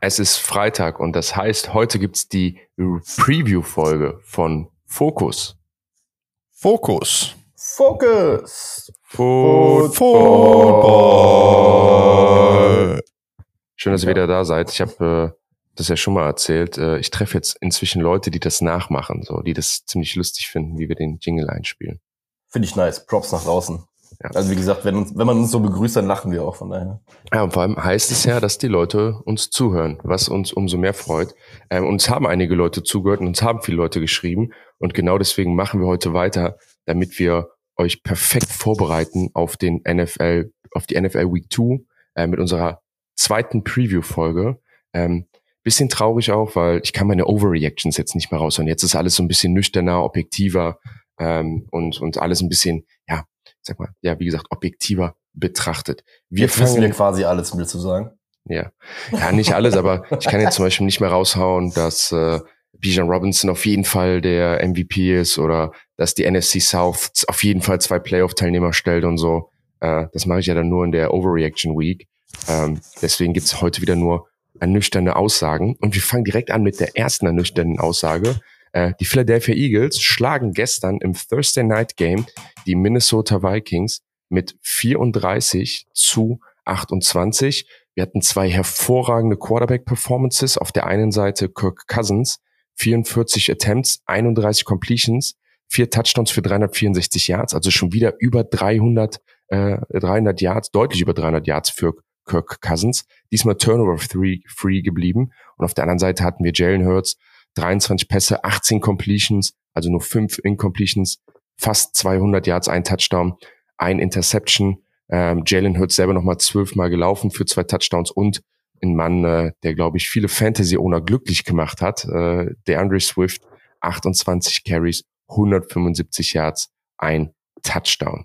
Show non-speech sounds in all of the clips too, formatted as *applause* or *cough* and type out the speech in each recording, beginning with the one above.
Es ist Freitag und das heißt, heute gibt's die Preview-Folge von Focus. Fokus. Focus. Football. Schön, dass ihr wieder da seid. Ich habe äh, das ja schon mal erzählt. Äh, ich treffe jetzt inzwischen Leute, die das nachmachen, so, die das ziemlich lustig finden, wie wir den Jingle einspielen. Finde ich nice. Props nach draußen. Ja. Also wie gesagt, wenn, uns, wenn man uns so begrüßt, dann lachen wir auch von daher. Ja, und vor allem heißt es ja, dass die Leute uns zuhören, was uns umso mehr freut. Ähm, uns haben einige Leute zugehört und uns haben viele Leute geschrieben. Und genau deswegen machen wir heute weiter, damit wir euch perfekt vorbereiten auf den NFL, auf die NFL Week 2 äh, mit unserer zweiten Preview-Folge. Ähm, bisschen traurig auch, weil ich kann meine Overreactions jetzt nicht mehr raushören. Jetzt ist alles so ein bisschen nüchterner, objektiver ähm, und, und alles ein bisschen, ja, sag mal, ja, wie gesagt, objektiver betrachtet. Wir jetzt wissen wir quasi alles, willst du sagen? Ja, ja, nicht alles, aber *laughs* ich kann jetzt zum Beispiel nicht mehr raushauen, dass äh, Bijan Robinson auf jeden Fall der MVP ist oder dass die NFC South auf jeden Fall zwei Playoff-Teilnehmer stellt und so. Äh, das mache ich ja dann nur in der Overreaction Week. Ähm, deswegen gibt's heute wieder nur ernüchternde Aussagen. Und wir fangen direkt an mit der ersten ernüchternden Aussage. Äh, die Philadelphia Eagles schlagen gestern im Thursday Night Game die Minnesota Vikings mit 34 zu 28. Wir hatten zwei hervorragende Quarterback-Performances. Auf der einen Seite Kirk Cousins, 44 Attempts, 31 Completions, vier Touchdowns für 364 Yards, also schon wieder über 300, äh, 300 Yards, deutlich über 300 Yards für Kirk Cousins. Diesmal Turnover-free geblieben. Und auf der anderen Seite hatten wir Jalen Hurts, 23 Pässe, 18 Completions, also nur fünf Incompletions, fast 200 Yards, ein Touchdown, ein Interception. Ähm, Jalen Hurts selber nochmal zwölfmal gelaufen für zwei Touchdowns und ein Mann, äh, der, glaube ich, viele Fantasy-Owner glücklich gemacht hat. Äh, der Andre Swift, 28 Carries, 175 Yards, ein Touchdown.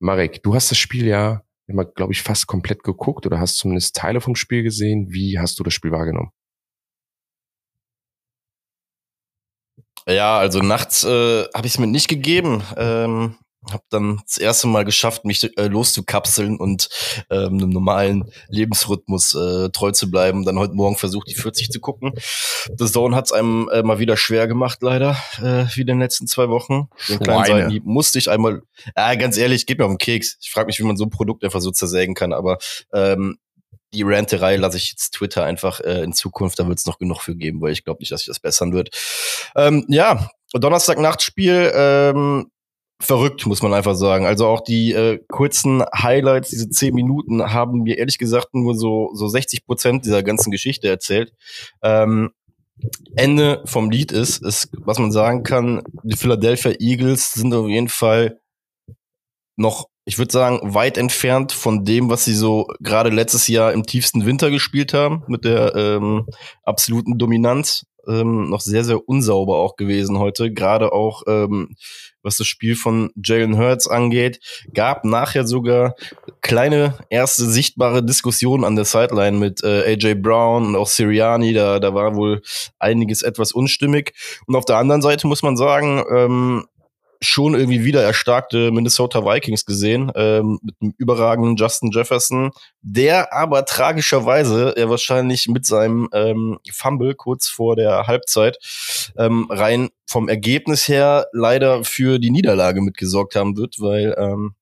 Marek, du hast das Spiel ja immer, glaube ich, fast komplett geguckt oder hast zumindest Teile vom Spiel gesehen. Wie hast du das Spiel wahrgenommen? Ja, also nachts äh, habe ich es mir nicht gegeben. Ähm, habe dann das erste Mal geschafft, mich äh, loszukapseln und ähm, einem normalen Lebensrhythmus äh, treu zu bleiben. Dann heute Morgen versucht, die 40 zu gucken. The Zone hat es einem äh, mal wieder schwer gemacht, leider, äh, wie in den letzten zwei Wochen. Den kleinen Seiten musste ich einmal, äh, ganz ehrlich, geht mir auf den Keks. Ich frage mich, wie man so ein Produkt einfach so zersägen kann, aber ähm, die Ranterei lasse ich jetzt Twitter einfach äh, in Zukunft, da wird es noch genug für geben, weil ich glaube nicht, dass sich das bessern wird. Ähm, ja, Donnerstag-Nachtspiel, ähm, verrückt, muss man einfach sagen. Also auch die äh, kurzen Highlights, diese zehn Minuten, haben mir ehrlich gesagt nur so, so 60 Prozent dieser ganzen Geschichte erzählt. Ähm, Ende vom Lied ist, ist, was man sagen kann, die Philadelphia Eagles sind auf jeden Fall noch, ich würde sagen, weit entfernt von dem, was sie so gerade letztes Jahr im tiefsten Winter gespielt haben, mit der ähm, absoluten Dominanz. Ähm, noch sehr, sehr unsauber auch gewesen heute. Gerade auch ähm, was das Spiel von Jalen Hurts angeht. Gab nachher sogar kleine erste sichtbare Diskussionen an der Sideline mit äh, AJ Brown und auch Siriani. Da, da war wohl einiges etwas unstimmig. Und auf der anderen Seite muss man sagen, ähm, schon irgendwie wieder erstarkte Minnesota Vikings gesehen, ähm, mit einem überragenden Justin Jefferson, der aber tragischerweise er wahrscheinlich mit seinem ähm, Fumble kurz vor der Halbzeit ähm, rein vom Ergebnis her leider für die Niederlage mitgesorgt haben wird, weil ähm,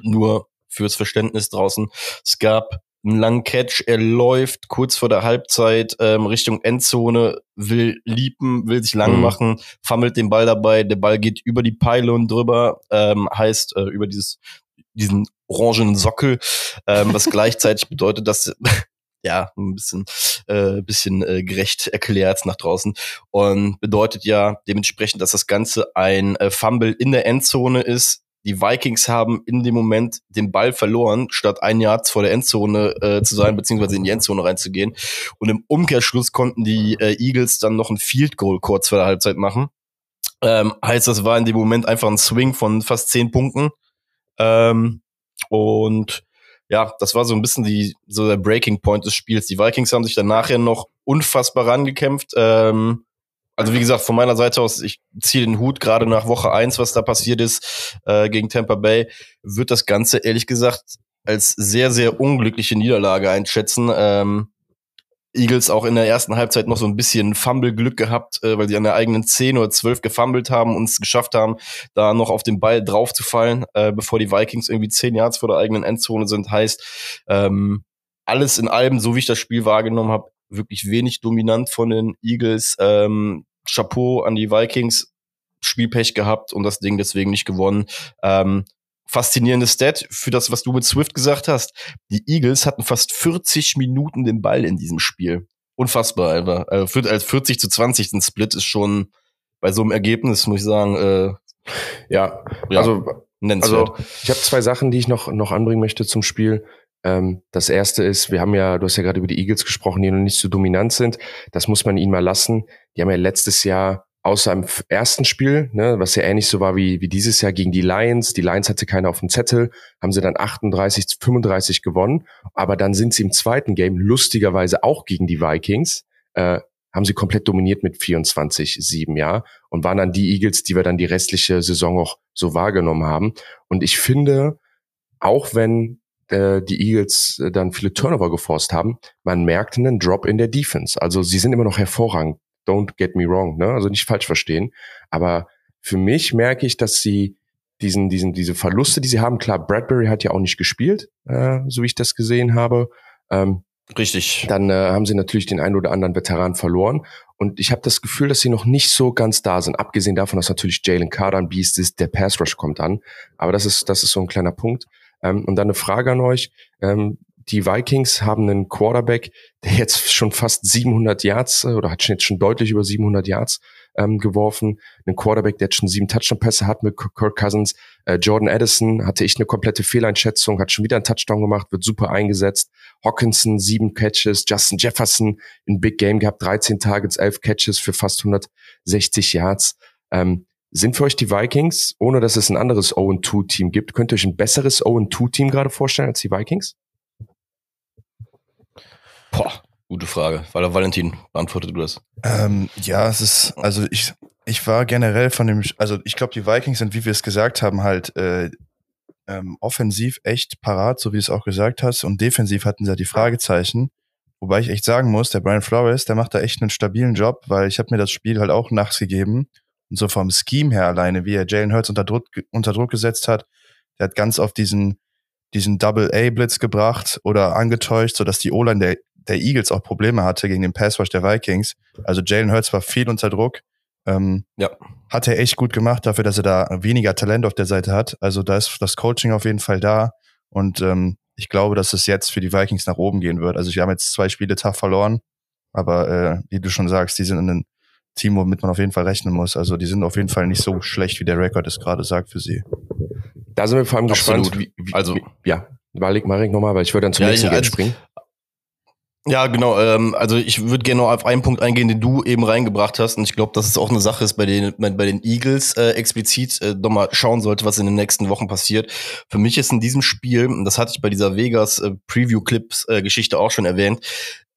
nur fürs Verständnis draußen, es gab einen langen Catch, er läuft kurz vor der Halbzeit ähm, Richtung Endzone, will liepen, will sich lang mhm. machen, fummelt den Ball dabei, der Ball geht über die Pylon drüber, ähm, heißt äh, über dieses diesen orangenen Sockel, ähm, was *laughs* gleichzeitig bedeutet, dass *laughs* ja, ein bisschen, äh, bisschen äh, gerecht erklärt nach draußen und bedeutet ja dementsprechend, dass das Ganze ein äh, Fumble in der Endzone ist, die Vikings haben in dem Moment den Ball verloren, statt ein Jahr vor der Endzone äh, zu sein, beziehungsweise in die Endzone reinzugehen. Und im Umkehrschluss konnten die äh, Eagles dann noch ein Field Goal kurz vor der Halbzeit machen. Ähm, heißt, das war in dem Moment einfach ein Swing von fast zehn Punkten. Ähm, und ja, das war so ein bisschen die, so der Breaking Point des Spiels. Die Vikings haben sich dann nachher noch unfassbar rangekämpft. Ähm, also wie gesagt, von meiner Seite aus, ich ziehe den Hut gerade nach Woche eins, was da passiert ist äh, gegen Tampa Bay, wird das Ganze ehrlich gesagt als sehr, sehr unglückliche Niederlage einschätzen. Ähm, Eagles auch in der ersten Halbzeit noch so ein bisschen Fumble-Glück gehabt, äh, weil sie an der eigenen 10 oder 12 gefummelt haben und es geschafft haben, da noch auf den Ball draufzufallen, äh, bevor die Vikings irgendwie 10 Yards vor der eigenen Endzone sind. Heißt, ähm, alles in allem, so wie ich das Spiel wahrgenommen habe, wirklich wenig dominant von den Eagles. Ähm, Chapeau an die Vikings, Spielpech gehabt und das Ding deswegen nicht gewonnen. Ähm, faszinierendes Stat für das, was du mit Swift gesagt hast. Die Eagles hatten fast 40 Minuten den Ball in diesem Spiel. Unfassbar, Alter. Also als 40 zu 20 ein Split ist schon bei so einem Ergebnis, muss ich sagen, äh, ja, ja, also, also ich habe zwei Sachen, die ich noch, noch anbringen möchte zum Spiel. Ähm, das erste ist, wir haben ja, du hast ja gerade über die Eagles gesprochen, die noch nicht so dominant sind. Das muss man ihnen mal lassen. Die haben ja letztes Jahr außer im ersten Spiel, ne, was ja ähnlich so war wie, wie dieses Jahr gegen die Lions. Die Lions hatte keiner auf dem Zettel, haben sie dann 38 zu 35 gewonnen. Aber dann sind sie im zweiten Game lustigerweise auch gegen die Vikings, äh, haben sie komplett dominiert mit 24-7, ja, und waren dann die Eagles, die wir dann die restliche Saison auch so wahrgenommen haben. Und ich finde, auch wenn äh, die Eagles äh, dann viele Turnover geforst haben, man merkt einen Drop in der Defense. Also sie sind immer noch hervorragend don't get me wrong, ne? Also nicht falsch verstehen. Aber für mich merke ich, dass sie diesen, diesen, diese Verluste, die sie haben, klar, Bradbury hat ja auch nicht gespielt, äh, so wie ich das gesehen habe. Ähm, Richtig. Dann äh, haben sie natürlich den einen oder anderen Veteran verloren. Und ich habe das Gefühl, dass sie noch nicht so ganz da sind. Abgesehen davon, dass natürlich Jalen Carter ein Beast ist, der Pass Rush kommt an. Aber das ist, das ist so ein kleiner Punkt. Ähm, und dann eine Frage an euch. Ähm, die Vikings haben einen Quarterback, der jetzt schon fast 700 Yards äh, oder hat jetzt schon deutlich über 700 Yards ähm, geworfen. Einen Quarterback, der jetzt schon sieben Touchdown-Pässe hat mit Kirk Cousins. Äh, Jordan Addison hatte ich eine komplette Fehleinschätzung, hat schon wieder einen Touchdown gemacht, wird super eingesetzt. Hawkinson, sieben Catches. Justin Jefferson in Big Game gehabt, 13 Targets, 11 Catches für fast 160 Yards. Ähm, sind für euch die Vikings, ohne dass es ein anderes 0-2-Team gibt, könnt ihr euch ein besseres 0-2-Team gerade vorstellen als die Vikings? Boah, gute Frage. Weil Valentin, beantwortet du das? Ähm, ja, es ist, also ich, ich war generell von dem, also ich glaube, die Vikings sind, wie wir es gesagt haben, halt äh, ähm, offensiv echt parat, so wie du es auch gesagt hast, und defensiv hatten sie ja die Fragezeichen. Wobei ich echt sagen muss, der Brian Flores, der macht da echt einen stabilen Job, weil ich habe mir das Spiel halt auch nachts gegeben. Und so vom Scheme her alleine, wie er Jalen Hurts unter Druck, unter Druck gesetzt hat, der hat ganz auf diesen, diesen Double-A-Blitz gebracht oder angetäuscht, sodass die O-Line der der Eagles auch Probleme hatte gegen den Passwash der Vikings. Also Jalen Hurts war viel unter Druck. Ähm, ja. Hat er echt gut gemacht dafür, dass er da weniger Talent auf der Seite hat. Also da ist das Coaching auf jeden Fall da. Und ähm, ich glaube, dass es jetzt für die Vikings nach oben gehen wird. Also wir haben jetzt zwei Spiele Tag verloren. Aber äh, wie du schon sagst, die sind in einem Team, womit man auf jeden Fall rechnen muss. Also die sind auf jeden Fall nicht so schlecht, wie der Rekord es gerade sagt für sie. Da sind wir vor allem Absolut. gespannt. Wie, wie, also, wie, ja, Malik, Marek nochmal, weil ich würde dann zum ja, nächsten Game springen. Ja, genau. Ähm, also ich würde gerne noch auf einen Punkt eingehen, den du eben reingebracht hast. Und ich glaube, dass es auch eine Sache ist bei den, bei, bei den Eagles äh, explizit äh, nochmal schauen sollte, was in den nächsten Wochen passiert. Für mich ist in diesem Spiel, und das hatte ich bei dieser Vegas äh, Preview-Clips-Geschichte äh, auch schon erwähnt,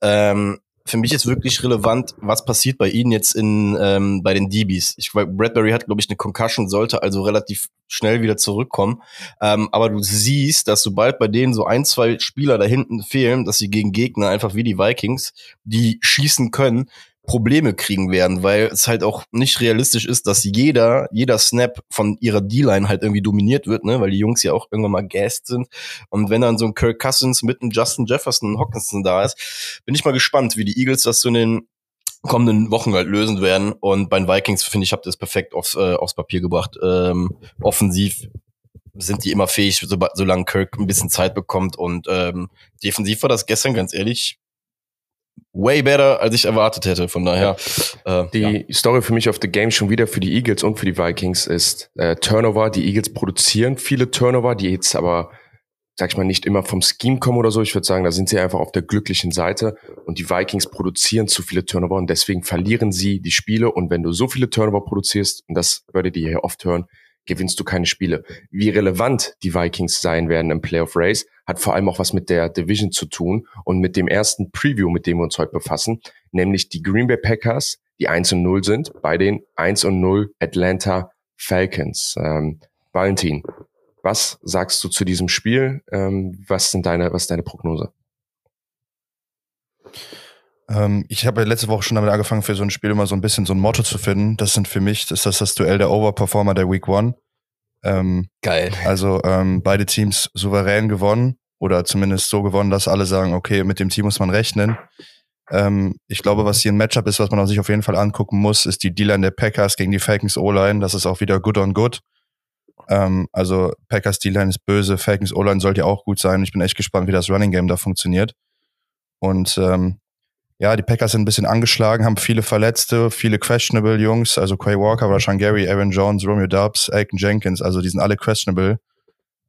ähm, für mich ist wirklich relevant, was passiert bei ihnen jetzt in ähm, bei den DBs. Ich Bradbury hat, glaube ich, eine Concussion, sollte also relativ schnell wieder zurückkommen. Ähm, aber du siehst, dass sobald bei denen so ein, zwei Spieler da hinten fehlen, dass sie gegen Gegner einfach wie die Vikings, die schießen können, Probleme kriegen werden, weil es halt auch nicht realistisch ist, dass jeder, jeder Snap von ihrer D-Line halt irgendwie dominiert wird, ne, weil die Jungs ja auch irgendwann mal gassed sind. Und wenn dann so ein Kirk Cousins mit einem Justin Jefferson und Hawkinson da ist, bin ich mal gespannt, wie die Eagles das so in den kommenden Wochen halt lösen werden. Und bei den Vikings, finde ich, habt ihr es perfekt aufs, äh, aufs Papier gebracht. Ähm, offensiv sind die immer fähig, so, solange Kirk ein bisschen Zeit bekommt. Und ähm, defensiv war das gestern, ganz ehrlich, way better, als ich erwartet hätte. Von daher. Äh, die ja. Story für mich auf the Game schon wieder für die Eagles und für die Vikings ist äh, Turnover. Die Eagles produzieren viele Turnover, die jetzt aber, sag ich mal, nicht immer vom Scheme kommen oder so. Ich würde sagen, da sind sie einfach auf der glücklichen Seite und die Vikings produzieren zu viele Turnover und deswegen verlieren sie die Spiele. Und wenn du so viele Turnover produzierst, und das werdet ihr hier oft hören, gewinnst du keine Spiele. Wie relevant die Vikings sein werden im Playoff Race, hat vor allem auch was mit der Division zu tun und mit dem ersten Preview, mit dem wir uns heute befassen, nämlich die Green Bay Packers, die 1 und 0 sind, bei den 1 und 0 Atlanta Falcons. Ähm, Valentin, was sagst du zu diesem Spiel? Ähm, was sind deine, was ist deine Prognose? Ähm, ich habe ja letzte Woche schon damit angefangen, für so ein Spiel immer so ein bisschen so ein Motto zu finden. Das sind für mich, das ist das, Duell der Overperformer der Week One. Ähm, Geil. also ähm, beide Teams souverän gewonnen oder zumindest so gewonnen, dass alle sagen, okay, mit dem Team muss man rechnen. Ähm, ich glaube, was hier ein Matchup ist, was man sich auf jeden Fall angucken muss, ist die D-Line der Packers gegen die Falcons O-Line. Das ist auch wieder good on good. Ähm, also Packers D-Line ist böse, Falcons O-Line sollte ja auch gut sein. Ich bin echt gespannt, wie das Running Game da funktioniert. Und ähm, ja, die Packers sind ein bisschen angeschlagen, haben viele Verletzte, viele questionable Jungs, also Quay Walker, Rashan Gary, Aaron Jones, Romeo Dubs, Aiken Jenkins, also die sind alle questionable.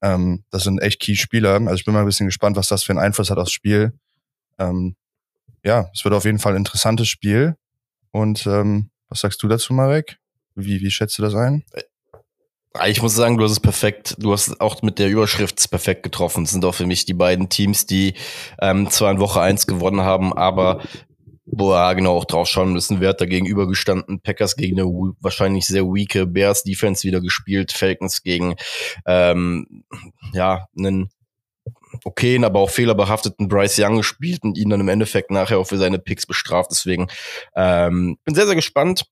Ähm, das sind echt Key-Spieler. Also ich bin mal ein bisschen gespannt, was das für einen Einfluss hat aufs Spiel. Ähm, ja, es wird auf jeden Fall ein interessantes Spiel. Und ähm, was sagst du dazu, Marek? Wie, wie schätzt du das ein? Ich muss sagen, du hast es perfekt, du hast auch mit der Überschrift perfekt getroffen. Das sind auch für mich die beiden Teams, die ähm, zwar in Woche eins gewonnen haben, aber er genau auch drauf schauen müssen, wer hat da gegenübergestanden. Packers gegen eine wahrscheinlich sehr weake Bears Defense wieder gespielt, Falcons gegen ähm, ja, einen okayen, aber auch fehlerbehafteten Bryce Young gespielt und ihn dann im Endeffekt nachher auch für seine Picks bestraft. Deswegen ähm, bin sehr, sehr gespannt.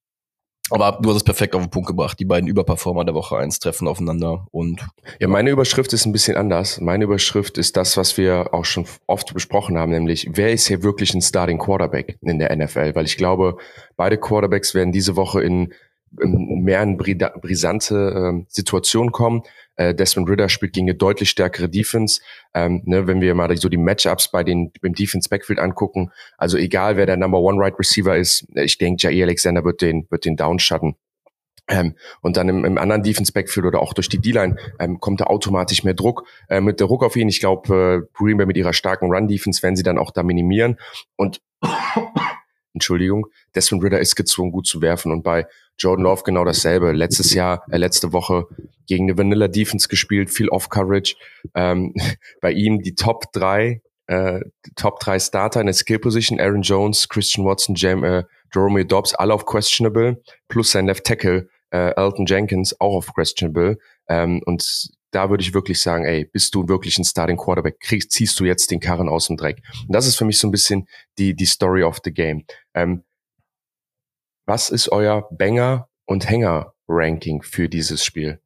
Aber du hast es perfekt auf den Punkt gebracht. Die beiden Überperformer der Woche eins treffen aufeinander und. Ja, meine Überschrift ist ein bisschen anders. Meine Überschrift ist das, was wir auch schon oft besprochen haben, nämlich wer ist hier wirklich ein Starting Quarterback in der NFL? Weil ich glaube, beide Quarterbacks werden diese Woche in, in mehr in brisante äh, Situationen kommen. Äh, Desmond Ritter spielt gegen eine deutlich stärkere Defense. Ähm, ne, wenn wir mal so die Matchups bei den beim Defense Backfield angucken, also egal wer der Number One Right Receiver ist, ich denke, Jair Alexander wird den wird den downshutten. Ähm, und dann im, im anderen Defense Backfield oder auch durch die D-Line ähm, kommt da automatisch mehr Druck. Äh, mit der Druck auf ihn, ich glaube, äh, Green Bay mit ihrer starken Run-Defense werden sie dann auch da minimieren. Und Entschuldigung, Desmond Ritter ist gezwungen, gut zu werfen. Und bei Jordan Love genau dasselbe. Letztes Jahr, äh, letzte Woche gegen eine Vanilla Defense gespielt, viel Off-Coverage. Ähm, *laughs* bei ihm die Top drei, äh, Top drei Starter in der Skill Position, Aaron Jones, Christian Watson, Jam, äh, Jerome Dobbs, alle auf questionable, plus sein Left Tackle, äh, Elton Jenkins, auch auf questionable. Ähm, und da würde ich wirklich sagen, ey, bist du wirklich ein Starting Quarterback, kriegst, ziehst du jetzt den Karren aus dem Dreck. Und das ist für mich so ein bisschen die, die Story of the Game. Ähm, was ist euer Banger und Hänger Ranking für dieses Spiel?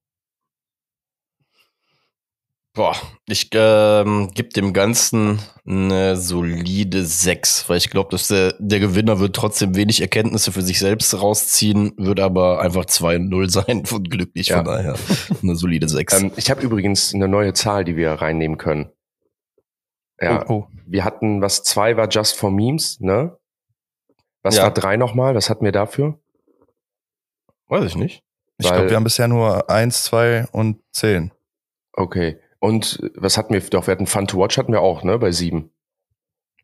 Boah, ich ähm, gebe dem Ganzen eine solide 6, weil ich glaube, dass der, der Gewinner wird trotzdem wenig Erkenntnisse für sich selbst rausziehen, wird aber einfach 2-0 sein und glücklich, ja. von daher eine solide 6. Ähm, ich habe übrigens eine neue Zahl, die wir reinnehmen können. Ja, oh, oh. wir hatten, was zwei war Just for Memes, ne? Was ja. war drei nochmal? Was hatten wir dafür? Weiß ich nicht. Ich glaube, wir haben bisher nur eins, zwei und zehn. Okay. Und was hatten wir doch? Wir hatten Fun to Watch hatten wir auch, ne? Bei sieben.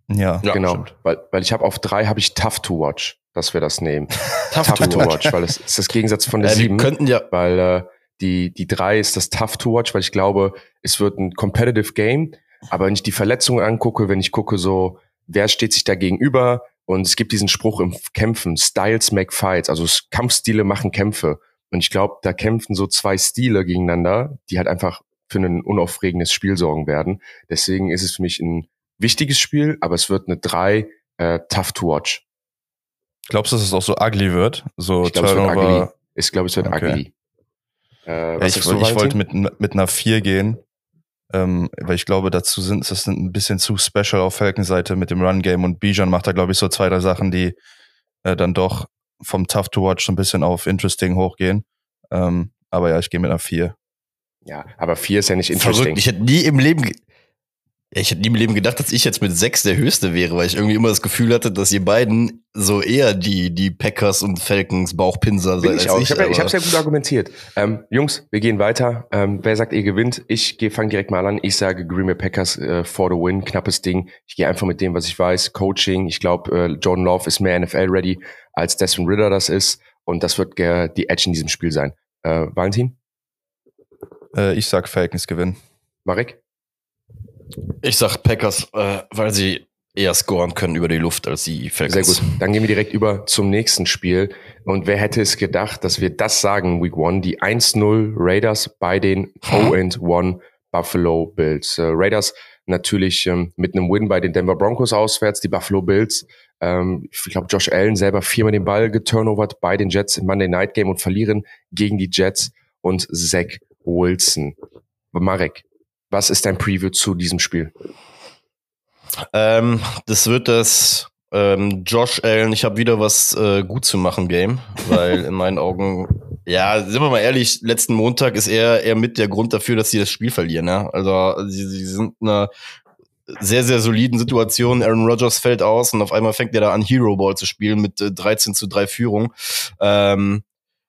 Ja, ja genau. Stimmt. Weil, weil ich habe auf drei habe ich Tough to Watch, dass wir das nehmen. *laughs* tough, tough to, watch. weil das ist das Gegensatz von der äh, sieben. könnten ja, weil äh, die die drei ist das Tough to Watch, weil ich glaube, es wird ein competitive Game. Aber wenn ich die Verletzungen angucke, wenn ich gucke so, wer steht sich da gegenüber? Und es gibt diesen Spruch im Kämpfen, Styles make fights, also Kampfstile machen Kämpfe. Und ich glaube, da kämpfen so zwei Stile gegeneinander, die halt einfach für ein unaufregendes Spiel sorgen werden. Deswegen ist es für mich ein wichtiges Spiel, aber es wird eine drei äh, tough to watch. Glaubst du, dass es auch so ugly wird? So ich glaube, es wird ugly. Ich glaube, es wird okay. ugly. Äh, ja, ich, ich wollte mit, mit einer vier gehen, ähm, weil ich glaube, dazu sind das ein bisschen zu special auf Falcon-Seite mit dem Run-Game und Bijan macht da, glaube ich, so zwei, drei Sachen, die äh, dann doch vom Tough to Watch so ein bisschen auf Interesting hochgehen. Ähm, aber ja, ich gehe mit einer vier. Ja, aber vier ist ja nicht interesting. Verrückt. Ich hätte nie im Leben, ich hätte nie im Leben gedacht, dass ich jetzt mit sechs der Höchste wäre, weil ich irgendwie immer das Gefühl hatte, dass ihr beiden so eher die, die Packers und Falcons Bauchpinser seid. Ich, auch. ich habe ja, ja gut argumentiert. Ähm, Jungs, wir gehen weiter. Ähm, wer sagt, ihr gewinnt? Ich fange direkt mal an. Ich sage Green Bay Packers äh, for the win. Knappes Ding. Ich gehe einfach mit dem, was ich weiß. Coaching. Ich glaube, äh, Jordan Love ist mehr NFL-ready, als Desmond Ritter das ist. Und das wird äh, die Edge in diesem Spiel sein. Äh, Valentin? Äh, ich sag Falcons gewinnen. Marek? Ich sag Packers, äh, weil sie eher scoren können über die Luft als die Falcons. Sehr gut. Dann gehen wir direkt über zum nächsten Spiel. Und wer hätte es gedacht, dass wir das sagen, Week One, die 1-0 Raiders bei den 0-1 Buffalo Bills. Äh, Raiders natürlich ähm, mit einem Win bei den Denver Broncos auswärts, die Buffalo Bills Ähm, ich glaube, Josh Allen selber viermal den Ball geturnovert bei den Jets im Monday Night Game und verlieren gegen die Jets und Zach Wilson. Marek, was ist dein Preview zu diesem Spiel? Ähm, das wird das ähm, Josh Allen, ich habe wieder was äh, gut zu machen Game, weil in meinen Augen, ja, sind wir mal ehrlich, letzten Montag ist er eher mit der Grund dafür, dass sie das Spiel verlieren. Ja? Also sie, sie sind eine sehr, sehr soliden Situation. Aaron Rodgers fällt aus und auf einmal fängt er da an, Hero Ball zu spielen mit äh, 13 zu 3 Führung. Ähm,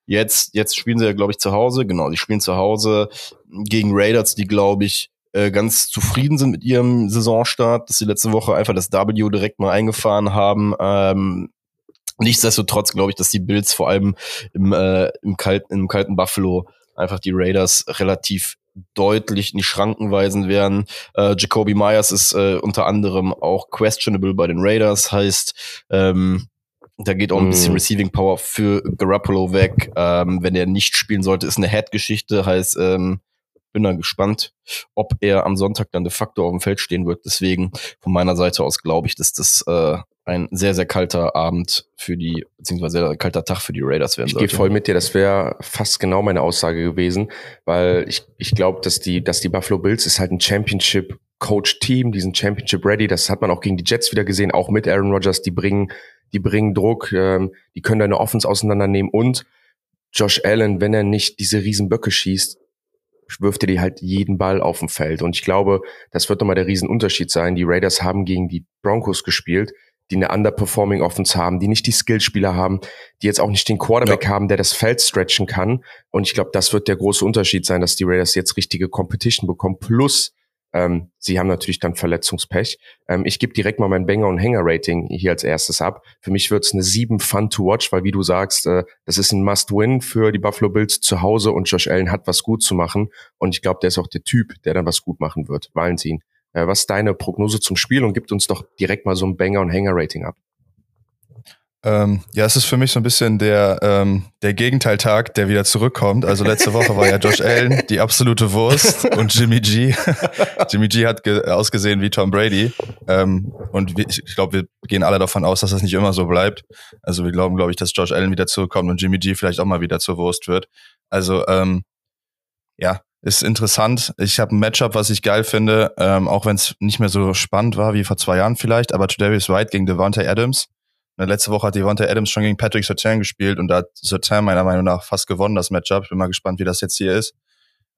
jetzt, jetzt spielen sie ja, glaube ich, zu Hause. Genau, die spielen zu Hause gegen Raiders, die, glaube ich, äh, ganz zufrieden sind mit ihrem Saisonstart, dass sie letzte Woche einfach das W direkt mal eingefahren haben. Ähm, nichtsdestotrotz glaube ich, dass die Bills vor allem im, äh, im, kalten, im kalten Buffalo einfach die Raiders relativ deutlich in die Schranken weisen werden. Äh, Jacoby Myers ist äh, unter anderem auch questionable bei den Raiders, heißt, ähm, da geht auch ein bisschen mm. Receiving Power für Garoppolo weg. Ähm, wenn er nicht spielen sollte, ist eine Head-Geschichte, heißt, ähm, bin dann gespannt, ob er am Sonntag dann de facto auf dem Feld stehen wird. Deswegen von meiner Seite aus glaube ich, dass das äh, ein sehr, sehr kalter Abend für die, beziehungsweise sehr, kalter Tag für die Raiders werden ich sollte. Ich gehe voll mit dir, das wäre fast genau meine Aussage gewesen, weil ich, ich glaube, dass die, dass die Buffalo Bills ist halt ein Championship Coach Team, die sind Championship ready, das hat man auch gegen die Jets wieder gesehen, auch mit Aaron Rodgers, die bringen, die bringen Druck, ähm, die können deine Offense auseinandernehmen und Josh Allen, wenn er nicht diese riesen Böcke schießt, wirft er dir halt jeden Ball auf dem Feld. Und ich glaube, das wird nochmal der Riesenunterschied sein. Die Raiders haben gegen die Broncos gespielt, die eine underperforming Offense haben, die nicht die Skillspieler haben, die jetzt auch nicht den Quarterback ja. haben, der das Feld stretchen kann. Und ich glaube, das wird der große Unterschied sein, dass die Raiders jetzt richtige Competition bekommen. Plus, ähm, sie haben natürlich dann Verletzungspech. Ähm, ich gebe direkt mal mein Banger- und Hänger-Rating hier als erstes ab. Für mich wird es eine 7 Fun to watch, weil wie du sagst, äh, das ist ein Must-Win für die Buffalo Bills zu Hause und Josh Allen hat was gut zu machen. Und ich glaube, der ist auch der Typ, der dann was gut machen wird. Valentin, äh, was ist deine Prognose zum Spiel und gibt uns doch direkt mal so ein Banger- und Hänger-Rating ab? Ähm, ja, es ist für mich so ein bisschen der, ähm, der Gegenteiltag, der wieder zurückkommt. Also letzte Woche war ja Josh Allen *laughs* die absolute Wurst und Jimmy G. *laughs* Jimmy G hat ausgesehen wie Tom Brady. Ähm, und wir, ich glaube, wir gehen alle davon aus, dass das nicht immer so bleibt. Also wir glauben, glaube ich, dass Josh Allen wieder zurückkommt und Jimmy G vielleicht auch mal wieder zur Wurst wird. Also ähm, ja, ist interessant. Ich habe ein Matchup, was ich geil finde, ähm, auch wenn es nicht mehr so spannend war wie vor zwei Jahren vielleicht, aber Tredavious White gegen Devontae Adams Letzte Woche hat Devonta Adams schon gegen Patrick Sertan gespielt und da hat Sertan meiner Meinung nach fast gewonnen, das Matchup. Ich bin mal gespannt, wie das jetzt hier ist.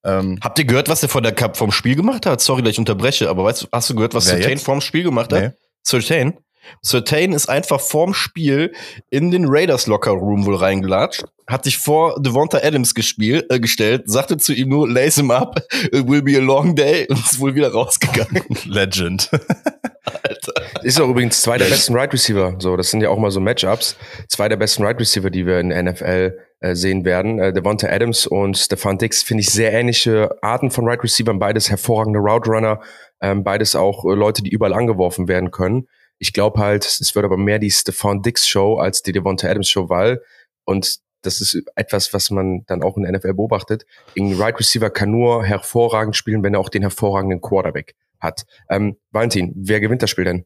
Ähm, Habt ihr gehört, was der vor der Cup vom Spiel gemacht hat? Sorry, dass ich unterbreche, aber weißt du, hast du gehört, was Sertan vorm Spiel gemacht hat? Nee. Sertan? Sertain ist einfach vorm Spiel in den Raiders Locker Room wohl reingelatscht, hat sich vor Devonta Adams gespielt, äh, gestellt, sagte zu ihm nur, lace him up, it will be a long day und ist wohl wieder rausgegangen. *laughs* Legend. *laughs* Alter. Ist auch übrigens zwei der besten Right Receiver. So, das sind ja auch mal so Matchups. Zwei der besten Right Receiver, die wir in der NFL äh, sehen werden. Äh, Devonta Adams und Stefan Dix finde ich sehr ähnliche Arten von Right Receivers, beides hervorragende Route Runner, ähm, beides auch äh, Leute, die überall angeworfen werden können. Ich glaube halt, es wird aber mehr die Stefan Dix Show als die Devonta Adams Show, weil und das ist etwas, was man dann auch in der NFL beobachtet. Ein Right Receiver kann nur hervorragend spielen, wenn er auch den hervorragenden Quarterback hat. Ähm, Valentin, wer gewinnt das Spiel denn?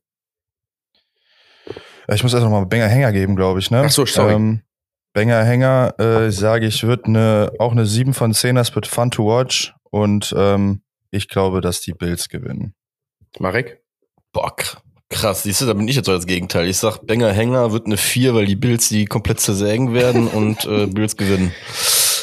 Ich muss erst noch mal Banger Hänger geben, glaube ich. Ne? Ach so, sorry. Ähm, Banger Hänger, äh, sage ich, wird eine, auch eine 7 von 10, das wird fun to watch und ähm, ich glaube, dass die Bills gewinnen. Marek? Bock. Krass, siehst du, da bin ich jetzt so als Gegenteil. Ich sag, Benger Hänger wird eine 4, weil die Bills die komplett zersägen werden und äh, Bills gewinnen.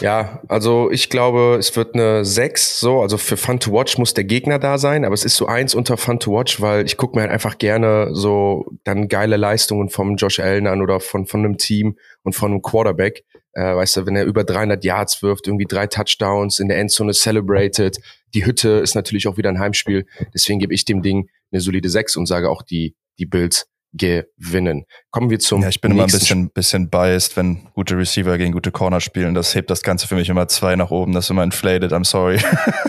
Ja, also ich glaube, es wird eine 6, so, also für Fun to Watch muss der Gegner da sein, aber es ist so eins unter Fun to Watch, weil ich gucke mir halt einfach gerne so dann geile Leistungen vom Josh Allen an oder von, von einem Team und von einem Quarterback. Äh, weißt du, wenn er über 300 Yards wirft, irgendwie drei Touchdowns in der Endzone celebrated. Die Hütte ist natürlich auch wieder ein Heimspiel. Deswegen gebe ich dem Ding eine solide 6 und sage auch, die, die Bills gewinnen. Kommen wir zum. Ja, ich bin immer ein bisschen, bisschen biased, wenn gute Receiver gegen gute Corner spielen. Das hebt das Ganze für mich immer zwei nach oben. Das ist immer inflated. I'm sorry.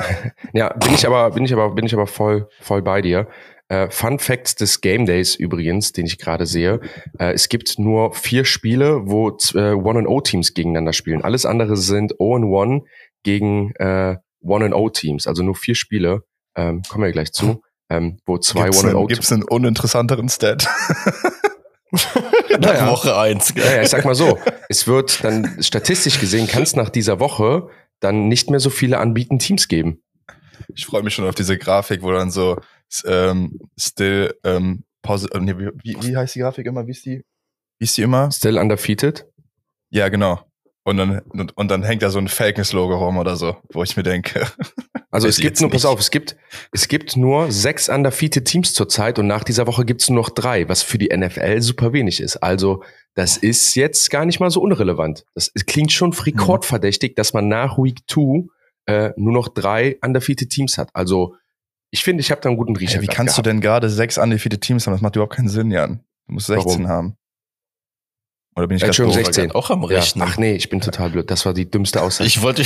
*laughs* ja, bin ich aber, bin ich aber, bin ich aber voll, voll bei dir. Äh, Fun Facts des Game Days übrigens, den ich gerade sehe. Äh, es gibt nur vier Spiele, wo äh, One-and-O-Teams gegeneinander spielen. Alles andere sind O-and-One gegen äh, One-and-O-Teams. Also nur vier Spiele. Ähm, kommen wir gleich zu. *laughs* Ähm, wo zwei One-and-O. Gibt es einen uninteressanteren Stat? *laughs* Nach Naja. Woche eins. Ja, ja, ich sag mal so, es wird dann statistisch gesehen, kann es nach dieser Woche dann nicht mehr so viele anbieten Teams geben. Ich freue mich schon auf diese Grafik, wo dann so ähm, still ähm, Pause, äh, nee, wie, wie heißt die Grafik immer? Wie ist die? Wie ist die immer? Still undefeated? Ja, genau. Und dann, und, und dann hängt da so ein Falcons-Logo rum oder so, wo ich mir denke. *laughs* Also es gibt nur, pass auf, es gibt, es gibt nur sechs undefeated Teams zurzeit und nach dieser Woche gibt es nur noch drei, was für die NFL super wenig ist. Also das ist jetzt gar nicht mal so unrelevant. Das klingt schon rekordverdächtig, dass man nach Week 2 äh, nur noch drei undefeated Teams hat. Also ich finde, ich habe da einen guten Riecher. Ey, wie kannst du gehabt. denn gerade sechs undefeated Teams haben? Das macht überhaupt keinen Sinn, Jan. Du musst 16 Warum? haben. Oder bin ich Entschuldigung, doof? 16. Auch am Ja. Rechnen. Ach nee, ich bin total blöd. Das war die dümmste *laughs* Aussage. Ich wollte,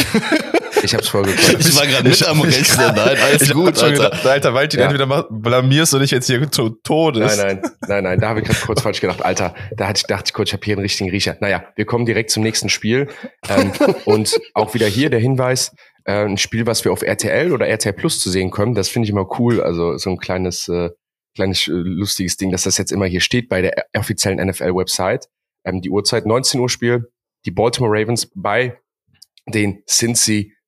Ich hab's voll gekonnt. ich war gerade mit am Rechnen. Nein, alles Ich gut, Alter. gedacht, Alter, weil du Ja. entweder mach- blamierst du dich jetzt hier zu Todes. Nein, nein, nein, nein, da habe ich gerade kurz falsch gedacht. Alter, da hatte ich, dachte ich kurz, ich habe hier einen richtigen Riecher. Naja, wir kommen direkt zum nächsten Spiel. Ähm, und auch wieder hier der Hinweis, äh, ein Spiel, was wir auf RTL oder RTL Plus zu sehen können, das finde ich immer cool. Also so ein kleines, äh, kleines äh, lustiges Ding, dass das jetzt immer hier steht bei der offiziellen NFL-Website. Ähm, die Uhrzeit 19 Uhr Spiel, die Baltimore Ravens bei den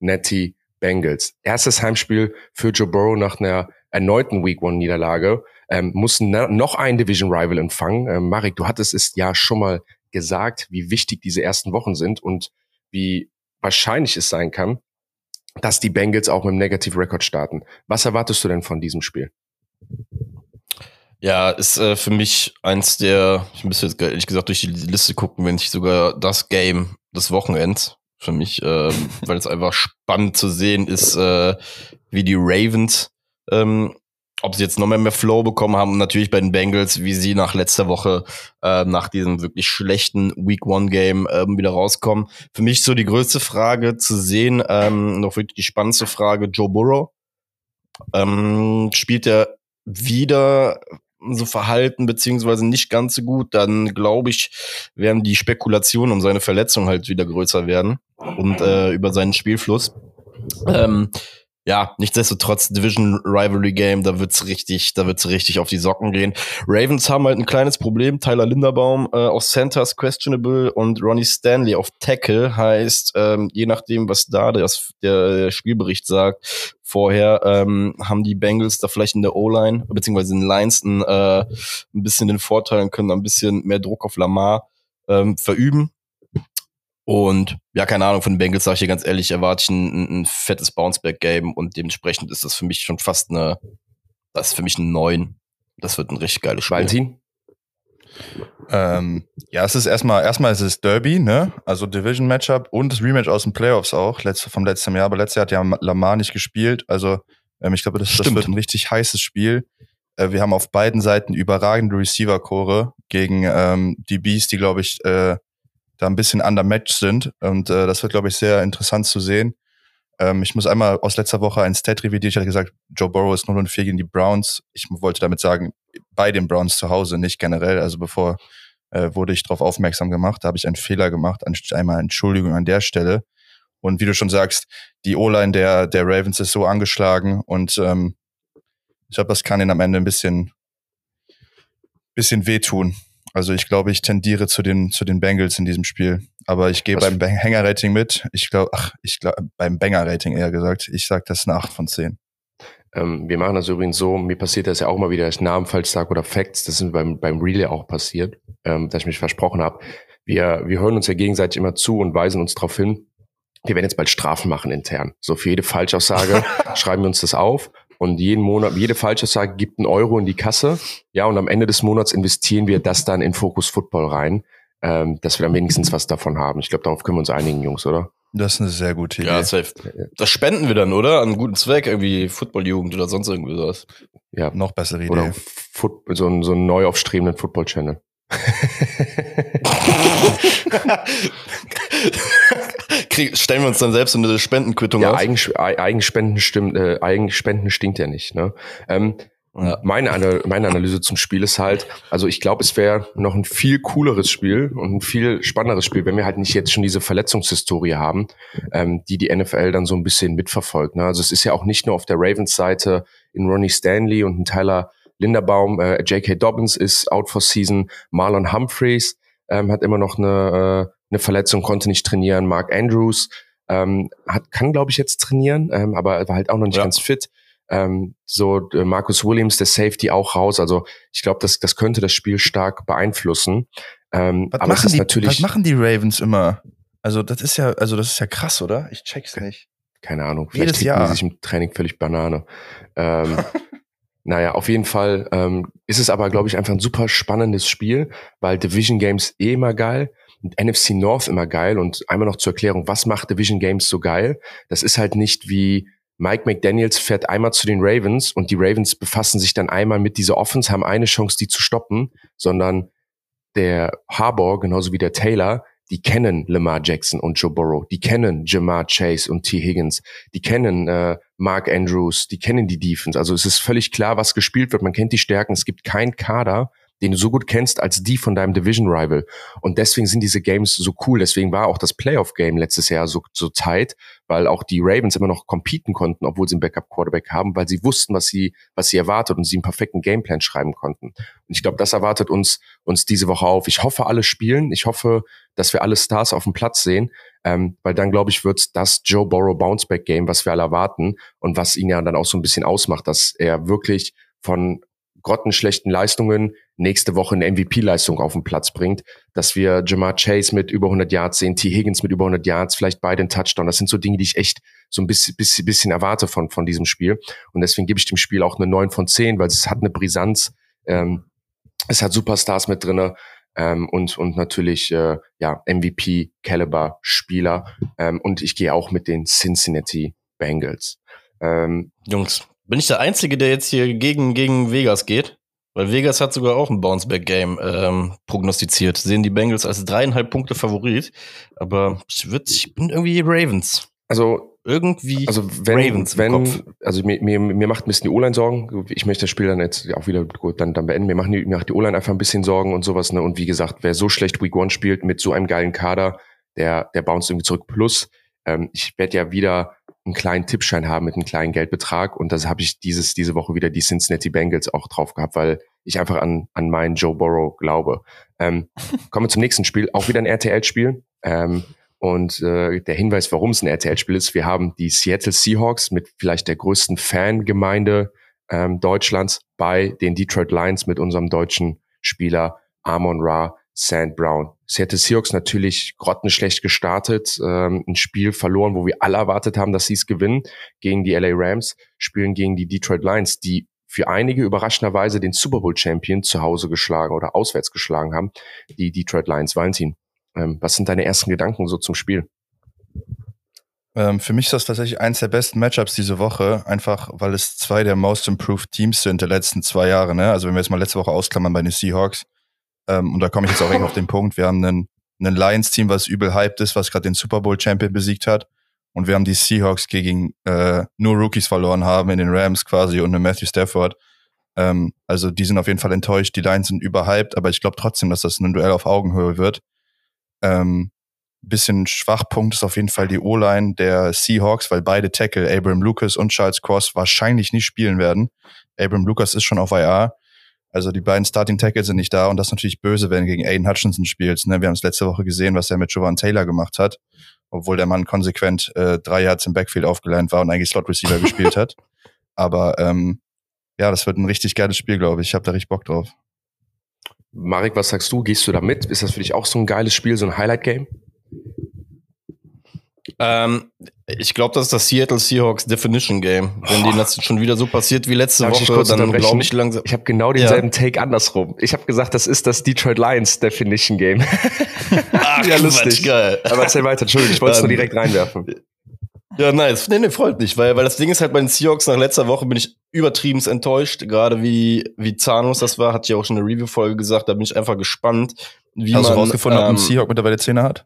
Cincinnati Bengals. Erstes Heimspiel für Joe Burrow nach einer erneuten Week One Niederlage. Ähm, na- noch einen Division Rival empfangen. Ähm, Marek, du hattest es ja schon mal gesagt, wie wichtig diese ersten Wochen sind und wie wahrscheinlich es sein kann, dass die Bengals auch mit einem Negative Record starten. Was erwartest du denn von diesem Spiel? Ja, ist äh, für mich eins der, ich müsste jetzt ehrlich gesagt durch die Liste gucken, wenn nicht sogar das Game des Wochenends für mich, ähm, weil es einfach spannend zu sehen ist, äh, wie die Ravens, ähm, ob sie jetzt noch mehr, mehr Flow bekommen haben und natürlich bei den Bengals, wie sie nach letzter Woche, äh, nach diesem wirklich schlechten Week One Game ähm, wieder rauskommen. Für mich so die größte Frage zu sehen, ähm, noch wirklich die spannendste Frage, Joe Burrow. Ähm, spielt er wieder so verhalten, beziehungsweise nicht ganz so gut, dann glaube ich, werden die Spekulationen um seine Verletzung halt wieder größer werden und äh, über seinen Spielfluss. Ähm, ja, nichtsdestotrotz Division Rivalry Game, da wird's richtig, da wird's richtig auf die Socken gehen. Ravens haben halt ein kleines Problem. Tyler Linderbaum äh, auf Center ist questionable und Ronnie Stanley auf Tackle heißt, ähm, je nachdem, was da das, der Spielbericht sagt, vorher ähm, haben die Bengals da vielleicht in der O-Line beziehungsweise in den Lines ein, äh, ein bisschen den Vorteil und können ein bisschen mehr Druck auf Lamar ähm, verüben. Und ja, keine Ahnung, von den Bengals sage ich dir ganz ehrlich, erwarte ich ein, ein, fettes Bounceback-Game und dementsprechend ist das für mich schon fast eine, das ist für mich ein Neun. Das wird ein richtig geiles Spiel. Valentin? Ähm, ja, es ist erstmal, erstmal ist es Derby, ne? Also Division Matchup und das Rematch aus den Playoffs auch, letzte, vom letzten Jahr. Aber letztes Jahr hat ja Lamar nicht gespielt. Also ähm, ich glaube, das, das wird ein richtig heißes Spiel. Äh, wir haben auf beiden Seiten überragende Receiver-Chore gegen ähm, die Bees, die, glaube ich, äh, da ein bisschen undermatched sind. Und äh, das wird, glaube ich, sehr interessant zu sehen. Ähm, ich muss einmal aus letzter Woche ein Stat revidieren. Ich hatte gesagt, Joe Burrow ist 0 und 4 gegen die Browns. Ich wollte damit sagen, bei den Browns zu Hause, nicht generell. Also bevor äh, wurde ich darauf aufmerksam gemacht. Da habe ich einen Fehler gemacht. Einmal Entschuldigung an der Stelle. Und wie du schon sagst, die O-Line der, der Ravens ist so angeschlagen und ähm, ich glaube, das kann ihnen am Ende ein bisschen, bisschen wehtun. Also ich glaube, ich tendiere zu den, zu den Bengals in diesem Spiel. Aber ich gehe beim Hänger-Rating mit. Ich glaube, ach, ich glaube, beim Banger-Rating eher gesagt. Ich sage, das ist eine 8 von 10. Ähm, wir machen das übrigens so, mir passiert das ja auch mal wieder, dass ich Namen falsch sage oder Facts, das ist beim, beim Relay auch passiert, ähm, dass ich mich versprochen habe. Wir, wir hören uns ja gegenseitig immer zu und weisen uns darauf hin, wir werden jetzt bald Strafen machen intern. So für jede Falschaussage *laughs* schreiben wir uns das auf und jeden Monat, jede Falschaussage gibt einen Euro in die Kasse. Ja, und am Ende des Monats investieren wir das dann in Focus Football rein, ähm, dass wir dann wenigstens was davon haben. Ich glaube, darauf können wir uns einigen, Jungs, oder? Das ist eine sehr gute Idee. Ja, safe. Das spenden wir dann, oder? An einen guten Zweck, irgendwie Footballjugend oder sonst irgendwie sowas. Ja. Noch bessere Idee. Oder Foot, so, einen- so einen neu aufstrebenden Football-Channel. *laughs* *laughs* Krieg, stellen wir uns dann selbst eine Spendenquittung Ja, auf. Eigensch Ei- Eigenspenden stimmt, äh, Eigenspenden stinkt ja nicht. Ne? Ähm, Ja. meine, Ana meine Analyse zum Spiel ist halt, also ich glaube, es wäre noch ein viel cooleres Spiel und ein viel spannenderes Spiel, wenn wir halt nicht jetzt schon diese Verletzungshistorie haben, ähm, die die NFL dann so ein bisschen mitverfolgt. Ne? Also es ist ja auch nicht nur auf der Ravens-Seite in Ronnie Stanley und ein Tyler Linderbaum, äh, J.K. Dobbins ist out for season, Marlon Humphreys ähm, hat immer noch eine, äh, eine Verletzung, konnte nicht trainieren, Mark Andrews ähm, hat, kann, glaube ich, jetzt trainieren, ähm, aber war halt auch noch nicht ja. ganz fit. Ähm, so äh, Marcus Williams, der Safety, auch raus. Also ich glaube, das, das könnte das Spiel stark beeinflussen. Ähm, was, aber machen die, natürlich, was machen die Ravens immer? Also das ist ja, also das ist ja krass, oder? Ich check's nicht. Keine Ahnung. Vielleicht Jedes Jahr. die sich im Training völlig Banane. Ähm, *laughs* naja, auf jeden Fall ähm, ist es aber, glaube ich, einfach ein super spannendes Spiel, weil Division Games eh immer geil und NFC North immer geil. Und einmal noch zur Erklärung, was macht Division Games so geil? Das ist halt nicht wie Mike McDaniels fährt einmal zu den Ravens und die Ravens befassen sich dann einmal mit dieser Offense, haben eine Chance, die zu stoppen, sondern der Harbour, genauso wie der Taylor, die kennen Lamar Jackson und Joe Burrow, die kennen Jamar Chase und T. Higgins, die kennen äh, Mark Andrews, die kennen die Defense. Also es ist völlig klar, was gespielt wird. Man kennt die Stärken. Es gibt keinen Kader, den du so gut kennst als die von deinem Division Rival. Und deswegen sind diese Games so cool. Deswegen war auch das Playoff Game letztes Jahr so, so tight, weil auch die Ravens immer noch competen konnten, obwohl sie einen Backup Quarterback haben, weil sie wussten, was sie, was sie erwartet und sie einen perfekten Gameplan schreiben konnten. Und ich glaube, das erwartet uns, uns diese Woche auf. Ich hoffe, alle spielen. Ich hoffe, dass wir alle Stars auf dem Platz sehen. Ähm, weil dann, glaube ich, wird das Joe Burrow Bounceback Game, was wir alle erwarten und was ihn ja dann auch so ein bisschen ausmacht, dass er wirklich von grottenschlechten Leistungen nächste Woche eine MVP-Leistung auf den Platz bringt, dass wir Jamar Chase mit über 100 Yards sehen, T. Higgins mit über 100 Yards, vielleicht beide einen Touchdown. Das sind so Dinge, die ich echt so ein bisschen, bisschen, bisschen erwarte von, von diesem Spiel. Und deswegen gebe ich dem Spiel auch eine 9 von 10, weil es hat eine Brisanz. Ähm, es hat Superstars mit drinne ähm, und, und natürlich äh, ja, MVP-Caliber-Spieler. Ähm, und ich gehe auch mit den Cincinnati Bengals. Ähm, Jungs, bin ich der Einzige, der jetzt hier gegen, gegen Vegas geht? Weil Vegas hat sogar auch ein Bounceback-Game ähm, prognostiziert. Sehen die Bengals als dreieinhalb Punkte Favorit. Aber ich, würd, ich bin irgendwie Ravens. Also irgendwie also wenn, Ravens wenn, also mir, mir, mir macht ein bisschen die O-Line Sorgen. Ich möchte das Spiel dann jetzt auch wieder gut dann, dann beenden. Mir macht die, mir macht die O-Line einfach ein bisschen Sorgen und sowas. Ne? Und wie gesagt, wer so schlecht Week One spielt mit so einem geilen Kader, der, der bounce irgendwie zurück. Plus, ähm, ich werde ja wieder einen kleinen Tippschein haben mit einem kleinen Geldbetrag. Und das habe ich dieses, diese Woche wieder die Cincinnati Bengals auch drauf gehabt, weil ich einfach an, an meinen Joe Burrow glaube. Ähm, *laughs* kommen wir zum nächsten Spiel, auch wieder ein RTL-Spiel. Ähm, und äh, der Hinweis, warum es ein RTL-Spiel ist, wir haben die Seattle Seahawks mit vielleicht der größten Fangemeinde ähm, Deutschlands bei den Detroit Lions mit unserem deutschen Spieler Amon Ra Sand Brown. Seattle Seahawks natürlich grottenschlecht gestartet, ähm, ein Spiel verloren, wo wir alle erwartet haben, dass sie es gewinnen, gegen die LA Rams, spielen gegen die Detroit Lions, die für einige überraschenderweise den Super Bowl Champion zu Hause geschlagen oder auswärts geschlagen haben, die Detroit Lions. Valentin, ähm, was sind deine ersten Gedanken so zum Spiel? Ähm, für mich ist das tatsächlich eins der besten Matchups diese Woche, einfach weil es zwei der most improved Teams sind der letzten zwei Jahre. Ne? Also wenn wir jetzt mal letzte Woche ausklammern bei den Seahawks, ähm, und da komme ich jetzt auch auf *laughs* den Punkt. Wir haben einen, einen Lions-Team, was übel hyped ist, was gerade den Super Bowl-Champion besiegt hat. Und wir haben die Seahawks gegen äh, nur Rookies verloren haben in den Rams quasi und einen Matthew Stafford. Ähm, also die sind auf jeden Fall enttäuscht. Die Lions sind überhyped, aber ich glaube trotzdem, dass das ein Duell auf Augenhöhe wird. Ähm, bisschen Schwachpunkt ist auf jeden Fall die O-Line der Seahawks, weil beide Tackle, Abram Lucas und Charles Cross, wahrscheinlich nicht spielen werden. Abram Lucas ist schon auf IR. Also die beiden Starting Tackles sind nicht da und das ist natürlich böse, wenn du gegen Aiden Hutchinson spielst. Ne? Wir haben es letzte Woche gesehen, was er mit Jovan Taylor gemacht hat, obwohl der Mann konsequent äh, drei Yards im Backfield aufgelernt war und eigentlich Slot Receiver gespielt hat. *laughs* Aber ähm, ja, das wird ein richtig geiles Spiel, glaube ich. Ich habe da richtig Bock drauf. Marek, was sagst du? Gehst du da mit? Ist das für dich auch so ein geiles Spiel, so ein Highlight-Game? Ähm, ich glaube, das ist das Seattle Seahawks Definition Game. Wenn denen das schon wieder so passiert wie letzte Darf Woche, dann glaube ich langsam. Ich habe genau denselben ja. Take andersrum. Ich habe gesagt, das ist das Detroit Lions Definition Game. *laughs* Ach, ja, lustig. geil. Aber erzähl weiter, Entschuldigung, ich wollte es nur direkt reinwerfen. Ja, nice. Nee, nee, freut mich, weil, weil das Ding ist halt bei den Seahawks nach letzter Woche bin ich übertrieben enttäuscht, gerade wie, wie zahnlos das war, hat ja auch schon eine Review-Folge gesagt, da bin ich einfach gespannt, wie Hast man. Hast du rausgefunden, ähm, ob ein ähm, Seahawk mittlerweile Zähne hat?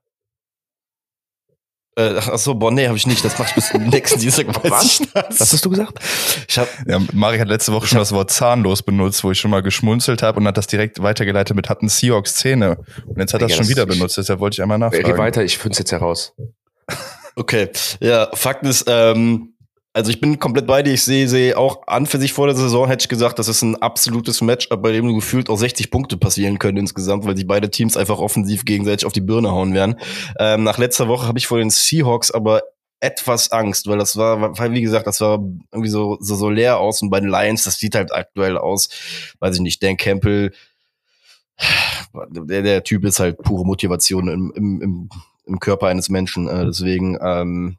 Äh, ach so, boah, nee, habe ich nicht. Das mache ich bis zum nächsten Dienstag. *laughs* Was? Was hast du gesagt? Ich hab, ja, Mari hat letzte Woche schon das Wort zahnlos benutzt, wo ich schon mal geschmunzelt habe und hat das direkt weitergeleitet mit hatten Seahawks Zähne. Und jetzt hat er es schon wieder benutzt, deshalb wollte ich einmal nachfragen. Geh weiter, ich finde es jetzt heraus. Okay, ja, Fakt ist, ähm, also ich bin komplett bei dir. Ich sehe, sehe auch an für sich vor der Saison hätte ich gesagt, das ist ein absolutes Match, bei dem gefühlt auch 60 Punkte passieren können insgesamt, weil sich beide Teams einfach offensiv gegenseitig auf die Birne hauen werden. Ähm, nach letzter Woche habe ich vor den Seahawks aber etwas Angst, weil das war, wie gesagt, das war irgendwie so, so, so leer aus und bei den Lions, das sieht halt aktuell aus, weiß ich nicht, Dan Campbell, der, der Typ ist halt pure Motivation im, im, im, im Körper eines Menschen. Äh, deswegen, ähm,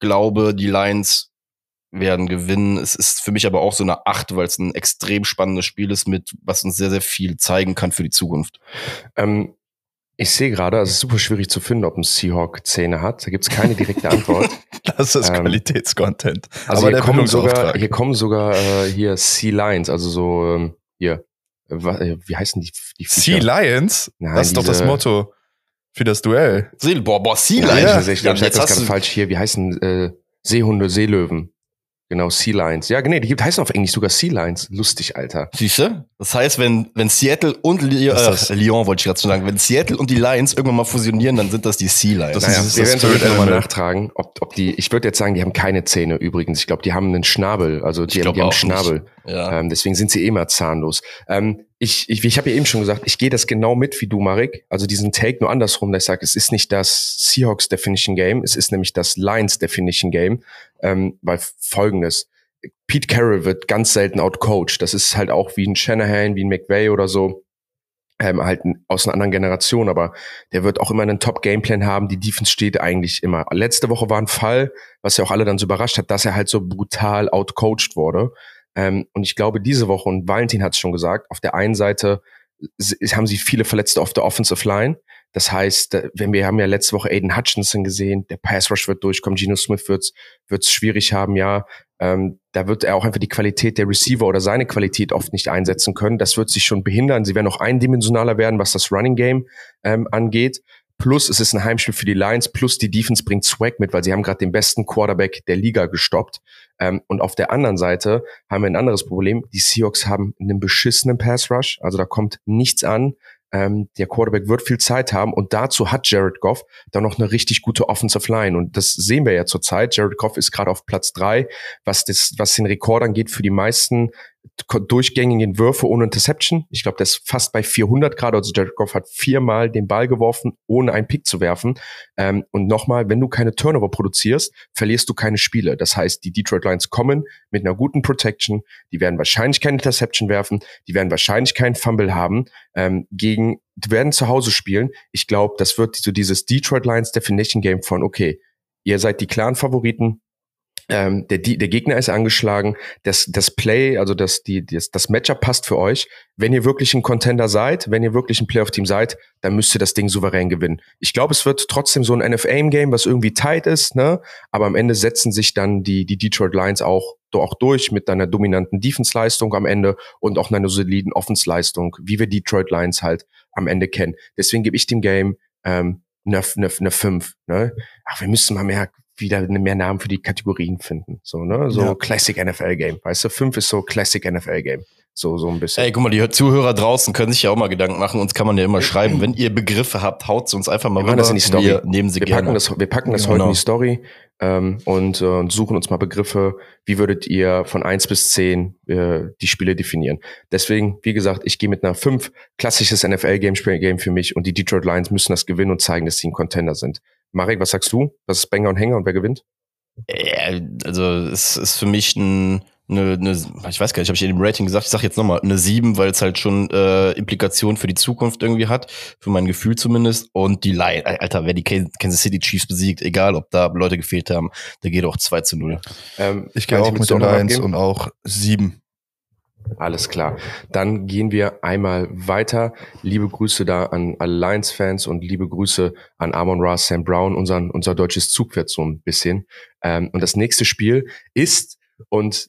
glaube, die Lions werden gewinnen. Es ist für mich aber auch so eine Acht, weil es ein extrem spannendes Spiel ist, mit was uns sehr, sehr viel zeigen kann für die Zukunft. Ähm, ich sehe gerade, es ist super schwierig zu finden, ob ein Seahawk Zähne hat. Da gibt es keine direkte Antwort. *laughs* das ist ähm, Qualitätscontent. Also Aber hier, kommen sogar, hier kommen sogar äh, hier Sea Lions, also so ähm, hier, äh, wie heißen die? die sea Lions? Nein, das ist doch das Motto für das Duell. See, boah, boah, Sea Lions. Ja, ich glaube, ich habe das gerade falsch hier. Wie heißen äh, Seehunde, Seelöwen? Genau, Sea Lions. Ja, nee, die gibt, heißen auf Englisch sogar Sea Lions. Lustig, Alter. Siehste? Das heißt, wenn, wenn Seattle und Li äh, Lyon, wollte ich gerade schon sagen, wenn Seattle und die Lions irgendwann mal fusionieren, dann sind das die Sea Lions. Das naja, ist, wir werden es nochmal nachtragen, ob, ob die, ich würde jetzt sagen, die haben keine Zähne übrigens. Ich glaube, die haben einen Schnabel. Also die, haben, die haben Schnabel. Ja. Ähm, deswegen sind sie eh mal zahnlos. Ähm, ich, ich, ich habe ja eben schon gesagt, ich gehe das genau mit wie du, Marek. Also diesen Take nur andersrum, dass ich sage, es ist nicht das Seahawks Definition Game, es ist nämlich das Lions Definition Game, ähm, weil folgendes. Pete Carroll wird ganz selten outcoached. Das ist halt auch wie ein Shanahan, wie ein McVay oder so. Ähm, halt aus einer anderen Generation, aber der wird auch immer einen Top-Gameplan haben. Die Defense steht eigentlich immer. Letzte Woche war ein Fall, was ja auch alle dann so überrascht hat, dass er halt so brutal outcoached wurde. Ähm, und ich glaube, diese Woche, und Valentin hat es schon gesagt, auf der einen Seite haben sie viele Verletzte auf der Offensive Line. Das heißt, wenn wir haben ja letzte Woche Aiden Hutchinson gesehen, der Pass Rush wird durchkommen, Geno Smith wird's wird's schwierig haben, ja. Ähm, da wird er auch einfach die Qualität der Receiver oder seine Qualität oft nicht einsetzen können. Das wird sich schon behindern. Sie werden noch eindimensionaler werden, was das Running Game ähm, angeht. Plus es ist ein Heimspiel für die Lions, plus die Defense bringt Swag mit, weil sie haben gerade den besten Quarterback der Liga gestoppt. Ähm, und auf der anderen Seite haben wir ein anderes Problem. Die Seahawks haben einen beschissenen Pass Rush, also da kommt nichts an. Ähm, der Quarterback wird viel Zeit haben und dazu hat Jared Goff dann noch eine richtig gute Offensive Line und das sehen wir ja zurzeit. Jared Goff ist gerade auf Platz drei, was das, was den Rekord angeht für die meisten durchgängigen Würfe ohne Interception. Ich glaube, das ist fast bei 400 Grad. Also Jared Goff hat viermal den Ball geworfen, ohne einen Pick zu werfen. Ähm, und nochmal, wenn du keine Turnover produzierst, verlierst du keine Spiele. Das heißt, die Detroit Lions kommen mit einer guten Protection. Die werden wahrscheinlich keine Interception werfen. Die werden wahrscheinlich keinen Fumble haben. Ähm, gegen, die werden zu Hause spielen. Ich glaube, das wird so dieses Detroit Lions Definition Game von, okay, ihr seid die klaren Favoriten ähm, der, der Gegner ist angeschlagen, das, das Play, also das, die, das, das Matchup passt für euch. Wenn ihr wirklich ein Contender seid, wenn ihr wirklich ein Playoff-Team seid, dann müsst ihr das Ding souverän gewinnen. Ich glaube, es wird trotzdem so ein NFA-Game, was irgendwie tight ist, ne? aber am Ende setzen sich dann die, die Detroit Lions auch, auch durch mit einer dominanten Defense-Leistung am Ende und auch einer soliden Offense-Leistung, wie wir Detroit Lions halt am Ende kennen. Deswegen gebe ich dem Game ähm, eine, eine, eine 5. Ne? Ach, wir müssen mal mehr wieder mehr Namen für die Kategorien finden. So, ne? So ja. Classic NFL Game. Weißt du, fünf ist so Classic NFL Game. So, so ein bisschen. Ey, guck mal, die Zuhörer draußen können sich ja auch mal Gedanken machen. Uns kann man ja immer schreiben. Wenn ihr Begriffe habt, haut sie uns einfach mal wir rüber. Das in die Story. Wir nehmen sie wir gerne. Packen das, wir packen das genau. heute in die Story ähm, und, äh, und suchen uns mal Begriffe. Wie würdet ihr von eins bis zehn äh, die Spiele definieren? Deswegen, wie gesagt, ich gehe mit einer fünf klassisches NFL-Game Game für mich und die Detroit Lions müssen das gewinnen und zeigen, dass sie ein Contender sind. Marek, was sagst du? Was ist Banger und Hänger und wer gewinnt? Ja, also es ist für mich ein, eine, eine, ich weiß gar nicht, habe ich in dem Rating gesagt, ich sage jetzt nochmal eine 7, weil es halt schon äh, Implikationen für die Zukunft irgendwie hat, für mein Gefühl zumindest. Und die Lions, Alter, wer die Kansas City Chiefs besiegt, egal ob da Leute gefehlt haben, der geht auch 2 zu 0. Ähm, ich gehe auch mit den Lions und auch 7. Alles klar. Dann gehen wir einmal weiter. Liebe Grüße da an alle Lions-Fans und liebe Grüße an Amon Ra, Sam Brown, unseren, unser deutsches Zugpferd so ein bisschen. Ähm, und das nächste Spiel ist, und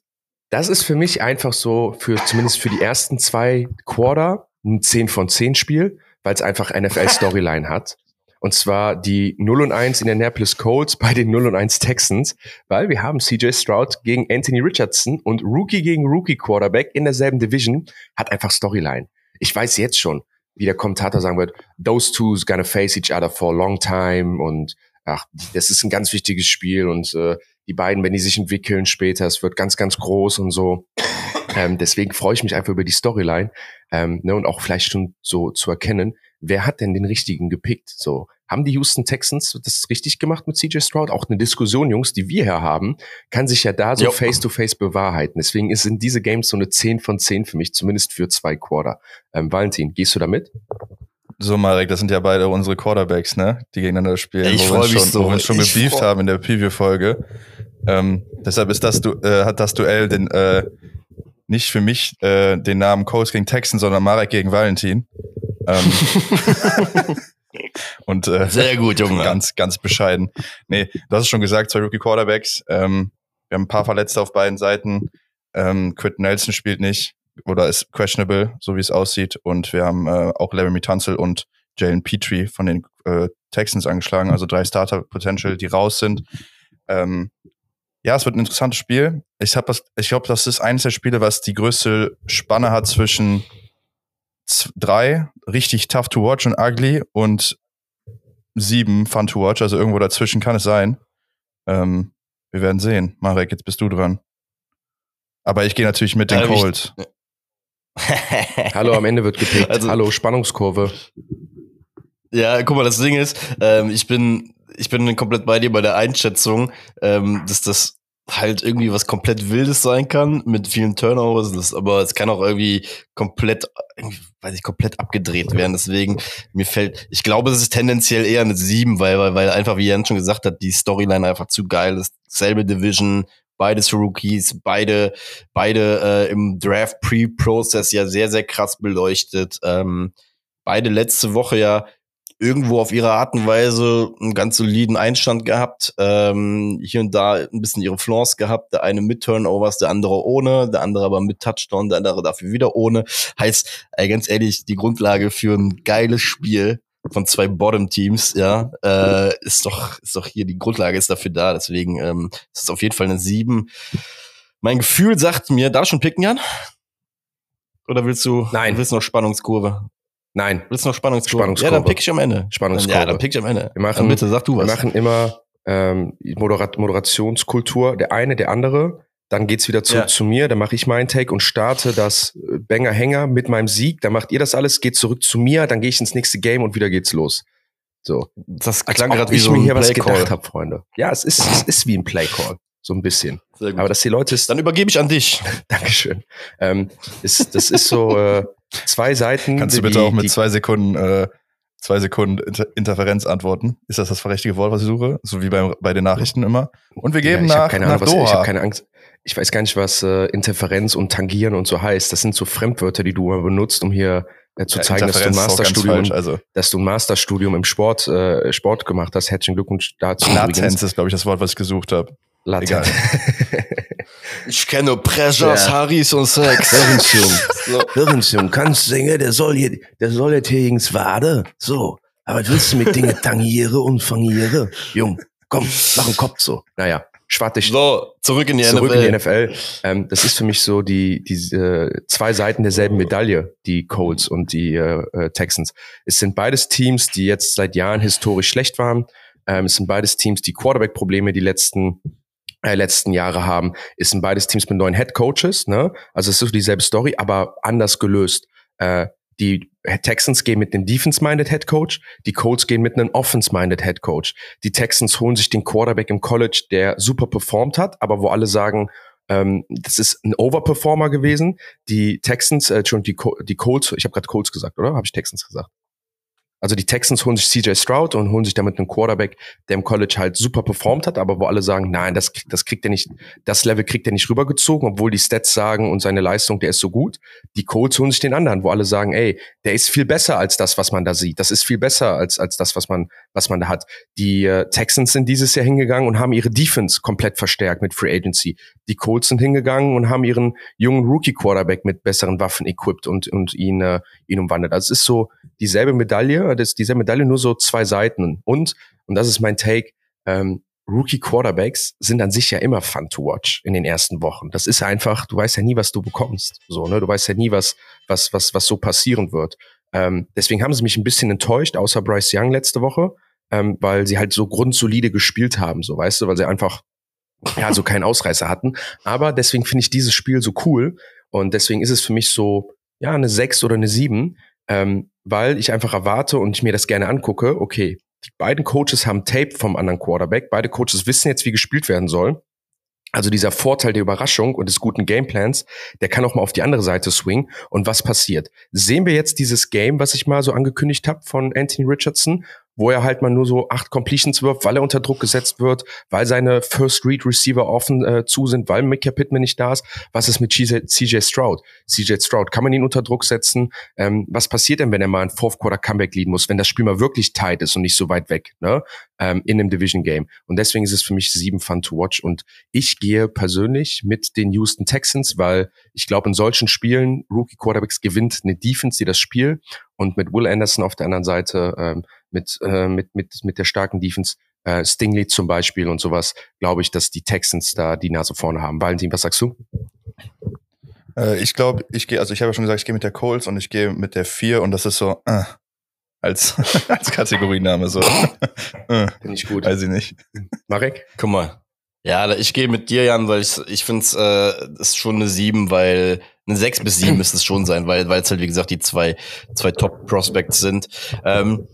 das ist für mich einfach so, für zumindest für die ersten zwei Quarter, ein 10 von 10 Spiel, weil es einfach NFL-Storyline hat. Und zwar die 0 und 1 in der Indianapolis Colts bei den 0 und 1 Texans, weil wir haben CJ Stroud gegen Anthony Richardson und Rookie gegen Rookie Quarterback in derselben Division hat einfach Storyline. Ich weiß jetzt schon, wie der Kommentator sagen wird, those two's gonna face each other for a long time und ach, das ist ein ganz wichtiges Spiel und äh, die beiden, wenn die sich entwickeln später, es wird ganz, ganz groß und so. Ähm, deswegen freue ich mich einfach über die Storyline ähm, ne, und auch vielleicht schon so zu erkennen, wer hat denn den richtigen gepickt? So haben die Houston Texans das richtig gemacht mit CJ Stroud? Auch eine Diskussion, Jungs, die wir hier haben, kann sich ja da so face to face bewahrheiten. Deswegen ist in diese Games so eine 10 von 10 für mich, zumindest für zwei Quarter. Ähm, Valentin, gehst du damit? So, Marek, das sind ja beide unsere Quarterbacks, ne? Die gegeneinander spielen, Ich wo wir schon, so. wo wir uns schon Ich gebieft haben in der Preview-Folge. Ähm, deshalb ist das, du, äh, hat das Duell den, äh, nicht für mich äh, den Namen Colts gegen Texans, sondern Marek gegen Valentin. Ähm, *laughs* und äh, Sehr gut, Junge. ganz, ganz bescheiden. Nee, hast es schon gesagt, zwei Rookie Quarterbacks. Ähm, wir haben ein paar Verletzte auf beiden Seiten. Ähm, Quit Nelson spielt nicht oder ist questionable, so wie es aussieht. Und wir haben äh, auch Laramie Tunsil und Jalen Petrie von den äh, Texans angeschlagen, also drei Starter Potential, die raus sind. Ähm, ja, es wird ein interessantes Spiel. Ich habe das, ich glaube, das ist eines der Spiele, was die größte Spanne hat zwischen drei richtig tough to watch und ugly und sieben fun to watch. Also irgendwo dazwischen kann es sein. Ähm, wir werden sehen. Marek, jetzt bist du dran. Aber ich gehe natürlich mit den ich- Colts. *laughs* Hallo, am Ende wird gepickt. Also- Hallo, Spannungskurve. Ja, guck mal, das Ding ist, ähm, ich bin, ich bin komplett bei dir bei der Einschätzung, ähm, dass das halt irgendwie was komplett Wildes sein kann mit vielen Turnovers, aber es kann auch irgendwie komplett, irgendwie, weiß ich, komplett abgedreht werden. Deswegen mir fällt, ich glaube, es ist tendenziell eher eine 7, weil, weil, weil einfach, wie Jan schon gesagt hat, die Storyline einfach zu geil ist. Selbe Division, beides Rookies, beide, beide äh, im Draft Pre-Process ja sehr, sehr krass beleuchtet. Ähm, beide letzte Woche ja irgendwo auf ihre Art und Weise einen ganz soliden Einstand gehabt. Ähm, hier und da ein bisschen ihre Flaws gehabt. Der eine mit Turnovers, der andere ohne, der andere aber mit Touchdown, der andere dafür wieder ohne. Heißt, ey, ganz ehrlich, die Grundlage für ein geiles Spiel von zwei Bottom-Teams, ja, äh, ist doch, ist doch hier, die Grundlage ist dafür da. Deswegen ähm, ist es auf jeden Fall eine 7. Mein Gefühl sagt mir, darf ich schon picken, Jan? Oder willst du, Nein. willst du noch Spannungskurve? Nein, Willst du noch Spannungskurve? Spannungskurve. Ja, dann pick ich am Ende. Spannungskurve. Ja, dann pick ich am Ende. Wir machen- dann bitte, sag du wir was. machen immer ähm, Moderat Moderationskultur. Der eine, der andere. Dann geht's wieder zurück Ja. zu mir. Dann mache ich meinen Take und starte das äh, Banger Hänger mit meinem Sieg. Dann macht ihr das alles, geht zurück zu mir. Dann gehe ich ins nächste Game und wieder geht's los. So. das klang gerade wie ich so mir ein hier was Play-Call. gedacht habe, Freunde. Ja, es ist, es ist wie ein Play-Call. So ein bisschen. Sehr gut. Aber dass die Leute es dann übergebe ich an dich. *laughs* Dankeschön. Ähm, ist, das ist so äh, zwei Seiten. Kannst du die- bitte auch mit zwei Sekunden, äh, zwei Sekunden Inter Interferenz antworten? Ist das das richtige Wort, was ich suche? So wie bei, bei den Nachrichten immer. Und wir Ja, geben hab nach, keine nach Ahnung, was, ich Doha. habe keine Angst. Ich weiß gar nicht, was äh, Interferenz und Tangieren und so heißt. Das sind so Fremdwörter, die du immer benutzt, um hier äh, zu Ja, zeigen, dass du falsch. Also dass du ein Masterstudium im Sport, äh, Sport gemacht hast. Herzlichen Glückwunsch dazu. Latenz ist, glaube ich, das Wort, was ich gesucht habe. Latenz. *laughs* Ich kenne Pressures, Ja. Harrys und Sex. Hörensjung. Hörensjung, kannst singen, der soll hier, der soll jetzt hier ins Wade. So. Aber was willst du mit Dinge tangiere und fangiere? Jung, komm, mach einen Kopf so. Naja, schwarte ich So, zurück in die zurück NFL. in die NFL. Ähm, das ist für mich so die, die äh, zwei Seiten derselben Medaille, die Colts und die äh, äh, Texans. Es sind beides Teams, die jetzt seit Jahren historisch schlecht waren. Ähm, es sind beides Teams, die Quarterback-Probleme die letzten äh, letzten Jahre haben. Es sind beides Teams mit neuen Head Coaches. Ne? Also es ist so dieselbe Story, aber anders gelöst. Äh, die Texans gehen mit einem Defense-minded Head Coach, die Colts gehen mit einem Offense-minded Head Coach. Die Texans holen sich den Quarterback im College, der super performt hat, aber wo alle sagen, ähm, das ist ein Overperformer gewesen. Die Texans, äh, schon die, Co die Colts, ich habe gerade Colts gesagt, oder? Habe ich Texans gesagt? Also die Texans holen sich CJ Stroud und holen sich damit einen Quarterback, der im College halt super performt hat, aber wo alle sagen, nein, das, das kriegt er nicht, das Level kriegt er nicht rübergezogen, obwohl die Stats sagen und seine Leistung, der ist so gut. Die Colts holen sich den anderen, wo alle sagen, ey, der ist viel besser als das, was man da sieht. Das ist viel besser als, als das, was man, was man da hat. Die äh, Texans sind dieses Jahr hingegangen und haben ihre Defense komplett verstärkt mit Free Agency. Die Colts sind hingegangen und haben ihren jungen Rookie Quarterback mit besseren Waffen equipped und, und ihn, äh, ihn umwandelt. Also es ist so dieselbe Medaille, das ist dieselbe Medaille, nur so zwei Seiten. Und, und das ist mein Take, ähm, Rookie Quarterbacks sind an sich ja immer fun to watch in den ersten Wochen. Das ist einfach, du weißt ja nie, was du bekommst. So, ne? Du weißt ja nie, was, was, was, was so passieren wird. Ähm, deswegen haben sie mich ein bisschen enttäuscht, außer Bryce Young letzte Woche, ähm, weil sie halt so grundsolide gespielt haben, so weißt du, weil sie einfach ja, also keinen Ausreißer hatten. Aber deswegen finde ich dieses Spiel so cool und deswegen ist es für mich so, ja, eine 6 oder eine 7, ähm, weil ich einfach erwarte und ich mir das gerne angucke, okay, die beiden Coaches haben Tape vom anderen Quarterback, beide Coaches wissen jetzt, wie gespielt werden soll. Also dieser Vorteil der Überraschung und des guten Gameplans, der kann auch mal auf die andere Seite swingen. Und was passiert? Sehen wir jetzt dieses Game, was ich mal so angekündigt habe von Anthony Richardson, wo er halt mal nur so acht Completions wirft, weil er unter Druck gesetzt wird, weil seine First Read Receiver offen äh, zu sind, weil Micah Pittman nicht da ist. Was ist mit CJ Stroud? CJ Stroud, kann man ihn unter Druck setzen? Ähm, was passiert denn, wenn er mal ein Fourth Quarter Comeback leaden muss, wenn das Spiel mal wirklich tight ist und nicht so weit weg, ne? Ähm, in einem Division Game. Und deswegen ist es für mich sieben Fun to watch. Und ich gehe persönlich mit den Houston Texans, weil ich glaube, in solchen Spielen Rookie Quarterbacks gewinnt eine Defense, die das Spiel und mit Will Anderson auf der anderen Seite, ähm, mit, äh, mit, mit, mit der starken Defense, äh, Stingley zum Beispiel und sowas, glaube ich, dass die Texans da die Nase vorne haben. Valentin, was sagst du? Äh, ich glaube, ich gehe, also ich habe ja schon gesagt, ich gehe mit der Colts und ich gehe mit der 4 und das ist so, äh, als, *laughs* als Kategoriename so. *laughs* äh, Finde ich gut. Weiß ich nicht. Marek? Guck mal. Ja, ich gehe mit dir, Jan, weil ich, ich finde es äh, ist schon eine 7, weil eine 6 bis 7 müsste es schon sein, weil weil es halt, wie gesagt, die zwei, zwei Top-Prospects sind. Ähm,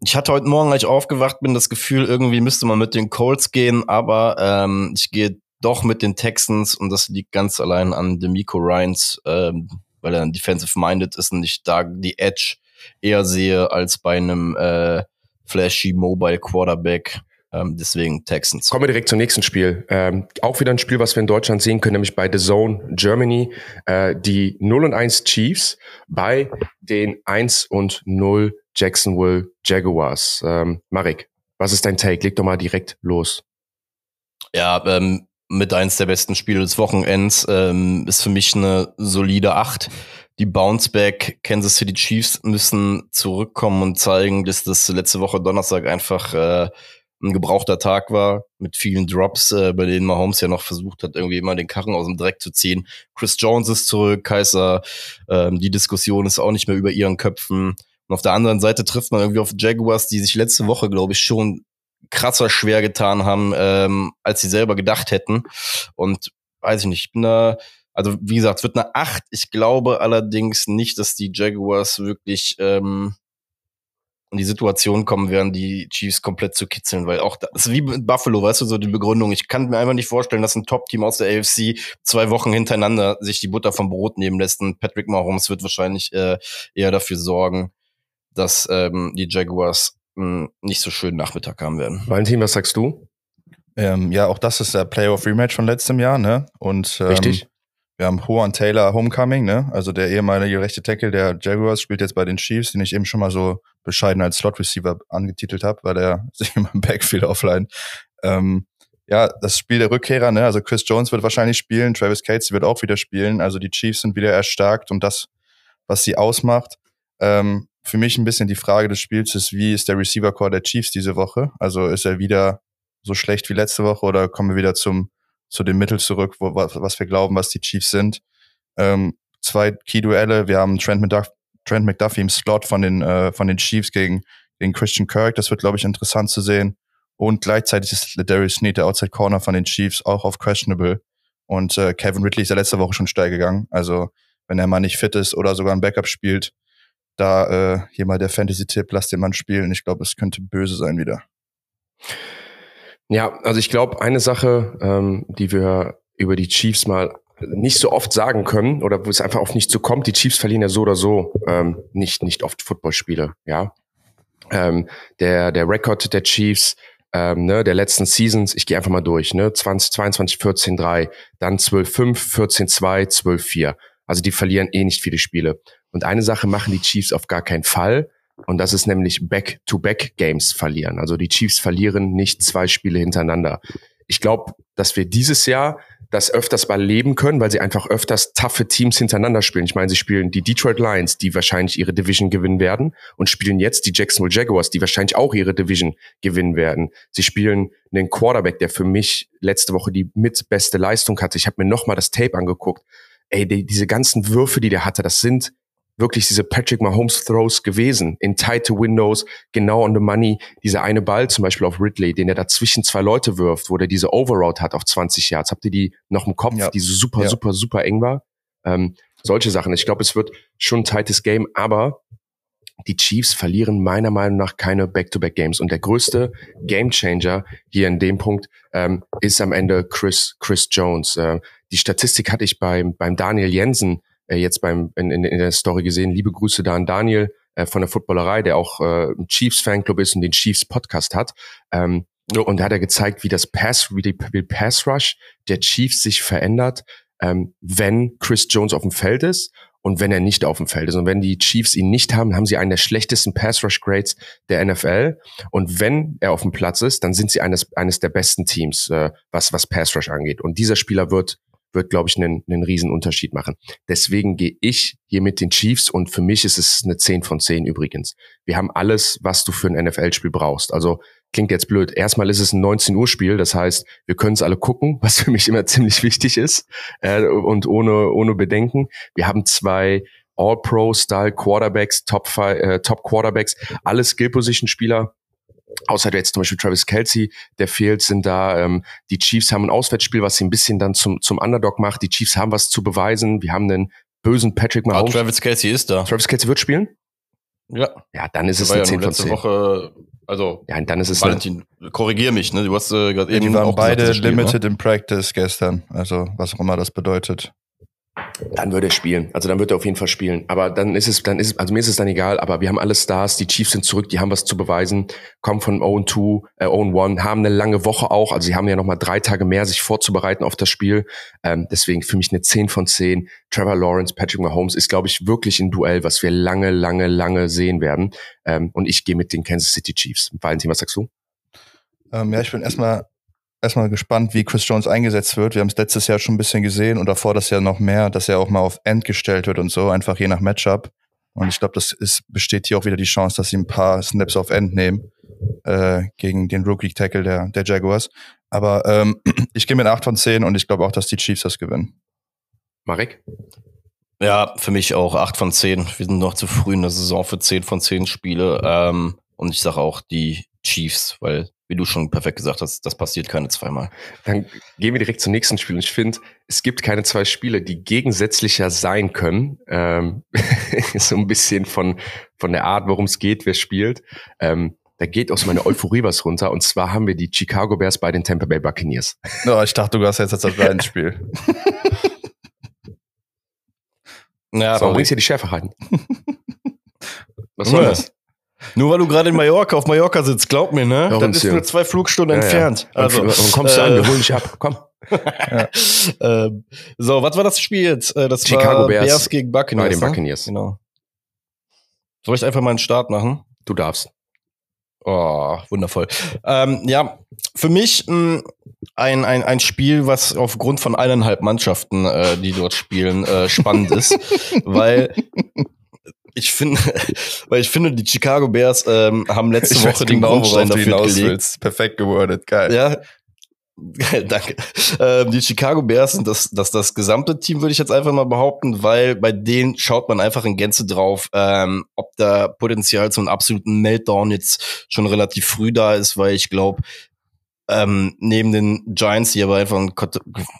ich hatte heute Morgen, als ich aufgewacht bin, das Gefühl, irgendwie müsste man mit den Colts gehen, aber ähm, ich gehe doch mit den Texans und das liegt ganz allein an Demico Ryans, ähm, weil er defensive-minded ist und ich da die Edge eher sehe als bei einem äh, flashy Mobile Quarterback. Ähm, deswegen Texans. Kommen wir direkt zum nächsten Spiel. Ähm, auch wieder ein Spiel, was wir in Deutschland sehen können, nämlich bei The Zone Germany. Äh, die 0 und 1 Chiefs bei den 1 und 0 Jacksonville Jaguars. Ähm, Marek, was ist dein Take? Leg doch mal direkt los. Ja, ähm, mit eins der besten Spiele des Wochenends ähm, ist für mich eine solide 8 die Bounceback Kansas City Chiefs müssen zurückkommen und zeigen, dass das letzte Woche Donnerstag einfach äh, ein gebrauchter Tag war mit vielen Drops, äh, bei denen Mahomes ja noch versucht hat, irgendwie immer den Karren aus dem Dreck zu ziehen. Chris Jones ist zurück, Kaiser, ähm, die Diskussion ist auch nicht mehr über ihren Köpfen. Und auf der anderen Seite trifft man irgendwie auf Jaguars, die sich letzte Woche, glaube ich, schon krasser schwer getan haben, ähm, als sie selber gedacht hätten. Und weiß ich nicht, ich bin da, also wie gesagt, es wird eine 8. Ich glaube allerdings nicht, dass die Jaguars wirklich ähm, in die Situation kommen werden, die Chiefs komplett zu kitzeln, weil auch das ist wie mit Buffalo, weißt du, so die Begründung. Ich kann mir einfach nicht vorstellen, dass ein Top-Team aus der AFC zwei Wochen hintereinander sich die Butter vom Brot nehmen lässt. Und Patrick Mahomes wird wahrscheinlich äh, eher dafür sorgen, dass ähm, die Jaguars mh, hm, nicht so schönen Nachmittag haben werden. Valentin, was sagst du? Ähm, ja, auch das ist der Playoff Rematch von letztem Jahr, ne? Und ähm, Richtig. Wir haben Juan Taylor Homecoming, ne? Also der ehemalige rechte Tackle der Jaguars spielt jetzt bei den Chiefs, den ich eben schon mal so bescheiden als Slot Receiver angetitelt habe, weil er *laughs* sich immer im Backfield offline. Ähm, ja, das Spiel der Rückkehrer, ne? Also Chris Jones wird wahrscheinlich spielen, Travis Casey wird auch wieder spielen. Also die Chiefs sind wieder erstarkt und das, was sie ausmacht. Ähm, für mich ein bisschen die Frage des Spiels ist, wie ist der Receiver Core der Chiefs diese Woche? Also ist er wieder so schlecht wie letzte Woche oder kommen wir wieder zum zu dem Mittel zurück, wo, was wir glauben, was die Chiefs sind. Ähm, zwei Key-Duelle. Wir haben Trent, McDuff Trent McDuffie im Slot von den, äh, von den Chiefs gegen, gegen Christian Kirk. Das wird, glaube ich, interessant zu sehen. Und gleichzeitig ist Darius Snead, der Outside Corner von den Chiefs, auch auf questionable. Und äh, Kevin Ridley ist ja letzte Woche schon steil gegangen. Also, wenn er mal nicht fit ist oder sogar ein Backup spielt, da äh, hier mal der Fantasy-Tipp, lass den Mann spielen. Ich glaube, es könnte böse sein wieder. Ja, also ich glaube, eine Sache, ähm, die wir über die Chiefs mal nicht so oft sagen können oder wo es einfach auf nicht so kommt, die Chiefs verlieren ja so oder so ähm, nicht nicht oft Footballspiele, ja. Ähm, der der Rekord der Chiefs ähm, ne, der letzten Seasons, ich gehe einfach mal durch, ne, 20, 22, 14, 3, dann 12, 5, 14, 2, 12, 4. Also die verlieren eh nicht viele Spiele. Und eine Sache machen die Chiefs auf gar keinen Fall. Und das ist nämlich Back-to-Back-Games verlieren. Also die Chiefs verlieren nicht zwei Spiele hintereinander. Ich glaube, dass wir dieses Jahr das öfters mal leben können, weil sie einfach öfters taffe Teams hintereinander spielen. Ich meine, sie spielen die Detroit Lions, die wahrscheinlich ihre Division gewinnen werden, und spielen jetzt die Jacksonville Jaguars, die wahrscheinlich auch ihre Division gewinnen werden. Sie spielen einen Quarterback, der für mich letzte Woche die mitbeste Leistung hatte. Ich habe mir nochmal das Tape angeguckt. Ey, die, diese ganzen Würfe, die der hatte, das sind wirklich diese Patrick Mahomes Throws gewesen in tight Windows, genau on the money. Dieser eine Ball zum Beispiel auf Ridley, den er da zwischen zwei Leute wirft, wo der diese Overroad hat auf 20 Yards. Habt ihr die noch im Kopf, Ja. die so super, Ja. super, super eng war? Ähm, solche Sachen. Ich glaube, es wird schon ein tightes Game, aber die Chiefs verlieren meiner Meinung nach keine Back-to-Back-Games. Und der größte Gamechanger hier in dem Punkt ähm, ist am Ende Chris, Chris Jones. Äh, die Statistik hatte ich beim, beim Daniel Jensen äh, jetzt beim, in, in, in der Story gesehen. Liebe Grüße da an Daniel äh, von der Footballerei, der auch äh, ein Chiefs-Fanclub ist und den Chiefs-Podcast hat. Ähm, und da hat er gezeigt, wie das Pass, wie die wie Pass Rush der Chiefs sich verändert, ähm, wenn Chris Jones auf dem Feld ist und wenn er nicht auf dem Feld ist. Und wenn die Chiefs ihn nicht haben, haben sie einen der schlechtesten Pass Rush Grades der NFL. Und wenn er auf dem Platz ist, dann sind sie eines, eines der besten Teams, äh, was, was Pass Rush angeht. Und dieser Spieler wird, wird, glaube ich, einen, einen riesen Unterschied machen. Deswegen gehe ich hier mit den Chiefs und für mich ist es eine 10 von 10 übrigens. Wir haben alles, was du für ein NFL-Spiel brauchst. Also klingt jetzt blöd. Erstmal ist es ein 19 Uhr Spiel, das heißt, wir können es alle gucken, *laughs* was für mich immer ziemlich wichtig ist äh, und ohne ohne Bedenken. Wir haben zwei All-Pro-Style Quarterbacks, Top äh, Top Quarterbacks, alle Skill Position Spieler. Außer jetzt zum Beispiel Travis Kelsey, der fehlt, sind da. Ähm, die Chiefs haben ein Auswärtsspiel, was sie ein bisschen dann zum zum Underdog macht. Die Chiefs haben was zu beweisen. Wir haben einen bösen Patrick Ah, Mahomes. Travis Kelsey ist da. Travis Kelsey wird spielen? Ja, Ja, dann ist es eine ja 10 nur von letzte 10. Woche. Also, Ja, dann ist es eine, Valentin, korrigier mich, ne? Du hast äh, gerade Ja, eben die waren auch beide gesagt, spielt, limited in practice gestern. Also, was auch immer das bedeutet. Dann würde er spielen. Also dann wird er auf jeden Fall spielen. Aber dann ist es, dann ist also mir ist es dann egal, aber wir haben alle Stars, die Chiefs sind zurück, die haben was zu beweisen, kommen von 0-2, äh, 0-1, haben eine lange Woche auch, also sie haben ja nochmal drei Tage mehr, sich vorzubereiten auf das Spiel. Ähm, deswegen für mich eine 10 von 10. Trevor Lawrence, Patrick Mahomes ist, glaube ich, wirklich ein Duell, was wir lange, lange, lange sehen werden. Ähm, und ich gehe mit den Kansas City Chiefs. Valentin, was sagst du? Ähm, ja, ich bin erstmal erstmal gespannt, wie Chris Jones eingesetzt wird. Wir haben es letztes Jahr schon ein bisschen gesehen und davor das Jahr noch mehr, dass er auch mal auf End gestellt wird und so, einfach je nach Matchup. Und ich glaube, das ist, besteht hier auch wieder die Chance, dass sie ein paar Snaps auf End nehmen äh, gegen den Rookie Tackle der, der Jaguars. Aber ähm, *clears throat* ich gehe mit 8 von 10 und ich glaube auch, dass die Chiefs das gewinnen. Marek? Ja, für mich auch 8 von 10. Wir sind noch zu früh in der Saison für 10 von 10 Spiele. Ähm, und ich sage auch die Chiefs, weil, wie du schon perfekt gesagt hast, das passiert keine zweimal. Dann gehen wir direkt zum nächsten Spiel. Und ich finde, es gibt keine zwei Spiele, die gegensätzlicher sein können. Ähm, *laughs* so ein bisschen von, von der Art, worum es geht, wer spielt. Ähm, da geht aus meiner Euphorie was runter. Und zwar haben wir die Chicago Bears bei den Tampa Bay Buccaneers. No, ich dachte, du hast jetzt das Lions-Spiel. *laughs* Ja, So, bringst hier die Schärfe rein. *laughs* Was Ja. soll das? Nur weil du gerade in Mallorca auf Mallorca sitzt, glaub mir, ne? Ja, das ist nur zwei Flugstunden Ja, ja. entfernt. Also, und, kommst du äh, an, wir holen dich ab. Komm. *laughs* ähm, so, was war das Spiel jetzt? Äh, Das Chicago war Bears Bears gegen Buccaneers. Bei den ne? Buccaneers. Genau. Soll ich einfach mal einen Start machen? Du darfst. Oh, wundervoll. Ähm, ja, für mich mh, ein, ein, ein Spiel, was aufgrund von eineinhalb Mannschaften, äh, die dort spielen, äh, spannend ist, *laughs* weil ich finde, *laughs* weil ich finde, die Chicago Bears ähm, haben letzte Ich Woche den genau, Grundstein dafür gelegt. willst. Perfekt gewordet, geil. Ja. *laughs* Danke. Ähm, die Chicago Bears sind das, das, das gesamte Team, würde ich jetzt einfach mal behaupten, weil bei denen schaut man einfach in Gänze drauf, ähm, ob da Potenzial zu einem absoluten Meltdown jetzt schon relativ früh da ist, weil ich glaube, ähm, neben den Giants, die aber einfach ein,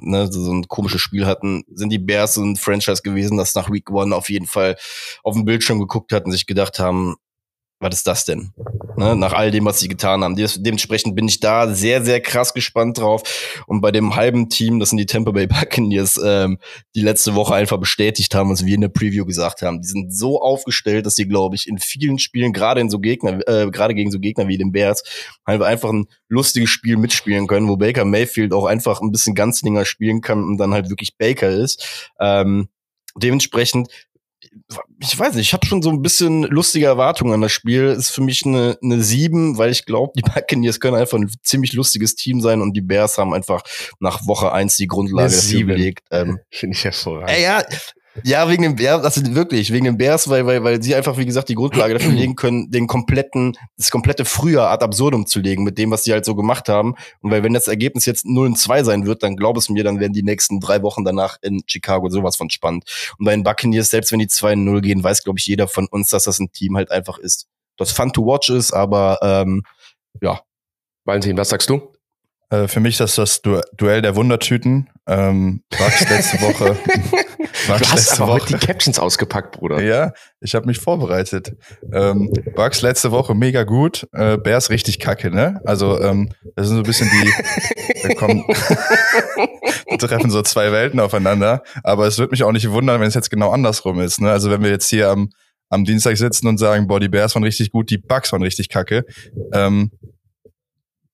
ne, so ein komisches Spiel hatten, sind die Bears so ein Franchise gewesen, das nach Week One auf jeden Fall auf dem Bildschirm geguckt hat und sich gedacht haben, was ist das denn? Ne, nach all dem, was sie getan haben. Dementsprechend bin ich da sehr, sehr krass gespannt drauf. Und bei dem halben Team, das sind die Tampa Bay Buccaneers, ähm, die letzte Woche einfach bestätigt haben, was wir in der Preview gesagt haben. Die sind so aufgestellt, dass sie, glaube ich, in vielen Spielen, gerade in so Gegner, äh, gerade gegen so Gegner wie den Bears, halt einfach ein lustiges Spiel mitspielen können, wo Baker Mayfield auch einfach ein bisschen Ganzlinger spielen kann und dann halt wirklich Baker ist. Ähm, dementsprechend ich weiß nicht, ich habe schon so ein bisschen lustige Erwartungen an das Spiel. Ist für mich eine, eine 7, weil ich glaube, die Buccaneers können einfach ein ziemlich lustiges Team sein und die Bears haben einfach nach Woche eins die Grundlage dafür gelegt. Ähm, Finde ich hervorragend. ey, ja, Ja, wegen dem Bears, also wirklich, wegen dem Bears, weil, weil, weil sie einfach, wie gesagt, die Grundlage dafür legen können, den kompletten, das komplette Frühjahr ad absurdum zu legen mit dem, was sie halt so gemacht haben. Und weil wenn das Ergebnis jetzt 0 2 sein wird, dann glaub es mir, dann werden die nächsten drei Wochen danach in Chicago sowas von spannend. Und bei den Buccaneers, selbst wenn die 2-0 gehen, weiß, glaube ich, jeder von uns, dass das ein Team halt einfach ist. Das fun to watch ist, aber ähm, ja. Valentin, was sagst du? Äh, für mich ist das das Du Duell der Wundertüten. Ähm, Bugs letzte Woche. *laughs* Bugs du hast aber Woche. heute die Captions ausgepackt, Bruder. Ja, ich habe mich vorbereitet. Ähm, Bugs letzte Woche mega gut. Äh, Bears richtig kacke, ne? Also ähm, das sind so ein bisschen die *laughs* wir kommen, *laughs* treffen so zwei Welten aufeinander. Aber es wird mich auch nicht wundern, wenn es jetzt genau andersrum ist. Ne? Also wenn wir jetzt hier am am Dienstag sitzen und sagen, boah, die Bears waren richtig gut, die Bugs waren richtig kacke. Ähm,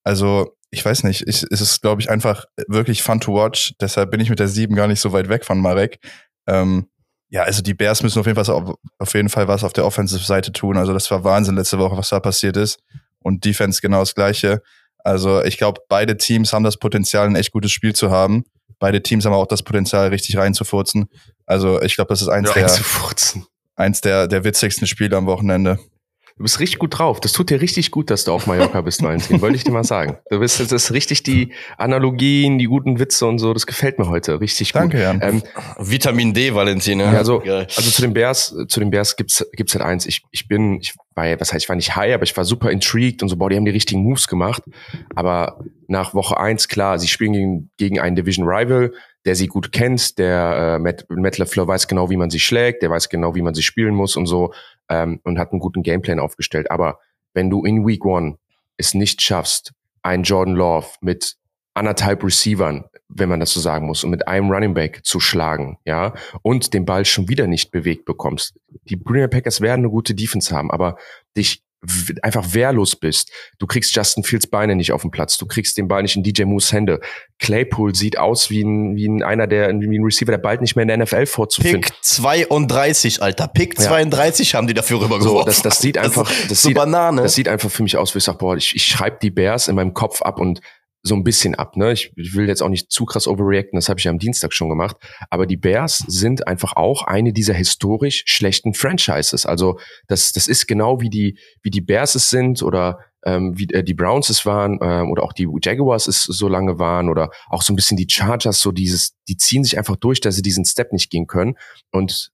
also ich weiß nicht, ich, es ist, glaube ich, einfach wirklich fun to watch. Deshalb bin ich mit der 7 gar nicht so weit weg von Marek. Ähm, ja, also die Bears müssen auf jeden, Fall, auf jeden Fall was auf der Offensive-Seite tun. Also das war Wahnsinn letzte Woche, was da passiert ist. Und Defense genau das Gleiche. Also ich glaube, beide Teams haben das Potenzial, ein echt gutes Spiel zu haben. Beide Teams haben auch das Potenzial, richtig reinzufurzen. Also ich glaube, das ist eins, der, eins der, der witzigsten Spiele am Wochenende. Du bist richtig gut drauf. Das tut dir richtig gut, dass du auf Mallorca bist, Valentin. Wollte ich dir mal sagen. Du bist, das ist richtig die Analogien, die guten Witze und so. Das gefällt mir heute richtig gut. Danke, Jan. Ähm, Vitamin D, Valentin. Ja, also, also zu den Bears, zu den Bears gibt's, gibt's halt eins. Ich, ich bin, ich war, was heißt, ich war nicht high, aber ich war super intrigued und so, boah, die haben die richtigen Moves gemacht. Aber nach Woche eins, klar, sie spielen gegen, gegen einen Division Rival der sie gut kennt, der äh, Matt, Matt LeFleur weiß genau, wie man sie schlägt, der weiß genau, wie man sie spielen muss und so ähm, und hat einen guten Gameplan aufgestellt. Aber wenn du in Week One es nicht schaffst, einen Jordan Love mit anderthalb Receivern, wenn man das so sagen muss, und mit einem Running Back zu schlagen, ja, und den Ball schon wieder nicht bewegt bekommst. Die Green Bay Packers werden eine gute Defense haben, aber dich einfach wehrlos bist. Du kriegst Justin Fields Beine nicht auf den Platz. Du kriegst den Ball nicht in DJ Moose Hände. Claypool sieht aus wie ein, wie ein einer, der, wie ein Receiver, der bald nicht mehr in der NFL vorzufinden. Pick 32, Alter. Pick 32 ja. haben die dafür rübergeworfen. So, das, das sieht einfach, das, das sieht, Banane. das sieht einfach für mich aus, wie ich sag, boah, ich, ich schreibe die Bears in meinem Kopf ab und so ein bisschen ab. Ne? Ich, ich will jetzt auch nicht zu krass overreacten, das habe ich ja am Dienstag schon gemacht. Aber die Bears sind einfach auch eine dieser historisch schlechten Franchises. Also das, das ist genau wie die, wie die Bears es sind oder ähm, wie äh, die Browns es waren ähm, oder auch die Jaguars es so lange waren oder auch so ein bisschen die Chargers, so dieses, die ziehen sich einfach durch, dass sie diesen Step nicht gehen können. Und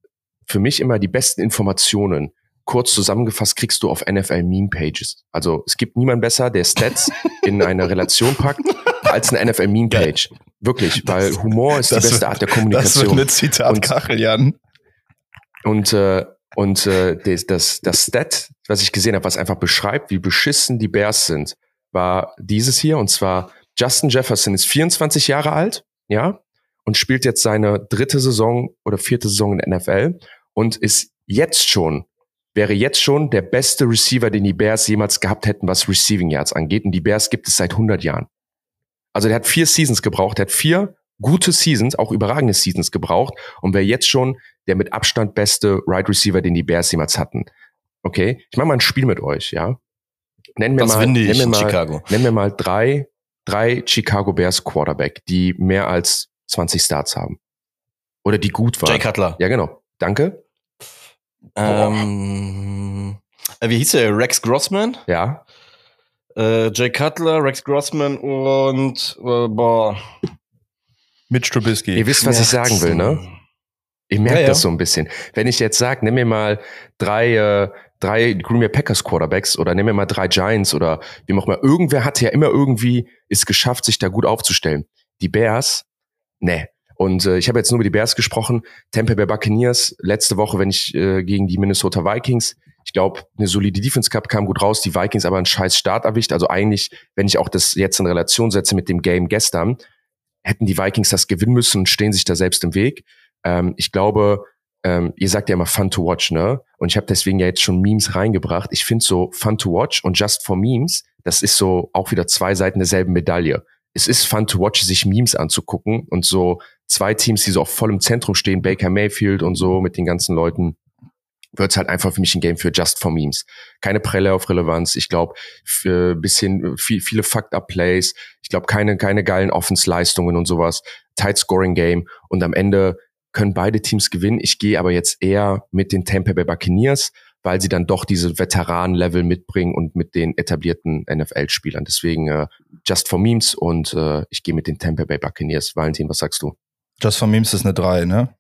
für mich immer die besten Informationen kurz zusammengefasst kriegst du auf NFL Meme Pages. Also es gibt niemand besser, der Stats *laughs* in eine Relation packt, als eine NFL Meme Page. Wirklich, weil Humor ist die beste wird, Art der Kommunikation. Das wird eine Zitatkachel, Jan. Und äh, und äh, das, das, das Stat, was ich gesehen habe, was einfach beschreibt, wie beschissen die Bears sind, war dieses hier. Und zwar Justin Jefferson ist 24 Jahre alt, ja, und spielt jetzt seine dritte Saison oder vierte Saison in der NFL und ist jetzt schon wäre jetzt schon der beste Receiver, den die Bears jemals gehabt hätten, was Receiving Yards angeht. Und die Bears gibt es seit 100 Jahren. Also der hat vier Seasons gebraucht, der hat vier gute Seasons, auch überragende Seasons gebraucht und wäre jetzt schon der mit Abstand beste Right Receiver, den die Bears jemals hatten. Okay, ich mache mal ein Spiel mit euch, ja. Nennen wir mal, nennen wir mal, Chicago. nennen wir mal drei, drei Chicago Bears Quarterback, die mehr als 20 Starts haben. Oder die gut waren. Jay Cutler. Ja, genau. Danke. Ähm, äh, wie hieß der? Rex Grossman? Ja. Äh, Jay Cutler, Rex Grossman und äh, boah. Mitch Trubisky. Ihr wisst, was ja. ich sagen will, ne? Ich merke ja, das so ein bisschen. Wenn ich jetzt sage, nimm mir mal drei, äh, drei Green Bay Packers Quarterbacks oder nimm mir mal drei Giants oder wie auch immer. Irgendwer hat ja immer irgendwie es geschafft, sich da gut aufzustellen. Die Bears, ne, und äh, ich habe jetzt nur über die Bears gesprochen. Tampa Bay Buccaneers letzte Woche, wenn ich äh, gegen die Minnesota Vikings. Ich glaube, eine solide Defense Cup kam gut raus. Die Vikings aber einen scheiß Start erwischt. Also eigentlich, wenn ich auch das jetzt in Relation setze mit dem Game gestern, hätten die Vikings das gewinnen müssen und stehen sich da selbst im Weg. Ähm, ich glaube, ähm, ihr sagt ja immer fun to watch, ne? Und ich habe deswegen ja jetzt schon Memes reingebracht. Ich finde so fun to watch und just for Memes, das ist so auch wieder zwei Seiten derselben Medaille. Es ist fun to watch, sich Memes anzugucken und so zwei Teams, die so auch voll im Zentrum stehen, Baker Mayfield und so mit den ganzen Leuten, wird's halt einfach für mich ein Game für Just for Memes. Keine Prelle auf Relevanz. Ich glaube, für bisschen viel, viele Fucked Up Plays. Ich glaube, keine keine geilen Offensleistungen und sowas. Tight Scoring Game und am Ende können beide Teams gewinnen. Ich gehe aber jetzt eher mit den Tampa Bay Buccaneers, weil sie dann doch diese Veteranen-Level mitbringen und mit den etablierten NFL-Spielern. Deswegen äh, Just for Memes und äh, ich gehe mit den Tampa Bay Buccaneers. Valentin, was sagst du? Just for Memes ist eine 3, ne?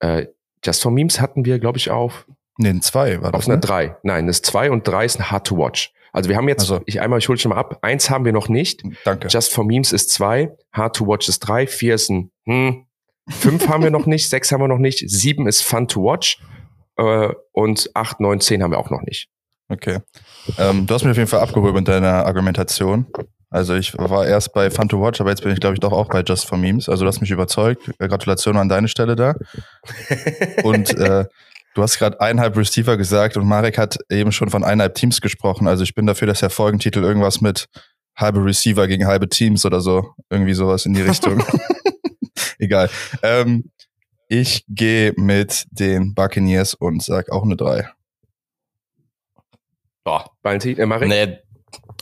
Äh, Just for Memes hatten wir, glaube ich, auf. Nee, ein 2 war das. Auf einer 3. Nein, das 2 und 3 ist ein Hard to Watch. Also wir haben jetzt, Also- ich einmal, ich hole schon mal ab. Eins haben wir noch nicht. Danke. Just for Memes ist 2, Hard to Watch ist 3, 4 ist ein hm, 5 haben wir noch nicht, 6 haben wir noch nicht, 7 ist Fun to Watch äh, und 8, 9, 10 haben wir auch noch nicht. Okay. Ähm, du hast mich auf jeden Fall abgeholt mit deiner Argumentation. Also ich war erst bei Fun to Watch, aber jetzt bin ich, glaube ich, doch auch bei Just for Memes. Also du hast mich überzeugt. Äh, Gratulation an deine Stelle da. *laughs* Und äh, du hast gerade eineinhalb Receiver gesagt und Marek hat eben schon von eineinhalb Teams gesprochen. Also ich bin dafür, dass der Folgentitel irgendwas mit halbe Receiver gegen halbe Teams oder so, irgendwie sowas in die Richtung. *laughs* *laughs* Egal. Ähm, ich gehe mit den Buccaneers und sag auch eine 3. Ja, Valentin, äh, Marek? nee,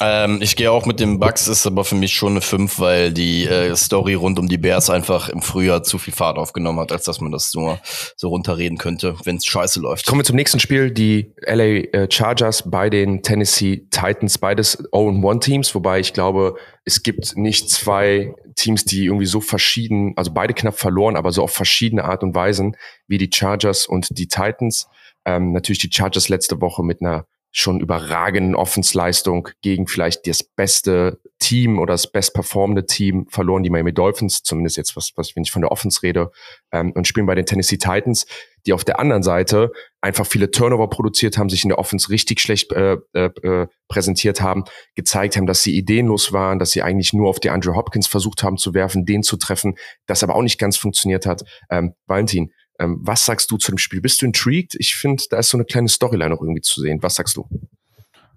ähm, ich gehe auch mit den Bugs, ist aber für mich schon eine 5, weil die äh, Story rund um die Bears einfach im Frühjahr zu viel Fahrt aufgenommen hat, als dass man das nur so runterreden könnte, wenn es scheiße läuft. Kommen wir zum nächsten Spiel. Die LA äh, Chargers bei den Tennessee Titans, beides 0-1-Teams, wobei ich glaube, es gibt nicht zwei Teams, die irgendwie so verschieden, also beide knapp verloren, aber so auf verschiedene Art und Weisen wie die Chargers und die Titans. Ähm, natürlich die Chargers letzte Woche mit einer schon überragenden Offensleistung gegen vielleicht das beste Team oder das best performende Team verloren, die Miami Dolphins, zumindest jetzt, was, was wenn ich von der Offense rede, ähm, und spielen bei den Tennessee Titans, die auf der anderen Seite einfach viele Turnover produziert haben, sich in der Offense richtig schlecht äh, äh, äh, präsentiert haben, gezeigt haben, dass sie ideenlos waren, dass sie eigentlich nur auf die Andrew Hopkins versucht haben zu werfen, den zu treffen, das aber auch nicht ganz funktioniert hat. Ähm, Valentin, ähm, was sagst du zu dem Spiel? Bist du intrigued? Ich finde, da ist so eine kleine Storyline noch irgendwie zu sehen. Was sagst du?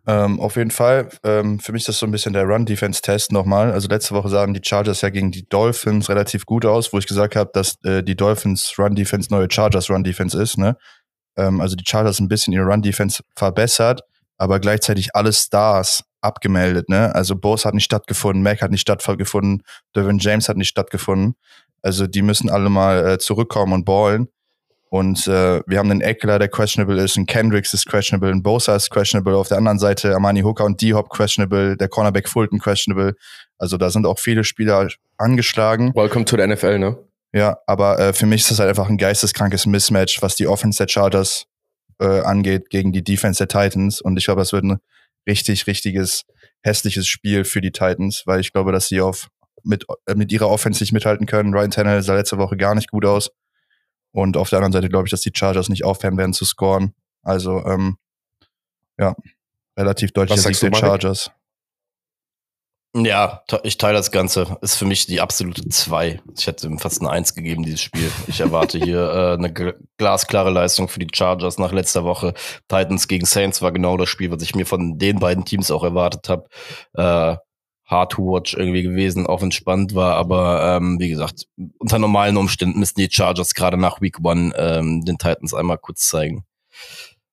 Ähm, auf jeden Fall. Ähm, für mich ist das so ein bisschen der Run-Defense-Test nochmal. Also letzte Woche sahen die Chargers ja gegen die Dolphins relativ gut aus, wo ich gesagt habe, dass äh, die Dolphins Run-Defense neue Chargers Run-Defense ist. Ne? Ähm, also die Chargers ein bisschen ihre Run-Defense verbessert, aber gleichzeitig alle Stars abgemeldet. Ne? Also Bose hat nicht stattgefunden, Mac hat nicht stattgefunden, Derwin James hat nicht stattgefunden. Also die müssen alle mal äh, zurückkommen und ballen. Und äh, wir haben einen Eckler, der questionable ist, ein Kendricks ist questionable, ein Bosa ist questionable, auf der anderen Seite Amani Hooker und D-Hop questionable, der Cornerback Fulton questionable. Also da sind auch viele Spieler angeschlagen. Welcome to the NFL, ne? Ja, aber äh, für mich ist das halt einfach ein geisteskrankes Mismatch, was die Offense der Chargers äh, angeht gegen die Defense der Titans. Und ich glaube, das wird ein richtig, richtiges, hässliches Spiel für die Titans, weil ich glaube, dass sie auf mit, äh, mit ihrer Offense nicht mithalten können. Ryan Tannehill sah letzte Woche gar nicht gut aus. Und auf der anderen Seite glaube ich, dass die Chargers nicht aufhören werden zu scoren. Also, ähm, ja, relativ deutlicher Sieg der? Chargers. Ja, ich teile das Ganze. Ist für mich die absolute zwei. Ich hätte ihm fast eine Eins gegeben, dieses Spiel. Ich erwarte hier *laughs* äh, eine gl- glasklare Leistung für die Chargers nach letzter Woche. Titans gegen Saints war genau das Spiel, was ich mir von den beiden Teams auch erwartet habe. Äh, hard to watch irgendwie gewesen, auch spannend war. Aber ähm, wie gesagt, unter normalen Umständen müssten die Chargers gerade nach Week One ähm, den Titans einmal kurz zeigen,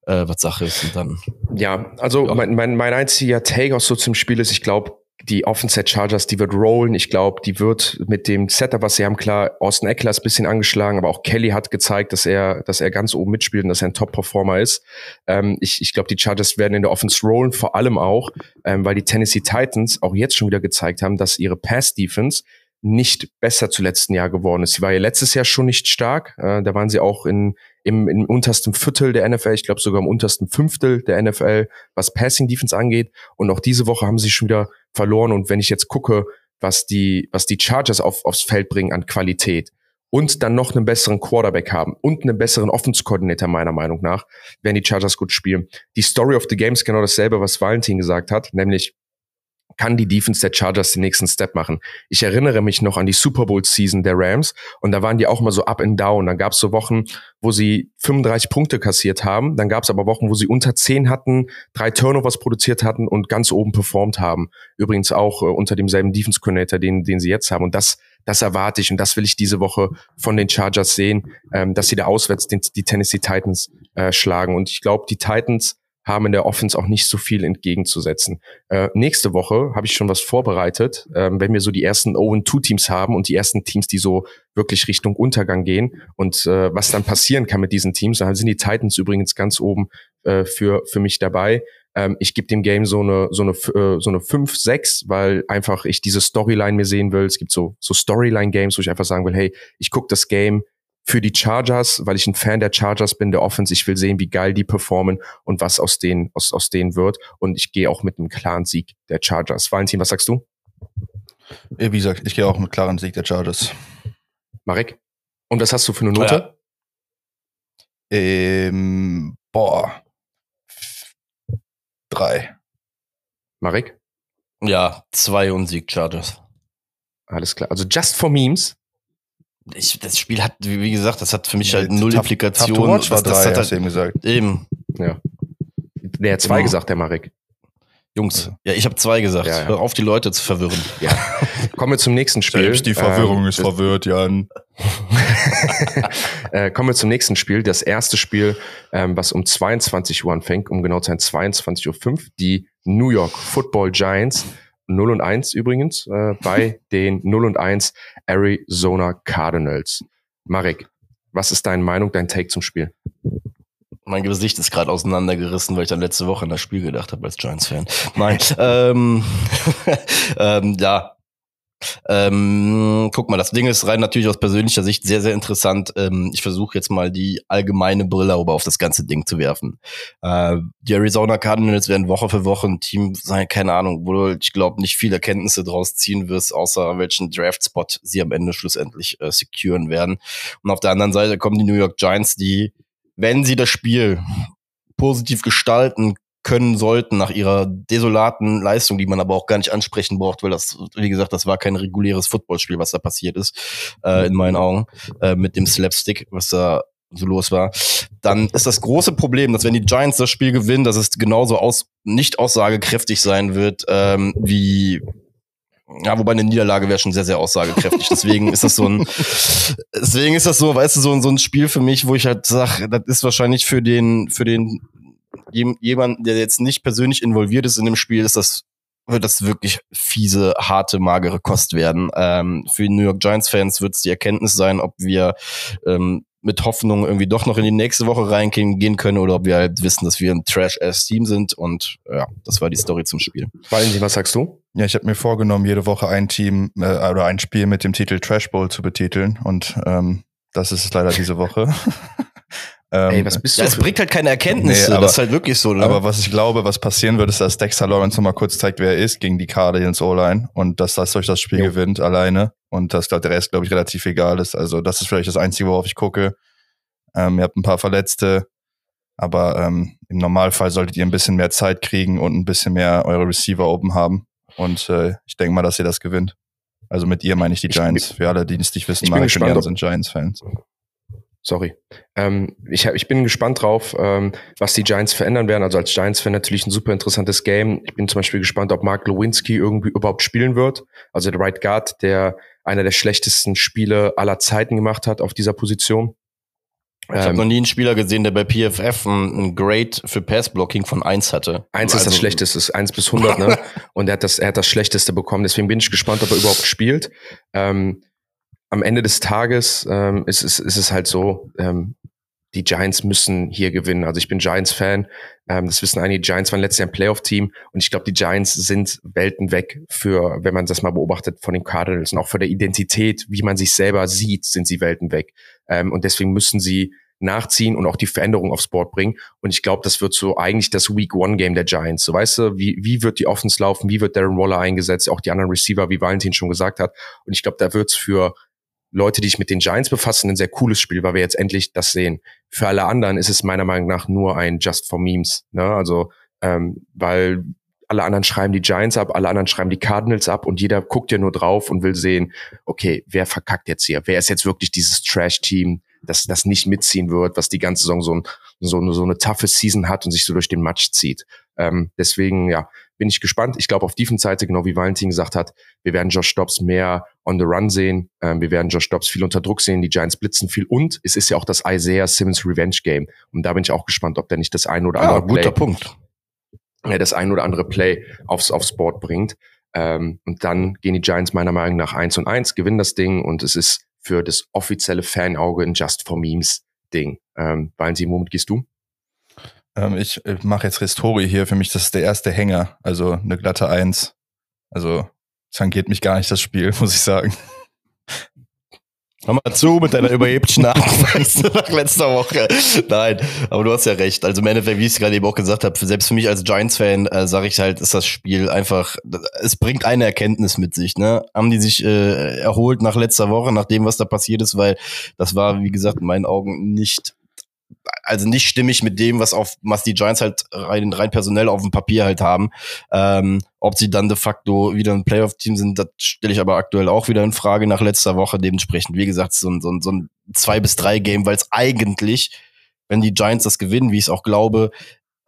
äh, was Sache ist. Und dann Ja, also Ja. Mein, mein, mein einziger Take aus so zum Spiel ist, ich glaube, die Offense der Chargers, die wird rollen. Ich glaube, die wird mit dem Setup, was sie haben, klar, Austin Eckler ist ein bisschen angeschlagen, aber auch Kelly hat gezeigt, dass er, dass er ganz oben mitspielt und dass er ein Top-Performer ist. Ähm, ich ich glaube, die Chargers werden in der Offense rollen, vor allem auch, ähm, weil die Tennessee Titans auch jetzt schon wieder gezeigt haben, dass ihre Pass-Defense nicht besser zu letzten Jahr geworden ist. Sie war ja letztes Jahr schon nicht stark. Äh, da waren sie auch in, im, im untersten Viertel der NFL, ich glaube sogar im untersten Fünftel der NFL, was Passing Defense angeht. Und auch diese Woche haben sie schon wieder verloren. Und wenn ich jetzt gucke, was die, was die Chargers auf, aufs Feld bringen an Qualität und dann noch einen besseren Quarterback haben und einen besseren Offense-Coordinator meiner Meinung nach, werden die Chargers gut spielen. Die Story of the Game ist genau dasselbe, was Valentin gesagt hat, nämlich kann die Defense der Chargers den nächsten Step machen. Ich erinnere mich noch an die Super Bowl Season der Rams und da waren die auch mal so up and down. Dann gab es so Wochen, wo sie 35 Punkte kassiert haben. Dann gab es aber Wochen, wo sie unter 10 hatten, drei Turnovers produziert hatten und ganz oben performt haben. Übrigens auch äh, unter demselben Defense Coordinator, den, den sie jetzt haben. Und das, das erwarte ich und das will ich diese Woche von den Chargers sehen, ähm, dass sie da auswärts den, die Tennessee Titans äh, schlagen. Und ich glaube, die Titans haben in der Offense auch nicht so viel entgegenzusetzen. Äh, nächste Woche habe ich schon was vorbereitet, ähm, wenn wir so die ersten 0-2-Teams haben und die ersten Teams, die so wirklich Richtung Untergang gehen und äh, was dann passieren kann mit diesen Teams. Dann sind die Titans übrigens ganz oben äh, für, für mich dabei. Ähm, ich gebe dem Game so eine, so eine, äh, so eine 5, 6, weil einfach ich diese Storyline mir sehen will. Es gibt so, so Storyline-Games, wo ich einfach sagen will, hey, ich gucke das Game für die Chargers, weil ich ein Fan der Chargers bin, der Offense. Ich will sehen, wie geil die performen und was aus denen, aus, aus denen wird. Und ich gehe auch mit einem klaren Sieg der Chargers. Valentin, was sagst du? Wie gesagt, ich gehe auch mit klaren Sieg der Chargers. Marek? Und was hast du für eine Note? Ja. Ähm, boah. Drei. Marek? Ja, zwei und Sieg Chargers. Alles klar. Also just for memes ich, das Spiel hat, wie gesagt, das hat für mich ja, halt null tough, Implikation. Tough watch war das, drei, das hat eben gesagt. Eben. Ja. Der hat zwei genau. gesagt, der Marek. Jungs, also. ja, ich habe zwei gesagt. Ja, ja. Hör auf, die Leute zu verwirren. *laughs* Ja. Kommen wir zum nächsten Spiel. Selbst die Verwirrung ähm, ist verwirrt, Jan. *laughs* äh, kommen wir zum nächsten Spiel. Das erste Spiel, ähm, was um 22 Uhr anfängt, um genau zu sein 22.05 Uhr, die New York Football Giants 0 und 1 übrigens äh, bei *laughs* den 0 und 1 Arizona Cardinals. Marek, was ist deine Meinung, dein Take zum Spiel? Mein Gesicht ist gerade auseinandergerissen, weil ich dann letzte Woche an das Spiel gedacht habe als Giants-Fan. Nein, *laughs* ähm, *laughs* ähm, ja, ähm, guck mal, das Ding ist rein natürlich aus persönlicher Sicht sehr, sehr interessant. Ähm, ich versuche jetzt mal die allgemeine Brille aber auf das ganze Ding zu werfen. Äh, die Arizona Cardinals werden Woche für Woche ein Team sein, keine Ahnung, wo du, ich glaube, nicht viele Erkenntnisse draus ziehen wirst, außer welchen Draft-Spot sie am Ende schlussendlich äh, securen werden. Und auf der anderen Seite kommen die New York Giants, die, wenn sie das Spiel positiv gestalten können sollten nach ihrer desolaten Leistung, die man aber auch gar nicht ansprechen braucht, weil das, wie gesagt, das war kein reguläres Footballspiel, was da passiert ist, äh, in meinen Augen, äh, mit dem Slapstick, was da so los war, dann ist das große Problem, dass wenn die Giants das Spiel gewinnen, dass es genauso aus, nicht aussagekräftig sein wird, ähm, wie ja, wobei eine Niederlage wäre schon sehr, sehr aussagekräftig. *laughs* Deswegen ist das so ein, deswegen ist das so, weißt du, so, ein so ein Spiel für mich, wo ich halt sage, das ist wahrscheinlich für den, für den jemand, der jetzt nicht persönlich involviert ist in dem Spiel, ist das wird das wirklich fiese, harte, magere Kost werden. Ähm, für die New York Giants-Fans wird es die Erkenntnis sein, ob wir ähm, mit Hoffnung irgendwie doch noch in die nächste Woche reingehen können oder ob wir halt wissen, dass wir ein Trash-Ass-Team sind. Und ja, das war die Story zum Spiel. Valentin, was sagst du? Ja, ich habe mir vorgenommen, jede Woche ein Team äh, oder ein Spiel mit dem Titel Trash Bowl zu betiteln. Und ähm, das ist es leider diese Woche. *laughs* Ähm, Ey, was bist du? Ja, es bringt halt keine Erkenntnisse. Nee, aber, das ist halt wirklich so. Ne? Aber was ich glaube, was passieren wird, ist, dass Dexter Lawrence nochmal kurz zeigt, wer er ist gegen die Cardinals O-Line und dass das durch das Spiel jo. gewinnt alleine und dass der Rest, glaube ich, relativ egal ist. Also das ist vielleicht das Einzige, worauf ich gucke. Ähm, ihr habt ein paar Verletzte, aber ähm, im Normalfall solltet ihr ein bisschen mehr Zeit kriegen und ein bisschen mehr eure Receiver open haben. Und äh, ich denke mal, dass ihr das gewinnt. Also mit ihr meine ich die Giants. Für alle, die es nicht wissen, ich bin sind Giants-Fans. Sorry. Ähm, ich, ich bin gespannt drauf, ähm, was die Giants verändern werden. Also als Giants-Fan natürlich ein super interessantes Game. Ich bin zum Beispiel gespannt, ob Mark Lewinsky irgendwie überhaupt spielen wird. Also der Right Guard, der einer der schlechtesten Spiele aller Zeiten gemacht hat auf dieser Position. Ich ähm, habe noch nie einen Spieler gesehen, der bei PFF ein, ein Grade für Passblocking von eins hatte. Eins also, ist das also Schlechteste, eins bis hundert, ne? *laughs* Und er hat das, er hat das Schlechteste bekommen. Deswegen bin ich gespannt, ob er überhaupt spielt. Ähm, am Ende des Tages ähm, ist, ist, ist es halt so, ähm, die Giants müssen hier gewinnen. Also ich bin Giants-Fan. Ähm, das wissen einige. Giants waren letztes Jahr ein Playoff-Team und ich glaube, die Giants sind Welten weg für, wenn man das mal beobachtet, von den Cardinals und auch für der Identität, wie man sich selber sieht, sind sie Welten weg. Ähm, und deswegen müssen sie nachziehen und auch die Veränderung aufs Board bringen. Und ich glaube, das wird so eigentlich das Week One Game der Giants. So weißt du, wie, wie wird die Offense laufen? Wie wird Darren Waller eingesetzt? Auch die anderen Receiver, wie Valentin schon gesagt hat. Und ich glaube, da wird's für Leute, die sich mit den Giants befassen, ein sehr cooles Spiel, weil wir jetzt endlich das sehen. Für alle anderen ist es meiner Meinung nach nur ein Just for Memes. Ne? Also, ähm, weil alle anderen schreiben die Giants ab, alle anderen schreiben die Cardinals ab und jeder guckt ja nur drauf und will sehen, okay, wer verkackt jetzt hier? Wer ist jetzt wirklich dieses Trash-Team, das das nicht mitziehen wird, was die ganze Saison so, ein, so, eine, so eine toughe Season hat und sich so durch den Match zieht? Ähm, deswegen, ja, bin ich gespannt. Ich glaube auf Defense-Seite, genau wie Valentin gesagt hat, wir werden Josh Dobbs mehr on the run sehen. Ähm, wir werden Josh Dobbs viel unter Druck sehen. Die Giants blitzen viel. Und es ist ja auch das Isaiah Simmons Revenge Game. Und da bin ich auch gespannt, ob der nicht das ein oder andere ja, guter Play, Punkt. Ja, das ein oder andere Play aufs, aufs Board bringt. Ähm, und dann gehen die Giants meiner Meinung nach eins und eins, gewinnen das Ding und es ist für das offizielle Fanauge ein Just for Memes Ding. Ähm, Valentin, womit gehst du? Ähm, ich ich mache jetzt Historie hier. Für mich das ist der erste Hänger. Also eine glatte Eins. Also tangiert mich gar nicht das Spiel, *laughs* muss ich sagen. Hör mal zu mit deiner überheblichen Art nach letzter Woche. Nein, aber du hast ja recht. Also im Endeffekt, wie ich es gerade eben auch gesagt habe, selbst für mich als Giants-Fan äh, sage ich halt, ist das Spiel einfach, es bringt eine Erkenntnis mit sich. Ne? Haben die sich äh, erholt nach letzter Woche, nach dem, was da passiert ist, weil das war, wie gesagt, in meinen Augen nicht also nicht stimmig mit dem, was auf was die Giants halt rein, rein personell auf dem Papier halt haben. Ähm, ob sie dann de facto wieder ein Playoff-Team sind, das stelle ich aber aktuell auch wieder in Frage nach letzter Woche. Dementsprechend, wie gesagt, so ein, so ein, so ein zwei bis drei Game, weil es eigentlich, wenn die Giants das gewinnen, wie ich es auch glaube,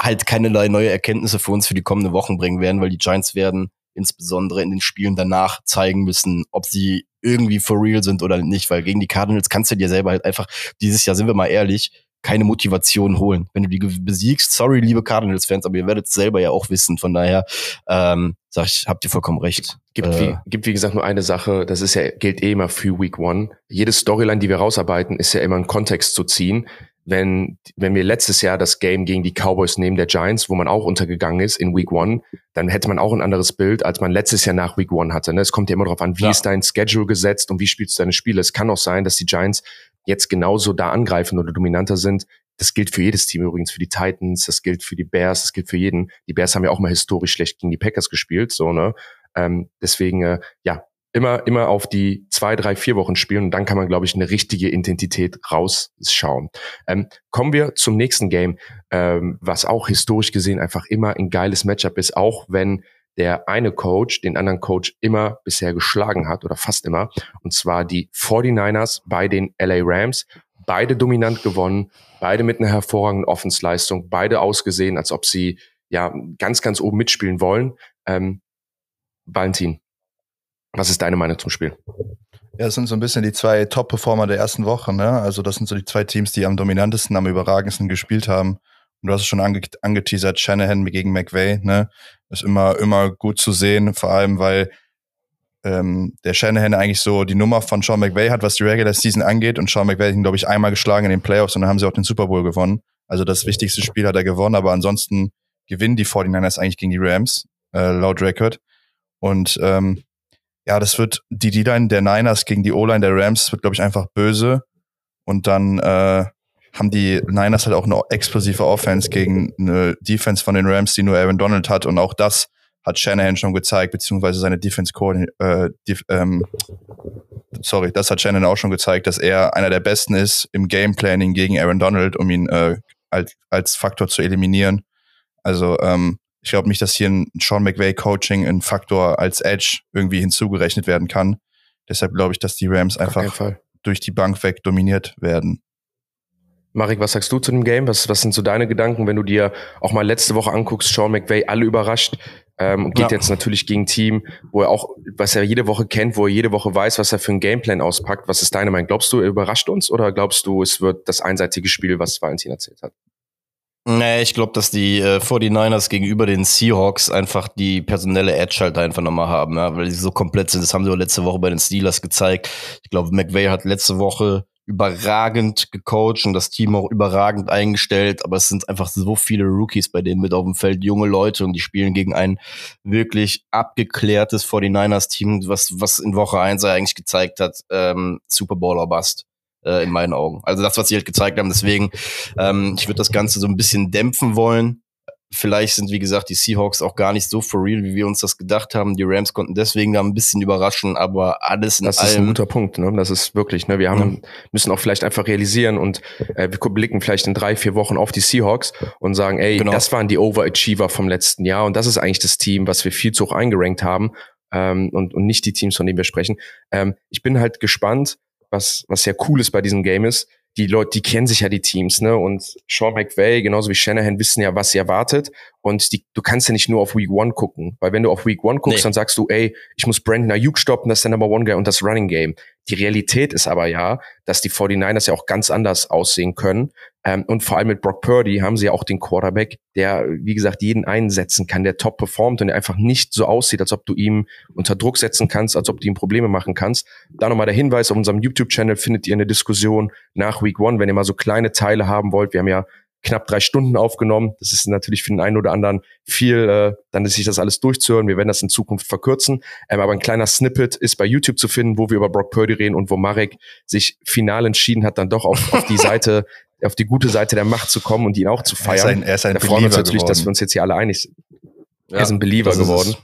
halt keinerlei neue Erkenntnisse für uns für die kommenden Wochen bringen werden, weil die Giants werden insbesondere in den Spielen danach zeigen müssen, ob sie irgendwie for real sind oder nicht, weil gegen die Cardinals kannst du dir selber halt einfach, dieses Jahr sind wir mal ehrlich, keine Motivation holen. Wenn du die besiegst, sorry, liebe Cardinals-Fans, aber ihr werdet es selber ja auch wissen. Von daher ähm, sag ich, habt ihr vollkommen recht. Gibt, äh, wie, gibt wie gesagt nur eine Sache, das ist ja, gilt eh immer für Week One. Jede Storyline, die wir rausarbeiten, ist ja immer in Kontext zu ziehen. Wenn, wenn wir letztes Jahr das Game gegen die Cowboys nehmen der Giants, wo man auch untergegangen ist in Week One, dann hätte man auch ein anderes Bild, als man letztes Jahr nach Week One hatte. Ne? Es kommt ja immer darauf an, wie ja. ist dein Schedule gesetzt und wie spielst du deine Spiele. Es kann auch sein, dass die Giants jetzt genauso da angreifen oder dominanter sind. Das gilt für jedes Team übrigens, für die Titans, das gilt für die Bears, das gilt für jeden. Die Bears haben ja auch mal historisch schlecht gegen die Packers gespielt, so, ne? Ähm, deswegen, äh, ja, immer, immer auf die zwei, drei, vier Wochen spielen und dann kann man, glaube ich, eine richtige Intensität rausschauen. Ähm, kommen wir zum nächsten Game, ähm, was auch historisch gesehen einfach immer ein geiles Matchup ist, auch wenn der eine Coach den anderen Coach immer bisher geschlagen hat oder fast immer. Und zwar die 49ers bei den LA Rams. Beide dominant gewonnen, beide mit einer hervorragenden Offensleistung, beide ausgesehen, als ob sie ja ganz, ganz oben mitspielen wollen. Ähm, Valentin, was ist deine Meinung zum Spiel? Ja, das sind so ein bisschen die zwei Top-Performer der ersten Woche. Ne? Also das sind so die zwei Teams, die am dominantesten, am überragendsten gespielt haben. Und du hast es schon ange angeteasert, Shanahan gegen McVay, ne? Ist immer, immer gut zu sehen, vor allem, weil ähm, der Shanahan eigentlich so die Nummer von Sean McVay hat, was die Regular Season angeht. Und Sean McVay hat ihn, glaube ich, einmal geschlagen in den Playoffs und dann haben sie auch den Super Bowl gewonnen. Also das wichtigste Spiel hat er gewonnen, aber ansonsten gewinnen die 49ers eigentlich gegen die Rams, äh, laut Record. Und ähm, ja, das wird die D-Line der Niners gegen die O-Line der Rams, wird, glaube ich, einfach böse. Und dann äh, haben die Niners halt auch eine explosive Offense gegen eine Defense von den Rams, die nur Aaron Donald hat. Und auch das hat Shanahan schon gezeigt, beziehungsweise seine Defense äh, Def ähm, sorry, das hat Shanahan auch schon gezeigt, dass er einer der Besten ist im Game Planning gegen Aaron Donald, um ihn äh, als, als Faktor zu eliminieren. Also ähm, ich glaube nicht, dass hier ein Sean McVay Coaching ein Faktor als Edge irgendwie hinzugerechnet werden kann. Deshalb glaube ich, dass die Rams einfach durch die Bank weg dominiert werden. Marek, was sagst du zu dem Game? Was, was sind so deine Gedanken, wenn du dir auch mal letzte Woche anguckst, Sean McVay alle überrascht ähm, geht ja. jetzt natürlich gegen Team, wo er auch, was er jede Woche kennt, wo er jede Woche weiß, was er für ein Gameplan auspackt. Was ist deine Meinung? Glaubst du, er überrascht uns oder glaubst du, es wird das einseitige Spiel, was Valentin erzählt hat? Nee, ich glaube, dass die äh, 49ers gegenüber den Seahawks einfach die personelle Edge halt einfach nochmal haben, ja, weil sie so komplett sind. Das haben sie auch letzte Woche bei den Steelers gezeigt. Ich glaube, McVay hat letzte Woche überragend gecoacht und das Team auch überragend eingestellt, aber es sind einfach so viele Rookies bei denen mit auf dem Feld, junge Leute und die spielen gegen ein wirklich abgeklärtes 49ers-Team, was, was in Woche 1 eigentlich gezeigt hat, ähm, Super Bowl or Bust äh, in meinen Augen. Also das, was sie halt gezeigt haben, deswegen, ähm, ich würde das Ganze so ein bisschen dämpfen wollen, Vielleicht sind, wie gesagt, die Seahawks auch gar nicht so for real, wie wir uns das gedacht haben. Die Rams konnten deswegen da ein bisschen überraschen, aber alles in das allem. Das ist ein guter Punkt, ne? Das ist wirklich, ne? Wir haben, ja. müssen auch vielleicht einfach realisieren und äh, wir blicken vielleicht in drei, vier Wochen auf die Seahawks und sagen, ey, genau. das waren die Overachiever vom letzten Jahr und das ist eigentlich das Team, was wir viel zu hoch eingerankt haben ähm, und, und nicht die Teams, von denen wir sprechen. Ähm, ich bin halt gespannt, was, was ja cool ist bei diesem Game ist, die Leute, die kennen sich ja die Teams, ne? Und Sean McVay, genauso wie Shanahan, wissen ja, was sie erwartet. Und die, du kannst ja nicht nur auf Week One gucken, weil wenn du auf Week One guckst, nee. dann sagst du, ey, ich muss Brandon Ayuk stoppen, das ist der Number One Guy und das Running Game. Die Realität ist aber ja, dass die 49ers ja auch ganz anders aussehen können. Ähm, und vor allem mit Brock Purdy haben sie ja auch den Quarterback, der, wie gesagt, jeden einsetzen kann, der top performt und der einfach nicht so aussieht, als ob du ihm unter Druck setzen kannst, als ob du ihm Probleme machen kannst. Da nochmal der Hinweis, auf unserem YouTube-Channel findet ihr eine Diskussion nach Week One, wenn ihr mal so kleine Teile haben wollt. Wir haben ja knapp drei Stunden aufgenommen. Das ist natürlich für den einen oder anderen viel, äh, dann ist sich das alles durchzuhören. Wir werden das in Zukunft verkürzen. Ähm, aber ein kleiner Snippet ist bei YouTube zu finden, wo wir über Brock Purdy reden und wo Marek sich final entschieden hat, dann doch auf, auf die *laughs* Seite, auf die gute Seite der Macht zu kommen und ihn auch zu feiern. Er ist ein, er ist ein da freuen wir uns natürlich, geworden. dass wir uns jetzt hier alle einig sind. Ja, er ist ein Believer geworden.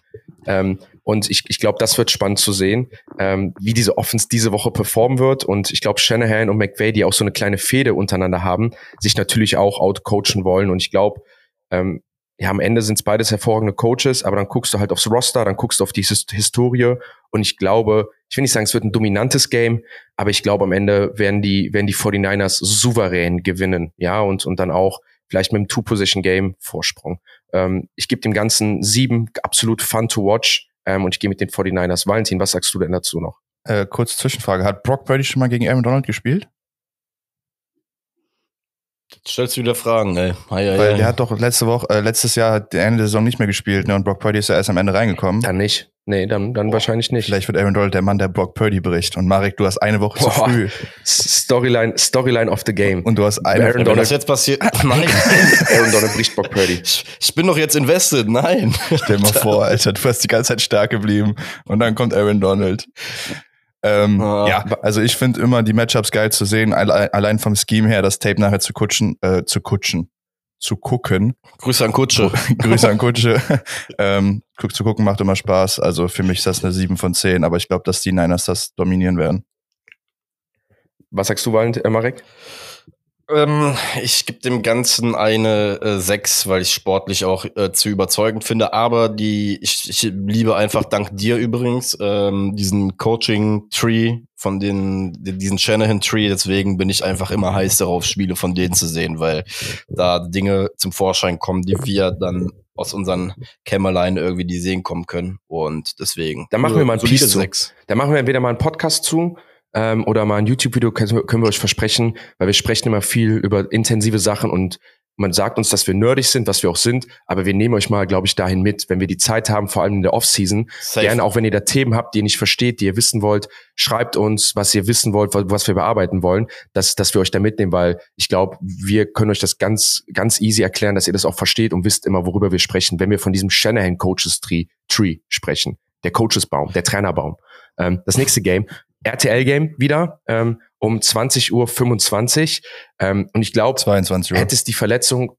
Ähm, und ich, ich glaube, das wird spannend zu sehen, ähm, wie diese Offense diese Woche performen wird. Und ich glaube, Shanahan und McVay, die auch so eine kleine Fehde untereinander haben, sich natürlich auch outcoachen wollen. Und ich glaube, ähm, ja, am Ende sind es beides hervorragende Coaches, aber dann guckst du halt aufs Roster, dann guckst du auf die Historie und ich glaube, ich will nicht sagen, es wird ein dominantes Game, aber ich glaube, am Ende werden die, werden die 49ers souverän gewinnen, ja, und, und dann auch vielleicht mit einem Two-Position-Game Vorsprung. Ähm, ich gebe dem Ganzen sieben, absolut fun to watch. Ähm, und ich gehe mit den 49ers. Valentin, was sagst du denn dazu noch? Äh, kurz Zwischenfrage. Hat Brock Brady schon mal gegen Aaron Donald gespielt? Jetzt stellst du wieder Fragen, ey. Hi, hi, Weil der hat doch letzte Woche, äh, letztes Jahr hat der Ende der Saison nicht mehr gespielt, ne? Und Brock Purdy ist ja erst am Ende reingekommen. Dann nicht. Nee, dann, dann wahrscheinlich nicht. Vielleicht wird Aaron Donald der Mann, der Brock Purdy bricht. Und Marek, du hast eine Woche Boah. zu früh. Storyline, Storyline of the game. Und du hast eine Aaron Donald. Was jetzt passiert? *laughs* Nein. Aaron Donald bricht Brock Purdy. Ich, ich bin doch jetzt invested. Nein. Stell mal *laughs* vor, Alter, du hast die ganze Zeit stark geblieben. Und dann kommt Aaron Donald. Ähm, ah. Ja, also ich finde immer die Matchups geil zu sehen, allein vom Scheme her, das Tape nachher zu kutschen, äh, zu kutschen, zu gucken. Grüße an Kutsche. *laughs* Grüße an Kutsche. *laughs* ähm, zu gucken macht immer Spaß. Also für mich ist das eine 7 von 10, aber ich glaube, dass die Niners das dominieren werden. Was sagst du, Valent, äh, Marek? Ähm, ich gebe dem Ganzen eine äh, 6, weil ich sportlich auch äh, zu überzeugend finde. Aber die, ich, ich liebe einfach dank dir übrigens ähm, diesen Coaching-Tree von den, diesen Shanahan-Tree. Deswegen bin ich einfach immer heiß darauf, Spiele von denen zu sehen, weil da Dinge zum Vorschein kommen, die wir dann aus unseren Kämmerlein irgendwie die sehen kommen können. Und deswegen. Da machen wir mal ein Piece zu. Da machen wir entweder mal einen Podcast zu ähm, oder mal ein YouTube-Video können wir euch versprechen, weil wir sprechen immer viel über intensive Sachen und man sagt uns, dass wir nerdig sind, was wir auch sind, aber wir nehmen euch mal, glaube ich, dahin mit, wenn wir die Zeit haben, vor allem in der Off-Season. Gerne auch, wenn ihr da Themen habt, die ihr nicht versteht, die ihr wissen wollt, schreibt uns, was ihr wissen wollt, was wir bearbeiten wollen, dass, dass wir euch da mitnehmen, weil ich glaube, wir können euch das ganz, ganz easy erklären, dass ihr das auch versteht und wisst immer, worüber wir sprechen, wenn wir von diesem Shanahan Coaches Tree, Tree sprechen. Der Coaches Baum, der Trainerbaum. Ähm, das nächste Game RTL-Game wieder ähm, um 20.25 Uhr. Ähm, und ich glaube, hätte es die Verletzung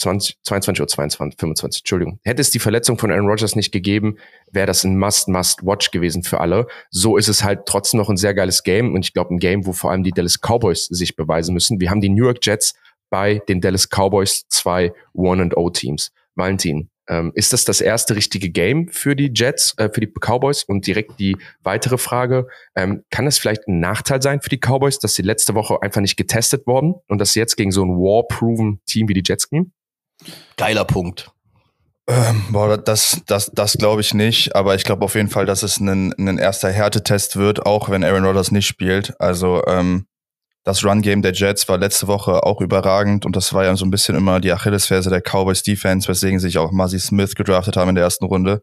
20, 22 Uhr 22, 25, Entschuldigung. Hätte es die Verletzung von Aaron Rodgers nicht gegeben, wäre das ein Must-Must-Watch gewesen für alle. So ist es halt trotzdem noch ein sehr geiles Game und ich glaube ein Game, wo vor allem die Dallas Cowboys sich beweisen müssen. Wir haben die New York Jets bei den Dallas Cowboys zwei One-and-O-Teams. Valentin, ähm, ist das das erste richtige Game für die Jets, äh, für die Cowboys? Und direkt die weitere Frage, ähm, kann es vielleicht ein Nachteil sein für die Cowboys, dass sie letzte Woche einfach nicht getestet wurden und dass sie jetzt gegen so ein war-proven Team wie die Jets gehen? Geiler Punkt. Ähm, boah, das, das, das glaube ich nicht, aber ich glaube auf jeden Fall, dass es ein, ein erster Härtetest wird, auch wenn Aaron Rodgers nicht spielt. Also ähm, das Run-Game der Jets war letzte Woche auch überragend und das war ja so ein bisschen immer die Achillesferse der Cowboys Defense, weswegen sich auch Muzzy Smith gedraftet haben in der ersten Runde.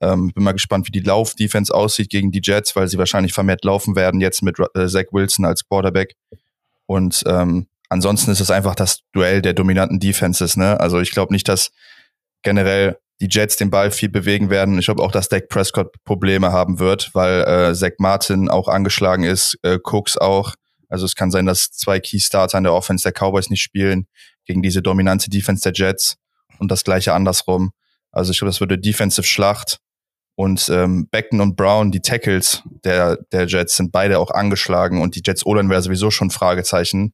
Ähm, bin mal gespannt, wie die Lauf-Defense aussieht gegen die Jets, weil sie wahrscheinlich vermehrt laufen werden, jetzt mit äh, Zach Wilson als Quarterback. Und ähm, ansonsten ist es einfach das Duell der dominanten Defenses. Ne? Also ich glaube nicht, dass generell die Jets den Ball viel bewegen werden. Ich glaube auch, dass Dak Prescott Probleme haben wird, weil äh, Zach Martin auch angeschlagen ist, äh, Cooks auch. Also es kann sein, dass zwei Key-Starter in der Offense der Cowboys nicht spielen gegen diese dominante Defense der Jets und das gleiche andersrum. Also ich glaube, das wird eine Defensive Schlacht. Und ähm, Beckton und Brown, die Tackles der, der Jets, sind beide auch angeschlagen und die Jets O-Line wäre sowieso schon Fragezeichen.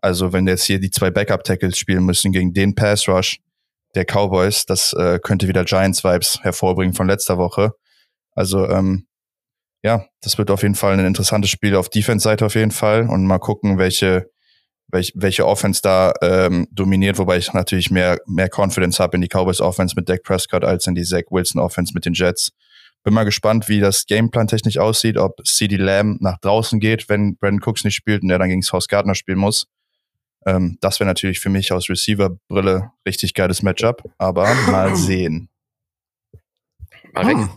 Also wenn jetzt hier die zwei Backup-Tackles spielen müssen gegen den Pass-Rush der Cowboys, das äh, könnte wieder Giants-Vibes hervorbringen von letzter Woche. Also ähm, ja, das wird auf jeden Fall ein interessantes Spiel auf Defense-Seite auf jeden Fall und mal gucken, welche, welch, welche Offense da ähm, dominiert, wobei ich natürlich mehr, mehr Confidence habe in die Cowboys Offense mit Dak Prescott als in die Zach Wilson Offense mit den Jets. Bin mal gespannt, wie das Gameplan technisch aussieht, ob CD Lamb nach draußen geht, wenn Brandon Cooks nicht spielt und er dann gegen House Gardner spielen muss. Ähm, das wäre natürlich für mich aus Receiver-Brille richtig geiles Matchup, aber mal sehen. Marek? Hm.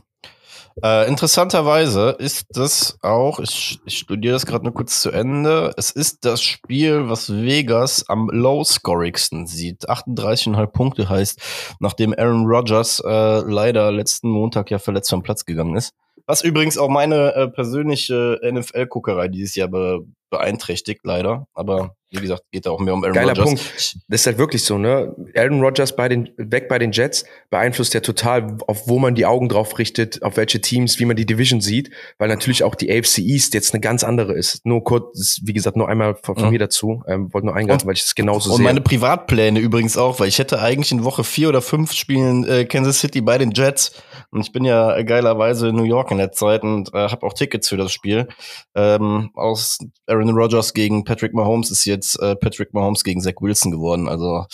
Äh, interessanterweise ist das auch, ich, ich studiere das gerade nur kurz zu Ende, es ist das Spiel, was Vegas am low-scorigsten sieht. 38,5 Punkte heißt, nachdem Aaron Rodgers äh, leider letzten Montag ja verletzt vom Platz gegangen ist. Was übrigens auch meine äh, persönliche NFL-Guckerei dieses Jahr be beeinträchtigt, leider. Aber wie gesagt, geht da auch mehr um Aaron Geiler Rodgers. Punkt. Das ist halt wirklich so, ne? Aaron Rodgers bei den, weg bei den Jets beeinflusst ja total, auf wo man die Augen drauf richtet, auf welche Teams, wie man die Division sieht, weil natürlich auch die AFC East jetzt eine ganz andere ist. Nur kurz, wie gesagt, nur einmal von, von ja. mir dazu. Ähm, wollte nur eingreifen, weil ich es genauso sehe. Und meine Privatpläne übrigens auch, weil ich hätte eigentlich in Woche vier oder fünf spielen äh, Kansas City bei den Jets. Und ich bin ja geilerweise in New York in der Zeit und äh, habe auch Tickets für das Spiel. Ähm, aus Aaron Rodgers gegen Patrick Mahomes ist jetzt äh, Patrick Mahomes gegen Zach Wilson geworden. Also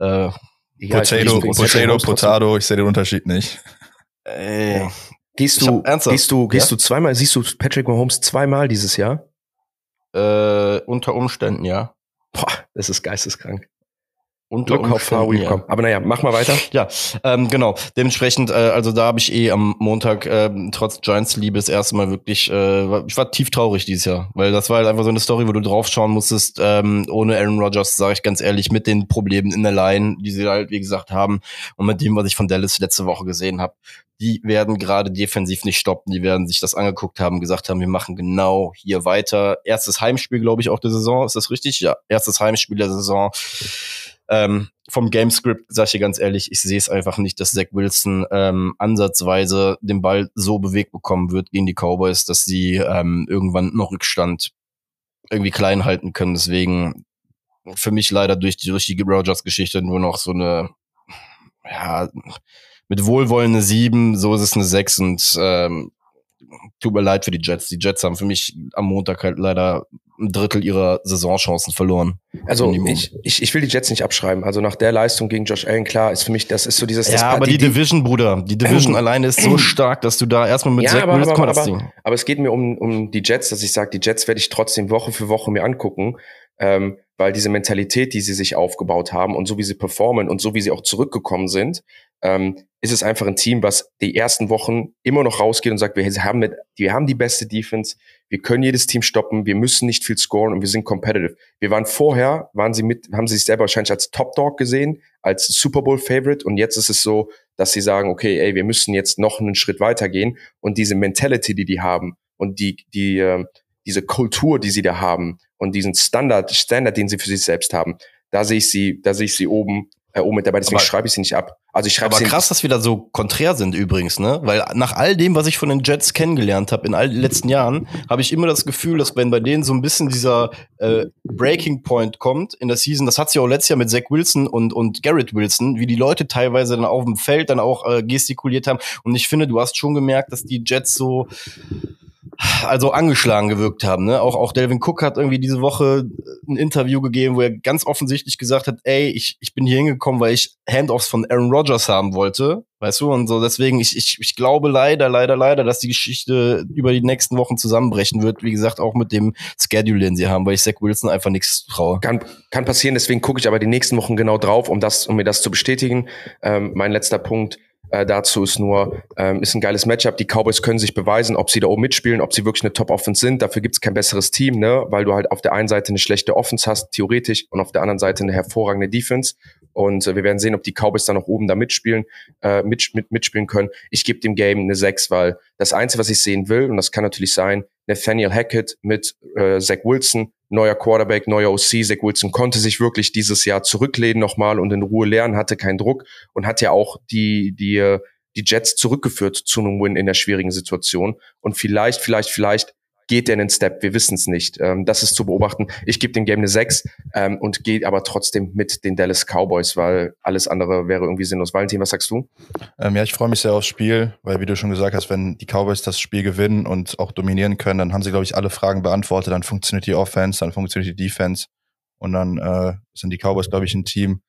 äh, Potato, Potato, Potato, ich sehe den Unterschied nicht. Ey. Gehst du, gehst du, gehst ja? du zweimal, siehst du Patrick Mahomes zweimal dieses Jahr? Äh, unter Umständen, ja. Boah, das ist geisteskrank unter Umständen, ja. Aber naja, mach mal weiter. *laughs* Ja, ähm, genau. Dementsprechend, äh, also da habe ich eh am Montag äh, trotz Giants Liebe das erste Mal wirklich, äh, ich war tief traurig dieses Jahr, weil das war halt einfach so eine Story, wo du draufschauen musstest, ähm, ohne Aaron Rodgers, sage ich ganz ehrlich, mit den Problemen in der Line, die sie halt, wie gesagt, haben und mit dem, was ich von Dallas letzte Woche gesehen habe. Die werden gerade defensiv nicht stoppen, die werden sich das angeguckt haben, gesagt haben, wir machen genau hier weiter. Erstes Heimspiel, glaube ich, auch der Saison, ist das richtig? Ja, erstes Heimspiel der Saison ähm, vom Gamescript sage ich dir ganz ehrlich, ich sehe es einfach nicht, dass Zach Wilson ähm, ansatzweise den Ball so bewegt bekommen wird gegen die Cowboys, dass sie ähm, irgendwann noch Rückstand irgendwie klein halten können. Deswegen für mich leider durch die, durch die Rogers-Geschichte nur noch so eine, ja, mit wohlwollende sieben, so ist es eine sechs und ähm, tut mir leid für die Jets. Die Jets haben für mich am Montag halt leider ein Drittel ihrer Saisonchancen verloren. Also ich, ich, ich will die Jets nicht abschreiben. Also nach der Leistung gegen Josh Allen, klar, ist für mich, das ist so dieses... Ja, das aber die, die, Division, Bruder, die Division *clears throat* alleine ist so stark, dass du da erstmal mit ja, Zach aber, aber, aber, aber, aber es geht mir um, um die Jets, dass ich sage, die Jets werde ich trotzdem Woche für Woche mir angucken, ähm, weil diese Mentalität, die sie sich aufgebaut haben und so wie sie performen und so wie sie auch zurückgekommen sind, ähm, ist es einfach ein Team, was die ersten Wochen immer noch rausgeht und sagt, wir haben, mit, wir haben die beste Defense, wir können jedes Team stoppen, wir müssen nicht viel scoren und wir sind competitive. Wir waren vorher, waren sie mit, haben sie sich selber wahrscheinlich als Top Dog gesehen, als Super Bowl Favorite und jetzt ist es so, dass sie sagen, okay, ey, wir müssen jetzt noch einen Schritt weitergehen und diese Mentality, die die haben und die, die, äh, diese Kultur, die sie da haben und diesen Standard, Standard, den sie für sich selbst haben, da sehe ich sie, da sehe ich sie oben oben mit dabei, deswegen aber, schreibe ich sie nicht ab. Also ich schreibe Aber krass, dass wir da so konträr sind übrigens, ne? Weil nach all dem, was ich von den Jets kennengelernt habe in all den letzten Jahren, habe ich immer das Gefühl, dass wenn bei denen so ein bisschen dieser äh, Breaking Point kommt in der Season, das hat sie auch letztes Jahr mit Zach Wilson und und Garrett Wilson, wie die Leute teilweise dann auf dem Feld dann auch äh, gestikuliert haben. Und ich finde, du hast schon gemerkt, dass die Jets so also angeschlagen gewirkt haben. Ne? Auch, auch Delvin Cook hat irgendwie diese Woche ein Interview gegeben, wo er ganz offensichtlich gesagt hat, ey, ich, ich bin hier hingekommen, weil ich Handoffs von Aaron Rodgers haben wollte. Weißt du, und so deswegen, ich, ich, ich glaube leider, leider, leider, dass die Geschichte über die nächsten Wochen zusammenbrechen wird. Wie gesagt, auch mit dem Schedule, den sie haben, weil ich Zach Wilson einfach nichts traue. Kann, kann passieren, deswegen gucke ich aber die nächsten Wochen genau drauf, um das, um mir das zu bestätigen. Ähm, mein letzter Punkt äh, dazu ist nur, ähm, ist ein geiles Matchup. Die Cowboys können sich beweisen, ob sie da oben mitspielen, ob sie wirklich eine Top-Offense sind. Dafür gibt es kein besseres Team, ne? weil du halt auf der einen Seite eine schlechte Offense hast, theoretisch, und auf der anderen Seite eine hervorragende Defense. Und äh, wir werden sehen, ob die Cowboys da noch oben da mitspielen, äh, mit, mit, mitspielen können. Ich gebe dem Game eine 6, weil das Einzige, was ich sehen will, und das kann natürlich sein, Nathaniel Hackett mit äh, Zach Wilson, neuer Quarterback, neuer OC. Zach Wilson konnte sich wirklich dieses Jahr zurücklehnen nochmal und in Ruhe lernen, hatte keinen Druck und hat ja auch die, die, äh, die Jets zurückgeführt zu einem Win in der schwierigen Situation. Und vielleicht, vielleicht, vielleicht geht der einen Step? Wir wissen es nicht. Ähm, das ist zu beobachten. Ich gebe dem Game eine 6 ähm, und gehe aber trotzdem mit den Dallas Cowboys, weil alles andere wäre irgendwie sinnlos. Valentin, was sagst du? Ähm, ja, ich freue mich sehr aufs Spiel, weil wie du schon gesagt hast, wenn die Cowboys das Spiel gewinnen und auch dominieren können, dann haben sie, glaube ich, alle Fragen beantwortet. Dann funktioniert die Offense, dann funktioniert die Defense. Und dann äh, sind die Cowboys, glaube ich, ein Team,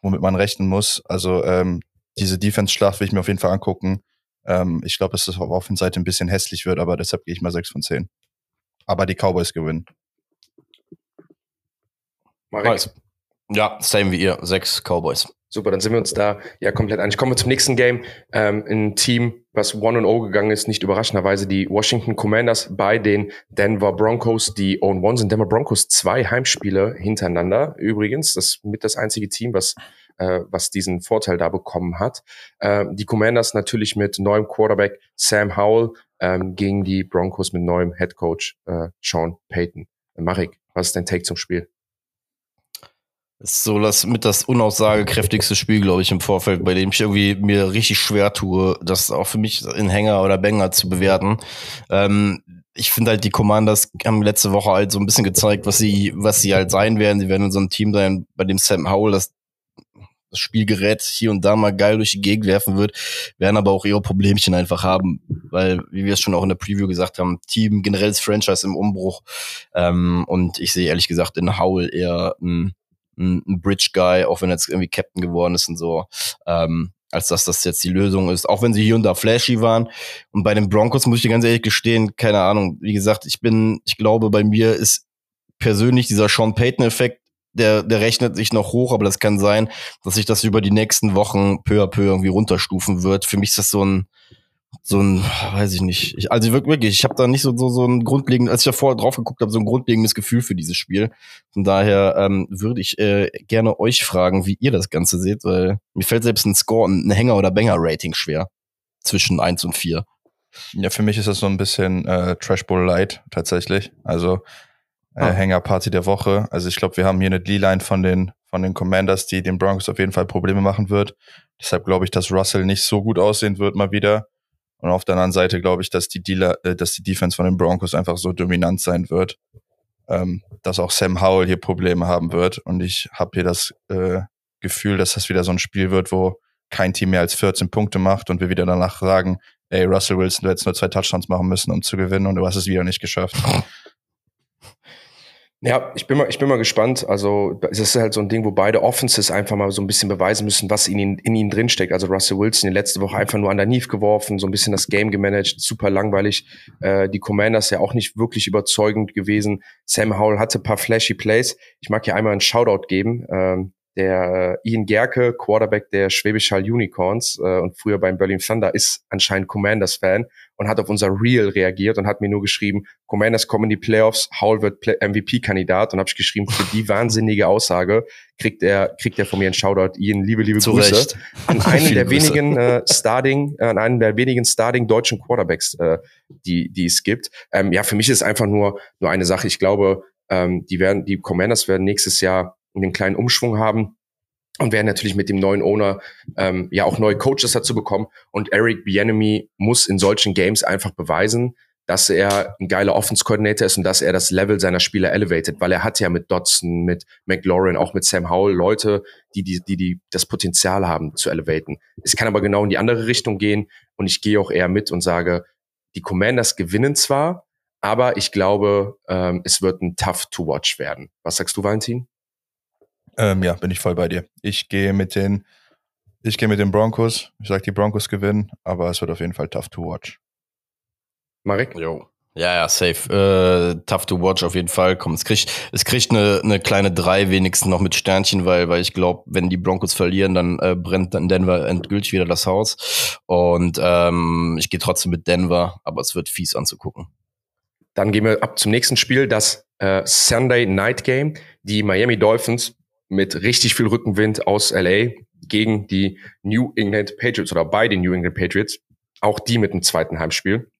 womit man rechnen muss. Also ähm, diese Defense-Schlacht will ich mir auf jeden Fall angucken. Ähm, ich glaube, dass das auf Offense-Seite ein bisschen hässlich wird, aber deshalb gehe ich mal 6 von 10. Aber die Cowboys gewinnen. Marek. Ja, same wie ihr. Sechs Cowboys. Super, dann sind wir uns da ja komplett einig. Kommen wir zum nächsten Game. Ähm, ein Team, was 1-0 gegangen ist, nicht überraschenderweise die Washington Commanders bei den Denver Broncos, die on one sind. Denver Broncos zwei Heimspiele hintereinander. Übrigens, das ist mit das einzige Team, was äh, was diesen Vorteil da bekommen hat. Äh, die Commanders natürlich mit neuem Quarterback Sam Howell ähm, gegen die Broncos mit neuem Head Coach äh, Sean Payton. Marek, was ist dein Take zum Spiel? so das mit das unaussagekräftigste Spiel, glaube ich, im Vorfeld, bei dem ich irgendwie mir richtig schwer tue, das auch für mich in Hänger oder Banger zu bewerten. Ähm, ich finde halt, die Commanders haben letzte Woche halt so ein bisschen gezeigt, was sie, was sie halt sein werden. Sie werden in so einem Team sein, bei dem Sam Howell das, das Spielgerät hier und da mal geil durch die Gegend werfen wird, werden aber auch ihre Problemchen einfach haben, weil, wie wir es schon auch in der Preview gesagt haben, Team, generelles Franchise im Umbruch. Ähm, und ich sehe ehrlich gesagt in Howell eher ein ein, ein Bridge Guy, auch wenn er jetzt irgendwie Captain geworden ist und so, ähm, als dass das jetzt die Lösung ist, auch wenn sie hier und da flashy waren. Und bei den Broncos muss ich dir ganz ehrlich gestehen, keine Ahnung, wie gesagt, ich bin, ich glaube, bei mir ist persönlich dieser Sean Payton-Effekt, der, der rechnet sich noch hoch, aber das kann sein, dass sich das über die nächsten Wochen peu à peu irgendwie runterstufen wird. Für mich ist das so ein, so ein, weiß ich nicht. Ich, also wirklich, ich habe da nicht so, so, so ein grundlegendes, als ich da vorher drauf geguckt habe, so ein grundlegendes Gefühl für dieses Spiel. Von daher ähm, würde ich äh, gerne euch fragen, wie ihr das Ganze seht, weil mir fällt selbst ein Score, ein Hänger- oder Banger-Rating schwer. Zwischen eins und vier. Ja, für mich ist das so ein bisschen äh, Trash Bowl Light tatsächlich. Also äh, ah. Hänger-Party der Woche. Also ich glaube, wir haben hier eine D-Line von den, von den Commanders, die den Broncos auf jeden Fall Probleme machen wird. Deshalb glaube ich, dass Russell nicht so gut aussehen wird mal wieder. Und auf der anderen Seite glaube ich, dass die Dealer, äh, dass die Defense von den Broncos einfach so dominant sein wird, ähm, dass auch Sam Howell hier Probleme haben wird. Und ich habe hier das äh, Gefühl, dass das wieder so ein Spiel wird, wo kein Team mehr als 14 Punkte macht und wir wieder danach sagen, ey, Russell Wilson, du hättest nur zwei Touchdowns machen müssen, um zu gewinnen und du hast es wieder nicht geschafft. Ja, ich bin mal, ich bin mal gespannt. Also, es ist halt so ein Ding, wo beide Offenses einfach mal so ein bisschen beweisen müssen, was in ihnen, in ihnen drinsteckt. Also, Russell Wilson in letzte Woche einfach nur underneath geworfen, so ein bisschen das Game gemanagt, super langweilig. Äh, die Commanders ja auch nicht wirklich überzeugend gewesen. Sam Howell hatte paar flashy Plays. Ich mag hier einmal einen Shoutout geben. Ähm, der äh, Ian Gerke, Quarterback der Schwäbisch Hall Unicorns äh, und früher beim Berlin Thunder, ist anscheinend Commanders-Fan und hat auf unser Reel reagiert und hat mir nur geschrieben, Commanders kommen in die Playoffs, Howell wird MVP-Kandidat und habe ich geschrieben, für die wahnsinnige Aussage kriegt er kriegt er von mir einen Shoutout. Ian, liebe, liebe Zu Grüße Recht. an *laughs* einen der Grüße. wenigen äh, Starting, äh, an einen der wenigen Starting deutschen Quarterbacks, äh, die die es gibt. Ähm, ja, für mich ist einfach nur nur eine Sache. Ich glaube, ähm, die werden die Commanders werden nächstes Jahr einen kleinen Umschwung haben und werden natürlich mit dem neuen Owner ähm, ja auch neue Coaches dazu bekommen. Und Eric Bienemy muss in solchen Games einfach beweisen, dass er ein geiler Offense-Coordinator ist und dass er das Level seiner Spieler elevated, weil er hat ja mit Dodson, mit McLaurin, auch mit Sam Howell Leute, die, die, die, die das Potenzial haben zu elevaten. Es kann aber genau in die andere Richtung gehen und ich gehe auch eher mit und sage, die Commanders gewinnen zwar, aber ich glaube, ähm, es wird ein tough to watch werden. Was sagst du, Valentin? Ähm, ja, bin ich voll bei dir. Ich gehe mit den, ich gehe mit den Broncos. Ich sag, die Broncos gewinnen, aber es wird auf jeden Fall tough to watch. Marek? Jo. Ja, ja, safe. Äh, tough to watch auf jeden Fall. Komm, es kriegt, es kriegt eine, eine kleine drei wenigstens noch mit Sternchen, weil, weil ich glaube, wenn die Broncos verlieren, dann äh, brennt dann Denver endgültig wieder das Haus. Und ähm, ich gehe trotzdem mit Denver, aber es wird fies anzugucken. Dann gehen wir ab zum nächsten Spiel, das äh, Sunday Night Game. Die Miami Dolphins mit richtig viel Rückenwind aus LA gegen die New England Patriots oder bei den New England Patriots. Auch die mit einem zweiten Heimspiel.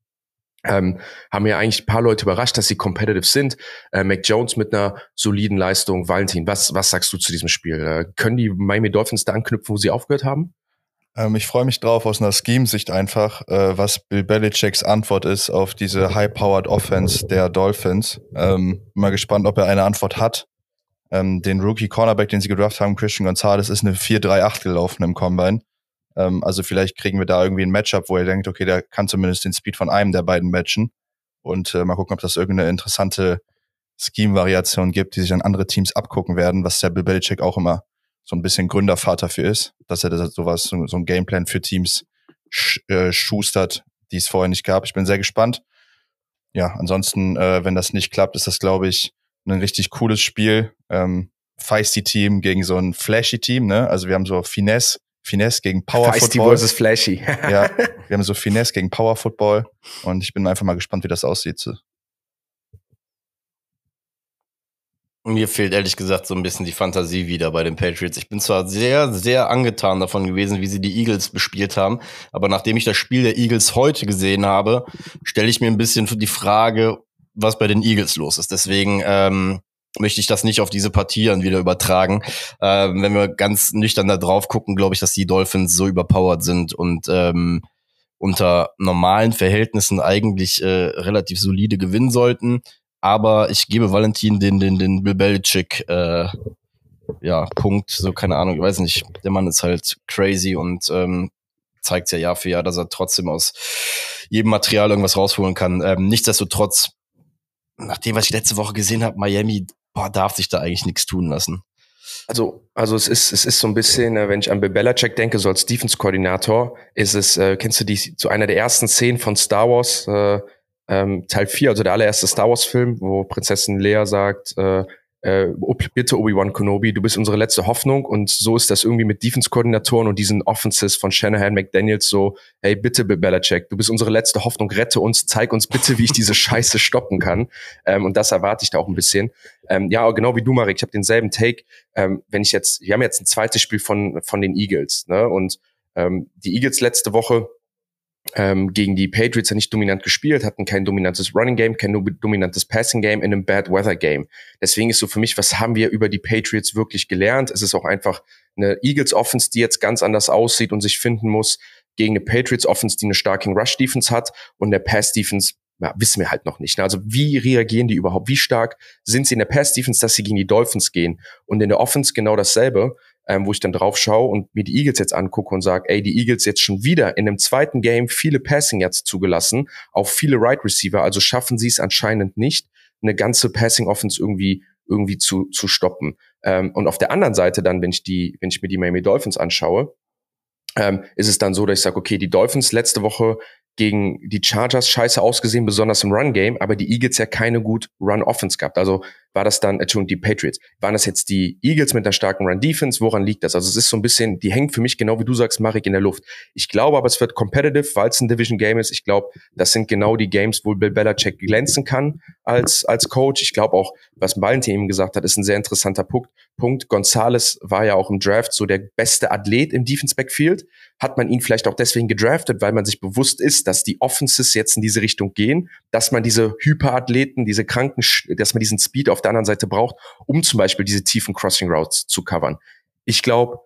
Ähm, haben ja eigentlich ein paar Leute überrascht, dass sie competitive sind. Äh, Mac Jones mit einer soliden Leistung. Valentin, was, was sagst du zu diesem Spiel? Äh, können die Miami Dolphins da anknüpfen, wo sie aufgehört haben? Ähm, ich freue mich drauf aus einer Scheme-Sicht einfach, äh, was Bill Belichicks Antwort ist auf diese High-Powered Offense der Dolphins. Ähm, mal gespannt, ob er eine Antwort hat. Ähm, den Rookie Cornerback, den sie gedraft haben, Christian Gonzalez, ist eine 4-3-8 gelaufen im Combine. Ähm, also vielleicht kriegen wir da irgendwie ein Matchup, wo er denkt, okay, der kann zumindest den Speed von einem der beiden matchen. Und äh, mal gucken, ob das irgendeine interessante Scheme-Variationen gibt, die sich an andere Teams abgucken werden, was der Bill Belichick auch immer so ein bisschen Gründervater für ist, dass er das, sowas, so, so ein Gameplan für Teams sch, äh, schustert, die es vorher nicht gab. Ich bin sehr gespannt. Ja, ansonsten, äh, wenn das nicht klappt, ist das, glaube ich, ein richtig cooles Spiel. Ähm, feisty Team gegen so ein flashy Team, ne? Also wir haben so Finesse, Finesse gegen Power Feisty Football. versus Flashy. *laughs* Ja, wir haben so Finesse gegen Power Football und ich bin einfach mal gespannt, wie das aussieht. Mir fehlt ehrlich gesagt so ein bisschen die Fantasie wieder bei den Patriots. Ich bin zwar sehr, sehr angetan davon gewesen, wie sie die Eagles bespielt haben, aber nachdem ich das Spiel der Eagles heute gesehen habe, stelle ich mir ein bisschen die Frage, was bei den Eagles los ist. Deswegen ähm, möchte ich das nicht auf diese Partie dann wieder übertragen. Ähm, wenn wir ganz nüchtern da drauf gucken, glaube ich, dass die Dolphins so überpowered sind und ähm, unter normalen Verhältnissen eigentlich äh, relativ solide gewinnen sollten. Aber ich gebe Valentin den, den, den Bill Belichick, äh, ja, Punkt, so keine Ahnung, ich weiß nicht. Der Mann ist halt crazy und ähm, zeigt ja Jahr für Jahr, dass er trotzdem aus jedem Material irgendwas rausholen kann. Ähm, nichtsdestotrotz, nachdem, was ich letzte Woche gesehen habe, Miami boah, darf sich da eigentlich nichts tun lassen. Also, also es ist, es ist so ein bisschen, äh, wenn ich an Bill Belichick denke, so als Defense-Koordinator, ist es, äh, kennst du die, so einer der ersten Szenen von Star Wars, äh, ähm, Teil 4, also der allererste Star Wars-Film, wo Prinzessin Lea sagt, äh, äh, bitte Obi-Wan Kenobi, du bist unsere letzte Hoffnung und so ist das irgendwie mit Defense-Koordinatoren und diesen Offenses von Shanahan McDaniels so, hey, bitte Belichick, du bist unsere letzte Hoffnung, rette uns, zeig uns bitte, wie ich diese *laughs* Scheiße stoppen kann ähm, und das erwarte ich da auch ein bisschen. Ähm, ja, genau wie du, Marek, ich habe denselben Take, ähm, wenn ich jetzt, wir haben jetzt ein zweites Spiel von, von den Eagles ne? und ähm, die Eagles letzte Woche ähm, gegen die Patriots ja nicht dominant gespielt, hatten kein dominantes Running Game, kein dominantes Passing Game in einem Bad Weather Game. Deswegen ist so für mich, was haben wir über die Patriots wirklich gelernt? Es ist auch einfach eine Eagles Offense, die jetzt ganz anders aussieht und sich finden muss gegen eine Patriots Offense, die eine starke Rush Defense hat und der Pass Defense ja, wissen wir halt noch nicht. Also wie reagieren die überhaupt? Wie stark sind sie in der Pass Defense, dass sie gegen die Dolphins gehen? Und in der Offense genau dasselbe ähm, wo ich dann drauf schaue und mir die Eagles jetzt angucke und sage, ey, die Eagles jetzt schon wieder in dem zweiten Game viele Passing jetzt zugelassen, auch viele Right Receiver, also schaffen sie es anscheinend nicht, eine ganze Passing Offense irgendwie irgendwie zu, zu stoppen. Ähm, und auf der anderen Seite dann, wenn ich die, wenn ich mir die Miami Dolphins anschaue, ähm, ist es dann so, dass ich sage, okay, die Dolphins letzte Woche gegen die Chargers scheiße ausgesehen, besonders im Run-Game, aber die Eagles ja keine gut Run-Offense gehabt. Also war das dann, Entschuldigung, die Patriots. Waren das jetzt die Eagles mit einer starken Run-Defense? Woran liegt das? Also es ist so ein bisschen, die hängt für mich genau wie du sagst, Marek, in der Luft. Ich glaube aber, es wird competitive, weil es ein Division-Game ist. Ich glaube, das sind genau die Games, wo Bill Belichick glänzen kann als, als Coach. Ich glaube auch, was Valentin eben gesagt hat, ist ein sehr interessanter Punkt. Punkt. Gonzales war ja auch im Draft so der beste Athlet im Defense-Backfield hat man ihn vielleicht auch deswegen gedraftet, weil man sich bewusst ist, dass die Offenses jetzt in diese Richtung gehen, dass man diese Hyperathleten, diese Kranken, dass man diesen Speed auf der anderen Seite braucht, um zum Beispiel diese tiefen Crossing Routes zu covern. Ich glaube,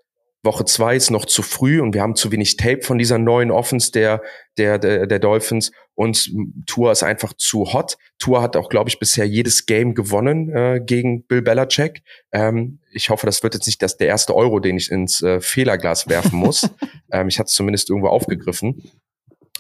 Woche zwei ist noch zu früh und wir haben zu wenig Tape von dieser neuen Offense der, der, der, der Dolphins und Tour ist einfach zu hot. Tour hat auch, glaube ich, bisher jedes Game gewonnen äh, gegen Bill Belichick. Ähm, ich hoffe, das wird jetzt nicht das, der erste Euro, den ich ins äh, Fehlerglas werfen muss. *laughs* ähm, ich hatte es zumindest irgendwo aufgegriffen.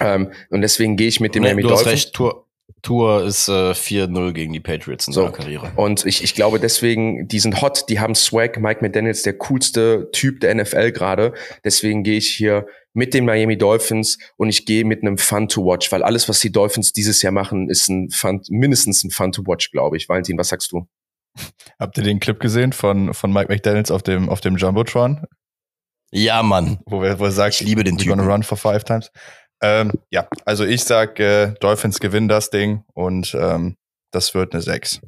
Ähm, und deswegen gehe ich mit dem nee, Miami du Dolphins. Hast recht, Tour, Tour ist äh, 4-0 gegen die Patriots in So. seiner Karriere. Und ich, ich glaube deswegen, die sind hot, die haben Swag. Mike McDaniels, der coolste Typ der NFL gerade. Deswegen gehe ich hier mit den Miami Dolphins und ich gehe mit einem Fun to Watch, weil alles, was die Dolphins dieses Jahr machen, ist ein Fun, mindestens ein Fun to Watch, glaube ich. Valentin, was sagst du? Habt ihr den Clip gesehen von, von Mike McDaniels auf dem, auf dem Jumbotron? Ja, Mann. Wo er, wo er sagt, Ich liebe den we're gonna Typen. run for five times. Ähm, ja, also ich sag, äh, Dolphins gewinnen das Ding und ähm, das wird eine 6.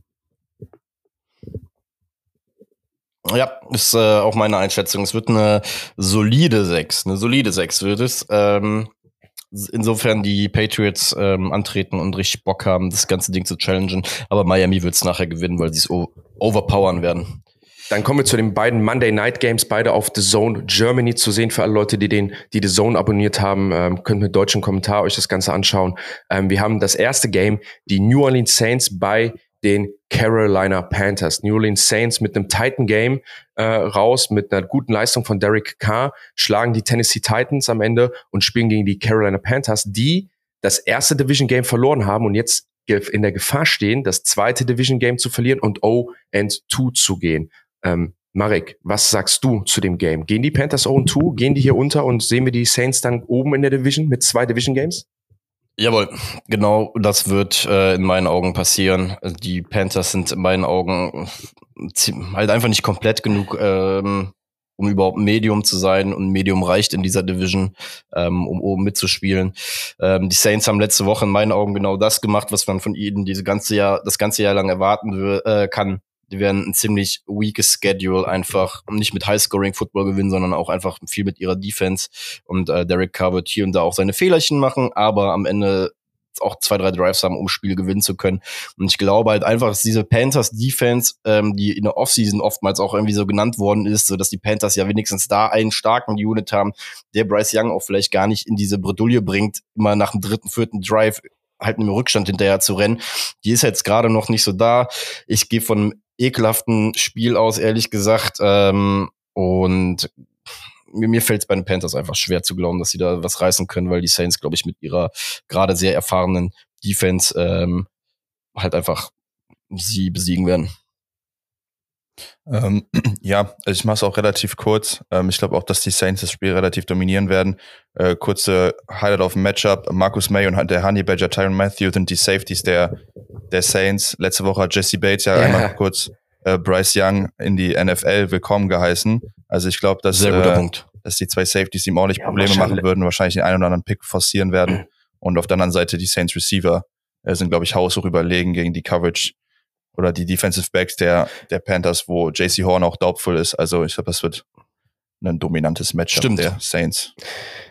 Ja, ist äh, auch meine Einschätzung. Es wird eine solide 6. Eine solide 6 wird es. Ähm, insofern die Patriots ähm, antreten und richtig Bock haben, das ganze Ding zu challengen. Aber Miami wird es nachher gewinnen, weil sie es overpowern werden. Dann kommen wir zu den beiden Monday Night Games, beide auf The Zone Germany zu sehen. Für alle Leute, die den, die The Zone abonniert haben, ähm, könnt mit deutschen Kommentar euch das Ganze anschauen. Ähm, wir haben das erste Game, die New Orleans Saints bei den Carolina Panthers. New Orleans Saints mit einem Titan Game äh, raus, mit einer guten Leistung von Derek Carr, schlagen die Tennessee Titans am Ende und spielen gegen die Carolina Panthers, die das erste Division Game verloren haben und jetzt in der Gefahr stehen, das zweite Division Game zu verlieren und 0 and 2 zu gehen. Ähm, Marek, was sagst du zu dem Game? Gehen die Panthers 0 2? Gehen die hier unter und sehen wir die Saints dann oben in der Division mit zwei Division Games? Jawohl, genau das wird äh, in meinen Augen passieren. Die Panthers sind in meinen Augen halt einfach nicht komplett genug, ähm, um überhaupt Medium zu sein und Medium reicht in dieser Division, ähm, um oben mitzuspielen. Ähm, die Saints haben letzte Woche in meinen Augen genau das gemacht, was man von ihnen diese ganze Jahr, das ganze Jahr lang erwarten äh, kann. Die werden ein ziemlich weakes Schedule einfach nicht mit High-Scoring-Football gewinnen, sondern auch einfach viel mit ihrer Defense. Und äh, Derek Carr wird hier und da auch seine Fehlerchen machen, aber am Ende auch zwei, drei Drives haben, um Spiele gewinnen zu können. Und ich glaube halt einfach, dass diese Panthers Defense, ähm, die in der Offseason oftmals auch irgendwie so genannt worden ist, so dass die Panthers ja wenigstens da einen starken Unit haben, der Bryce Young auch vielleicht gar nicht in diese Bredouille bringt, immer nach dem dritten, vierten Drive halt im Rückstand hinterher zu rennen. Die ist jetzt gerade noch nicht so da. Ich gehe von einem ekelhaften Spiel aus, ehrlich gesagt. Ähm, und mir, mir fällt es bei den Panthers einfach schwer zu glauben, dass sie da was reißen können, weil die Saints, glaube ich, mit ihrer gerade sehr erfahrenen Defense ähm, halt einfach sie besiegen werden. Ähm, *clears throat* ja, also ich mache es auch relativ kurz. Ähm, ich glaube auch, dass die Saints das Spiel relativ dominieren werden. Äh, kurze Highlight auf dem Matchup. Marcus May und der Honey Badger Tyron Matthew sind die Safeties der, der Saints. Letzte Woche hat Jesse Bates ja, ja. einmal kurz äh, Bryce Young in die NFL willkommen geheißen. Also ich glaube, dass, äh, dass die zwei Safeties ihm ordentlich ja, Probleme machen würden, wahrscheinlich den einen oder anderen Pick forcieren werden. *clears throat* Und auf der anderen Seite die Saints Receiver äh, sind, glaube ich, haushoch überlegen gegen die Coverage oder die Defensive Backs der, der Panthers, wo JC Horn auch doubtful ist. Also ich glaube, das wird ein dominantes Match der Saints.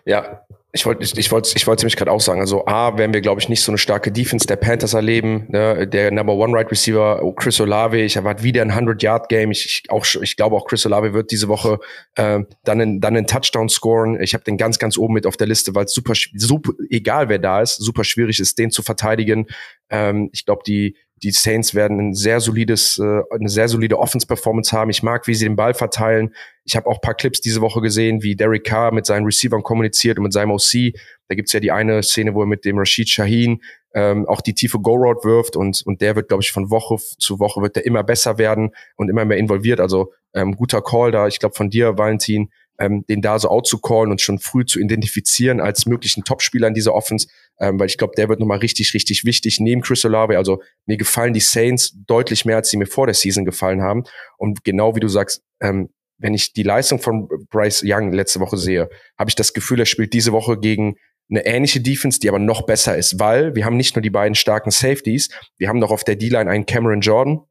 Ja, ich wollte ich, ich wollte ich wollte nämlich gerade auch sagen, also A, werden wir glaube ich nicht so eine starke Defense der Panthers erleben, ne? der Number One Right Receiver Chris Olave, ich erwarte wieder ein 100 Yard Game. Ich, ich auch ich glaube auch Chris Olave wird diese Woche äh, dann einen, dann einen Touchdown scoren. Ich habe den ganz ganz oben mit auf der Liste, weil es super super egal wer da ist, super schwierig ist den zu verteidigen. Ähm, ich glaube die die Saints werden ein sehr solides, äh, eine sehr solide Offense-Performance haben. Ich mag, wie sie den Ball verteilen. Ich habe auch paar Clips diese Woche gesehen, wie Derek Carr mit seinen Receivern kommuniziert und mit seinem OC. Da gibt's ja die eine Szene, wo er mit dem Rashid Shaheen ähm, auch die tiefe Go-Road wirft und, und der wird, glaube ich, von Woche zu Woche wird der immer besser werden und immer mehr involviert. Also ähm, guter Call da, ich glaube, von dir, Valentin, ähm, den da so out zu callen und schon früh zu identifizieren als möglichen Topspieler in dieser Offense, ähm, weil ich glaube, der wird nochmal richtig, richtig wichtig neben Chris Olave. Also mir gefallen die Saints deutlich mehr, als sie mir vor der Season gefallen haben. Und genau wie du sagst, ähm, wenn ich die Leistung von Bryce Young letzte Woche sehe, habe ich das Gefühl, er spielt diese Woche gegen eine ähnliche Defense, die aber noch besser ist, weil wir haben nicht nur die beiden starken Safeties, wir haben noch auf der D-Line einen Cameron Jordan,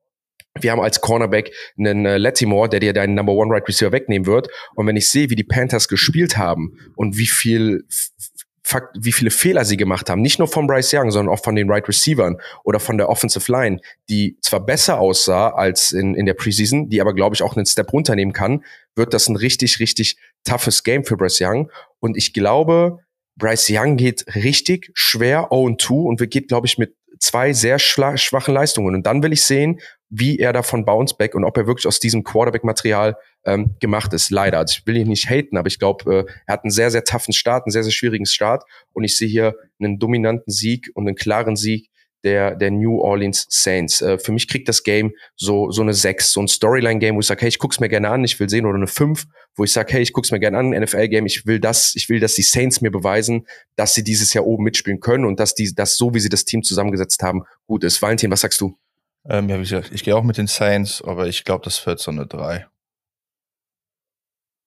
wir haben als Cornerback einen äh, Latimore, der dir deinen Number One Right Receiver wegnehmen wird. Und wenn ich sehe, wie die Panthers gespielt haben und wie viel wie viele Fehler sie gemacht haben, nicht nur von Bryce Young, sondern auch von den Right Receivern oder von der Offensive Line, die zwar besser aussah als in, in der Preseason, die aber, glaube ich, auch einen Step runternehmen kann, wird das ein richtig, richtig toughes Game für Bryce Young. Und ich glaube, Bryce Young geht richtig schwer 0-2 und geht, glaube ich, mit zwei sehr schwachen Leistungen. Und dann will ich sehen, wie er davon bounce back und ob er wirklich aus diesem Quarterback-Material ähm, gemacht ist. Leider. Also ich will ihn nicht haten, aber ich glaube, äh, er hat einen sehr, sehr toughen Start, einen sehr, sehr schwierigen Start. Und ich sehe hier einen dominanten Sieg und einen klaren Sieg der, der New Orleans Saints. Äh, für mich kriegt das Game so, so eine 6, so ein Storyline-Game, wo ich sage, hey, ich guck's mir gerne an, ich will sehen, oder eine 5, wo ich sage, hey, ich guck's mir gerne an, NFL-Game, ich will das, ich will, dass die Saints mir beweisen, dass sie dieses Jahr oben mitspielen können und dass die, dass so, wie sie das Team zusammengesetzt haben, gut ist. Valentin, was sagst du? Ähm, ja, wie gesagt, ich gehe auch mit den Saints, aber ich glaube, das wird so eine 3.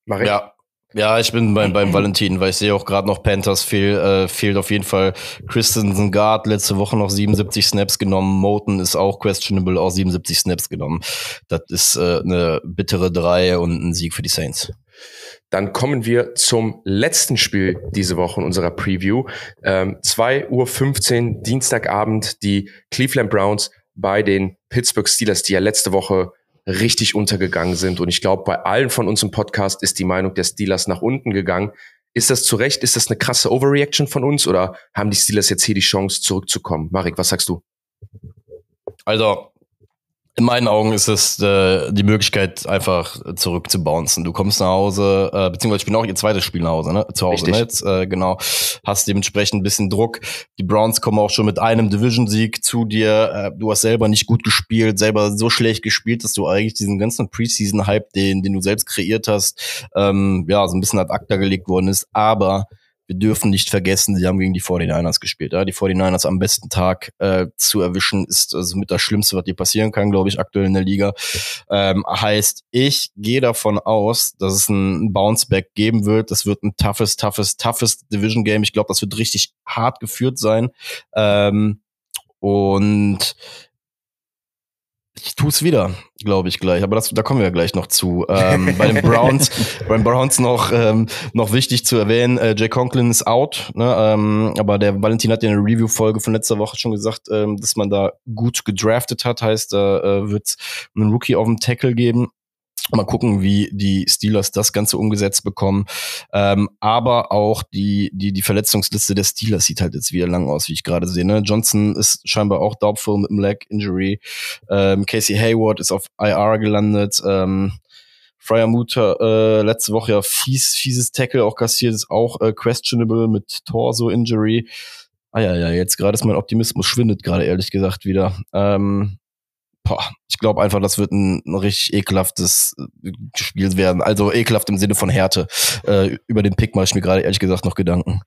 Mach ich? Ja, ja, ich bin beim, beim Valentin, weil ich sehe auch gerade noch Panthers fehl, äh, fehlt auf jeden Fall Christensen Guard, letzte Woche noch 77 Snaps genommen. Moten ist auch questionable, auch 77 Snaps genommen. Das ist äh, eine bittere Drei und ein Sieg für die Saints. Dann kommen wir zum letzten Spiel diese Woche in unserer Preview. Ähm, 2.15 Uhr Dienstagabend, die Cleveland Browns bei den Pittsburgh Steelers, die ja letzte Woche richtig untergegangen sind. Und ich glaube, bei allen von uns im Podcast ist die Meinung der Steelers nach unten gegangen. Ist das zu Recht? Ist das eine krasse Overreaction von uns oder haben die Steelers jetzt hier die Chance zurückzukommen? Marek, was sagst du? Also, In meinen Augen ist es äh, die Möglichkeit, einfach zurück zu bouncen. Du kommst nach Hause, äh, beziehungsweise bin auch ihr zweites Spiel nach Hause, ne? Zu Hause, ne? Jetzt, äh, genau. Hast dementsprechend ein bisschen Druck. Die Browns kommen auch schon mit einem Division-Sieg zu dir. Äh, du hast selber nicht gut gespielt, selber so schlecht gespielt, dass du eigentlich diesen ganzen Preseason-Hype, den, den du selbst kreiert hast, ähm, ja, so ein bisschen ad acta gelegt worden ist. Aber wir dürfen nicht vergessen, sie haben gegen die 49ers gespielt. Ja? Die 49ers am besten Tag äh, zu erwischen, ist also mit das Schlimmste, was dir passieren kann, glaube ich, aktuell in der Liga. Ähm, heißt, ich gehe davon aus, dass es ein Bounceback geben wird. Das wird ein toughes, toughes, toughes Division Game. Ich glaube, das wird richtig hart geführt sein. Ähm, und ich tue es wieder, glaube ich gleich. Aber das, da kommen wir ja gleich noch zu. Ähm, bei den Browns, *laughs* bei den Browns noch ähm, noch wichtig zu erwähnen: äh, Jay Conklin ist out. Ne? Ähm, aber der Valentin hat ja in der Review-Folge von letzter Woche schon gesagt, ähm, dass man da gut gedraftet hat. Heißt, da äh, wird einen Rookie auf dem Tackle geben. Mal gucken, wie die Steelers das Ganze umgesetzt bekommen. Ähm, aber auch die, die, die Verletzungsliste der Steelers sieht halt jetzt wieder lang aus, wie ich gerade sehe. Ne? Johnson ist scheinbar auch doubtful mit einem Leg Injury. Ähm, Casey Hayward ist auf IR gelandet. Ähm, Fryer Mutter äh, letzte Woche ja fies, fieses Tackle auch kassiert, ist auch äh, questionable mit Torso Injury. Ah ja, ja, jetzt gerade ist mein Optimismus schwindet gerade ehrlich gesagt wieder. Ähm, boah, ich glaube einfach, das wird ein, ein, richtig ekelhaftes äh, Spiel werden. Also ekelhaft im Sinne von Härte. Äh, über den Pick mache ich mir gerade ehrlich gesagt noch Gedanken.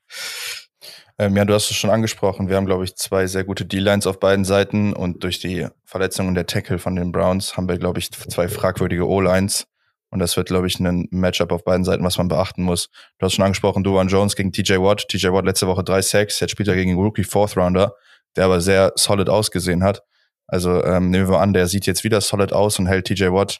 Ähm, ja, du hast es schon angesprochen. Wir haben, glaube ich, zwei sehr gute D-Lines auf beiden Seiten und durch die Verletzungen der Tackle von den Browns haben wir, glaube ich, zwei fragwürdige O-Lines. Und das wird, glaube ich, ein Matchup auf beiden Seiten, was man beachten muss. Du hast schon angesprochen, Duan Jones gegen TJ Watt. TJ Watt letzte Woche drei Sacks. Jetzt spielt er gegen Rookie Fourth Rounder, der aber sehr solid ausgesehen hat. Also ähm, nehmen wir an, der sieht jetzt wieder solid aus und hält TJ Watt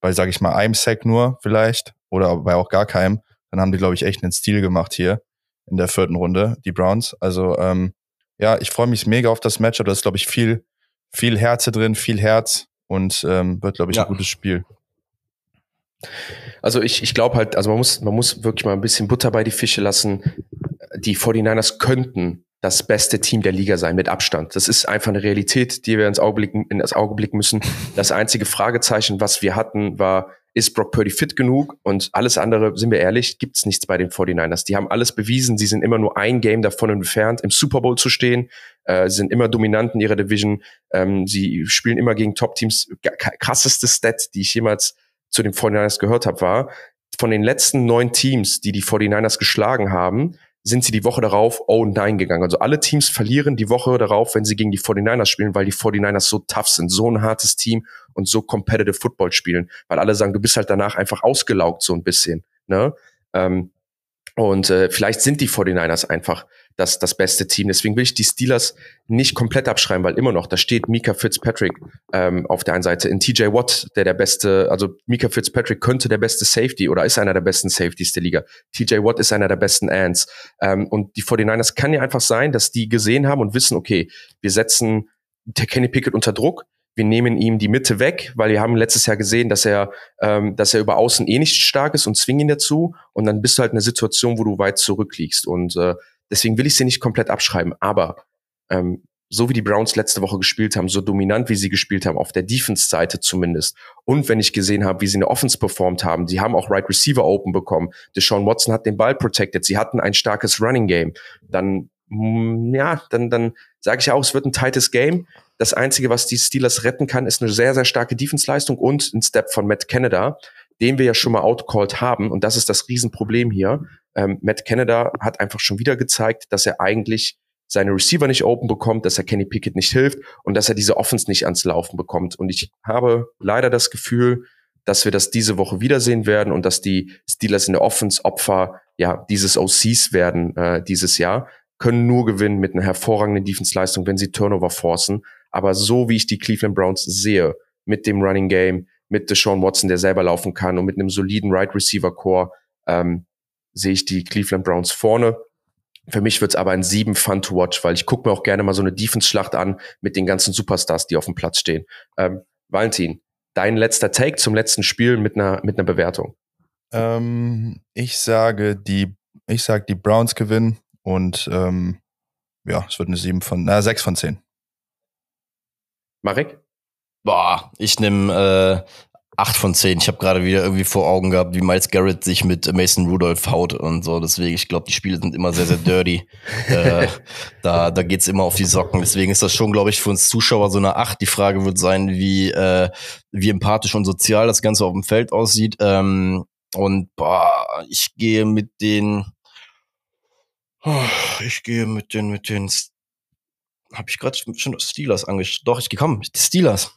bei, sage ich mal, einem Sack nur vielleicht oder bei auch gar keinem. Dann haben die, glaube ich, echt einen Stil gemacht hier in der vierten Runde, die Browns. Also ähm, ja, ich freue mich mega auf das Matchup. Da ist, glaube ich, viel, viel Herze drin, viel Herz und ähm, wird, glaube ich, ja. ein gutes Spiel. Also ich, ich glaube halt, also man muss, man muss wirklich mal ein bisschen Butter bei die Fische lassen. Die 49ers könnten das beste Team der Liga sein, mit Abstand. Das ist einfach eine Realität, die wir ins Auge blicken, in das Auge blicken müssen. Das einzige Fragezeichen, was wir hatten, war, ist Brock Purdy fit genug? Und alles andere, sind wir ehrlich, gibt's nichts bei den 49ers. Die haben alles bewiesen. Sie sind immer nur ein Game davon entfernt, im Super Bowl zu stehen. Äh, sie sind immer dominant in ihrer Division. Ähm, sie spielen immer gegen Top-Teams. Krasseste Stat, die ich jemals zu den 49ers gehört habe, war, von den letzten neun Teams, die die 49ers geschlagen haben, sind sie die Woche darauf 0-9 gegangen. Also alle Teams verlieren die Woche darauf, wenn sie gegen die 49ers spielen, weil die 49ers so tough sind, so ein hartes Team und so competitive Football spielen. Weil alle sagen, du bist halt danach einfach ausgelaugt so ein bisschen. Ne? Ähm, und äh, vielleicht sind die 49ers einfach das, das beste Team. Deswegen will ich die Steelers nicht komplett abschreiben, weil immer noch, da steht Mika Fitzpatrick ähm, auf der einen Seite, in TJ Watt, der der beste, also Mika Fitzpatrick könnte der beste Safety oder ist einer der besten Safeties der Liga. TJ Watt ist einer der besten Ants. Ähm, und die 49ers kann ja einfach sein, dass die gesehen haben und wissen, okay, wir setzen der Kenny Pickett unter Druck, wir nehmen ihm die Mitte weg, weil wir haben letztes Jahr gesehen, dass er, ähm, dass er über Außen eh nicht stark ist und zwingen ihn dazu. Und dann bist du halt in einer Situation, wo du weit zurückliegst. Und äh, Deswegen will ich sie nicht komplett abschreiben. Aber ähm, so wie die Browns letzte Woche gespielt haben, so dominant wie sie gespielt haben, auf der Defense-Seite zumindest. Und wenn ich gesehen habe, wie sie in der Offense performt haben, sie haben auch Right Receiver Open bekommen. Deshaun Watson hat den Ball protected. Sie hatten ein starkes Running Game. Dann, mm, ja, dann, dann sage ich auch, es wird ein tightes Game. Das Einzige, was die Steelers retten kann, ist eine sehr, sehr starke Defense-Leistung und ein Step von Matt Canada, den wir ja schon mal outcalled haben. Und das ist das Riesenproblem hier. Ähm, Matt Canada hat einfach schon wieder gezeigt, dass er eigentlich seine Receiver nicht open bekommt, dass er Kenny Pickett nicht hilft und dass er diese Offense nicht ans Laufen bekommt. Und ich habe leider das Gefühl, dass wir das diese Woche wiedersehen werden und dass die Steelers in der Offense Opfer ja dieses OCs werden äh, dieses Jahr, können nur gewinnen mit einer hervorragenden Defense-Leistung, wenn sie Turnover forcen. Aber so wie ich die Cleveland Browns sehe, mit dem Running Game, mit Deshaun Watson, der selber laufen kann und mit einem soliden Right Receiver Core, ähm, sehe ich die Cleveland Browns vorne. Für mich wird's aber ein sieben Fun to watch, weil ich gucke mir auch gerne mal so eine Defense-Schlacht an mit den ganzen Superstars, die auf dem Platz stehen. Ähm, Valentin, dein letzter Take zum letzten Spiel mit einer, mit einer Bewertung. Ähm, ich sage, die, ich sage, die Browns gewinnen und ähm, ja, es wird eine sieben von, na, sechs von zehn. Marek? Boah, ich nehme äh, 8 von 10. Ich habe gerade wieder irgendwie vor Augen gehabt, wie Miles Garrett sich mit Mason Rudolph haut und so. Deswegen, ich glaube, die Spiele sind immer sehr, sehr dirty. *laughs* äh, da da geht's immer auf die Socken. Deswegen ist das schon, glaube ich, für uns Zuschauer so eine 8. Die Frage wird sein, wie, äh, wie empathisch und sozial das Ganze auf dem Feld aussieht. Ähm, und boah, ich gehe mit den. Ich gehe mit den, mit den. Habe ich gerade schon Steelers angeschaut? Doch, ich gekommen. Die Steelers.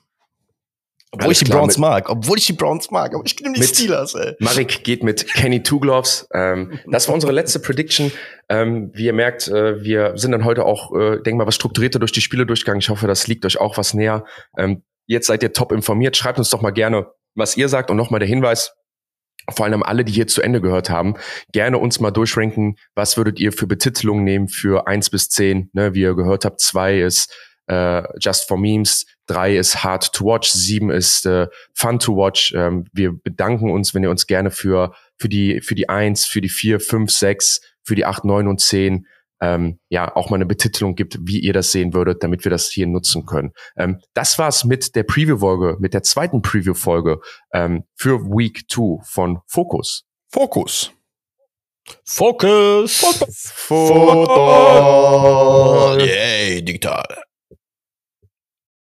Obwohl Alles ich die klar, Browns mag. Obwohl ich die Browns mag. Aber ich nehme die Steelers, ey. Marek geht mit Kenny Two Gloves. Ähm, das war unsere letzte Prediction. Ähm, wie ihr merkt, äh, wir sind dann heute auch, äh, denk mal, was strukturierter durch die Spiele durchgegangen. Ich hoffe, das liegt euch auch was näher. Ähm, jetzt seid ihr top informiert. Schreibt uns doch mal gerne, was ihr sagt. Und nochmal der Hinweis, vor allem alle, die hier zu Ende gehört haben, gerne uns mal durchranken. Was würdet ihr für Betitelungen nehmen für eins bis zehn? Ne, wie ihr gehört habt, zwei ist äh, Just for Memes, drei ist Hard to Watch, sieben ist äh, Fun to Watch. Ähm, wir bedanken uns, wenn ihr uns gerne für für die für die eins, für die vier, fünf, sechs, für die acht, neun und zehn ähm, ja auch mal eine Betitelung gibt, wie ihr das sehen würdet, damit wir das hier nutzen können. Ähm, das war's mit der Preview-Folge, mit der zweiten Preview-Folge ähm, für Week 2 von Focus. Fokus. Focus! Football. Yay, digital.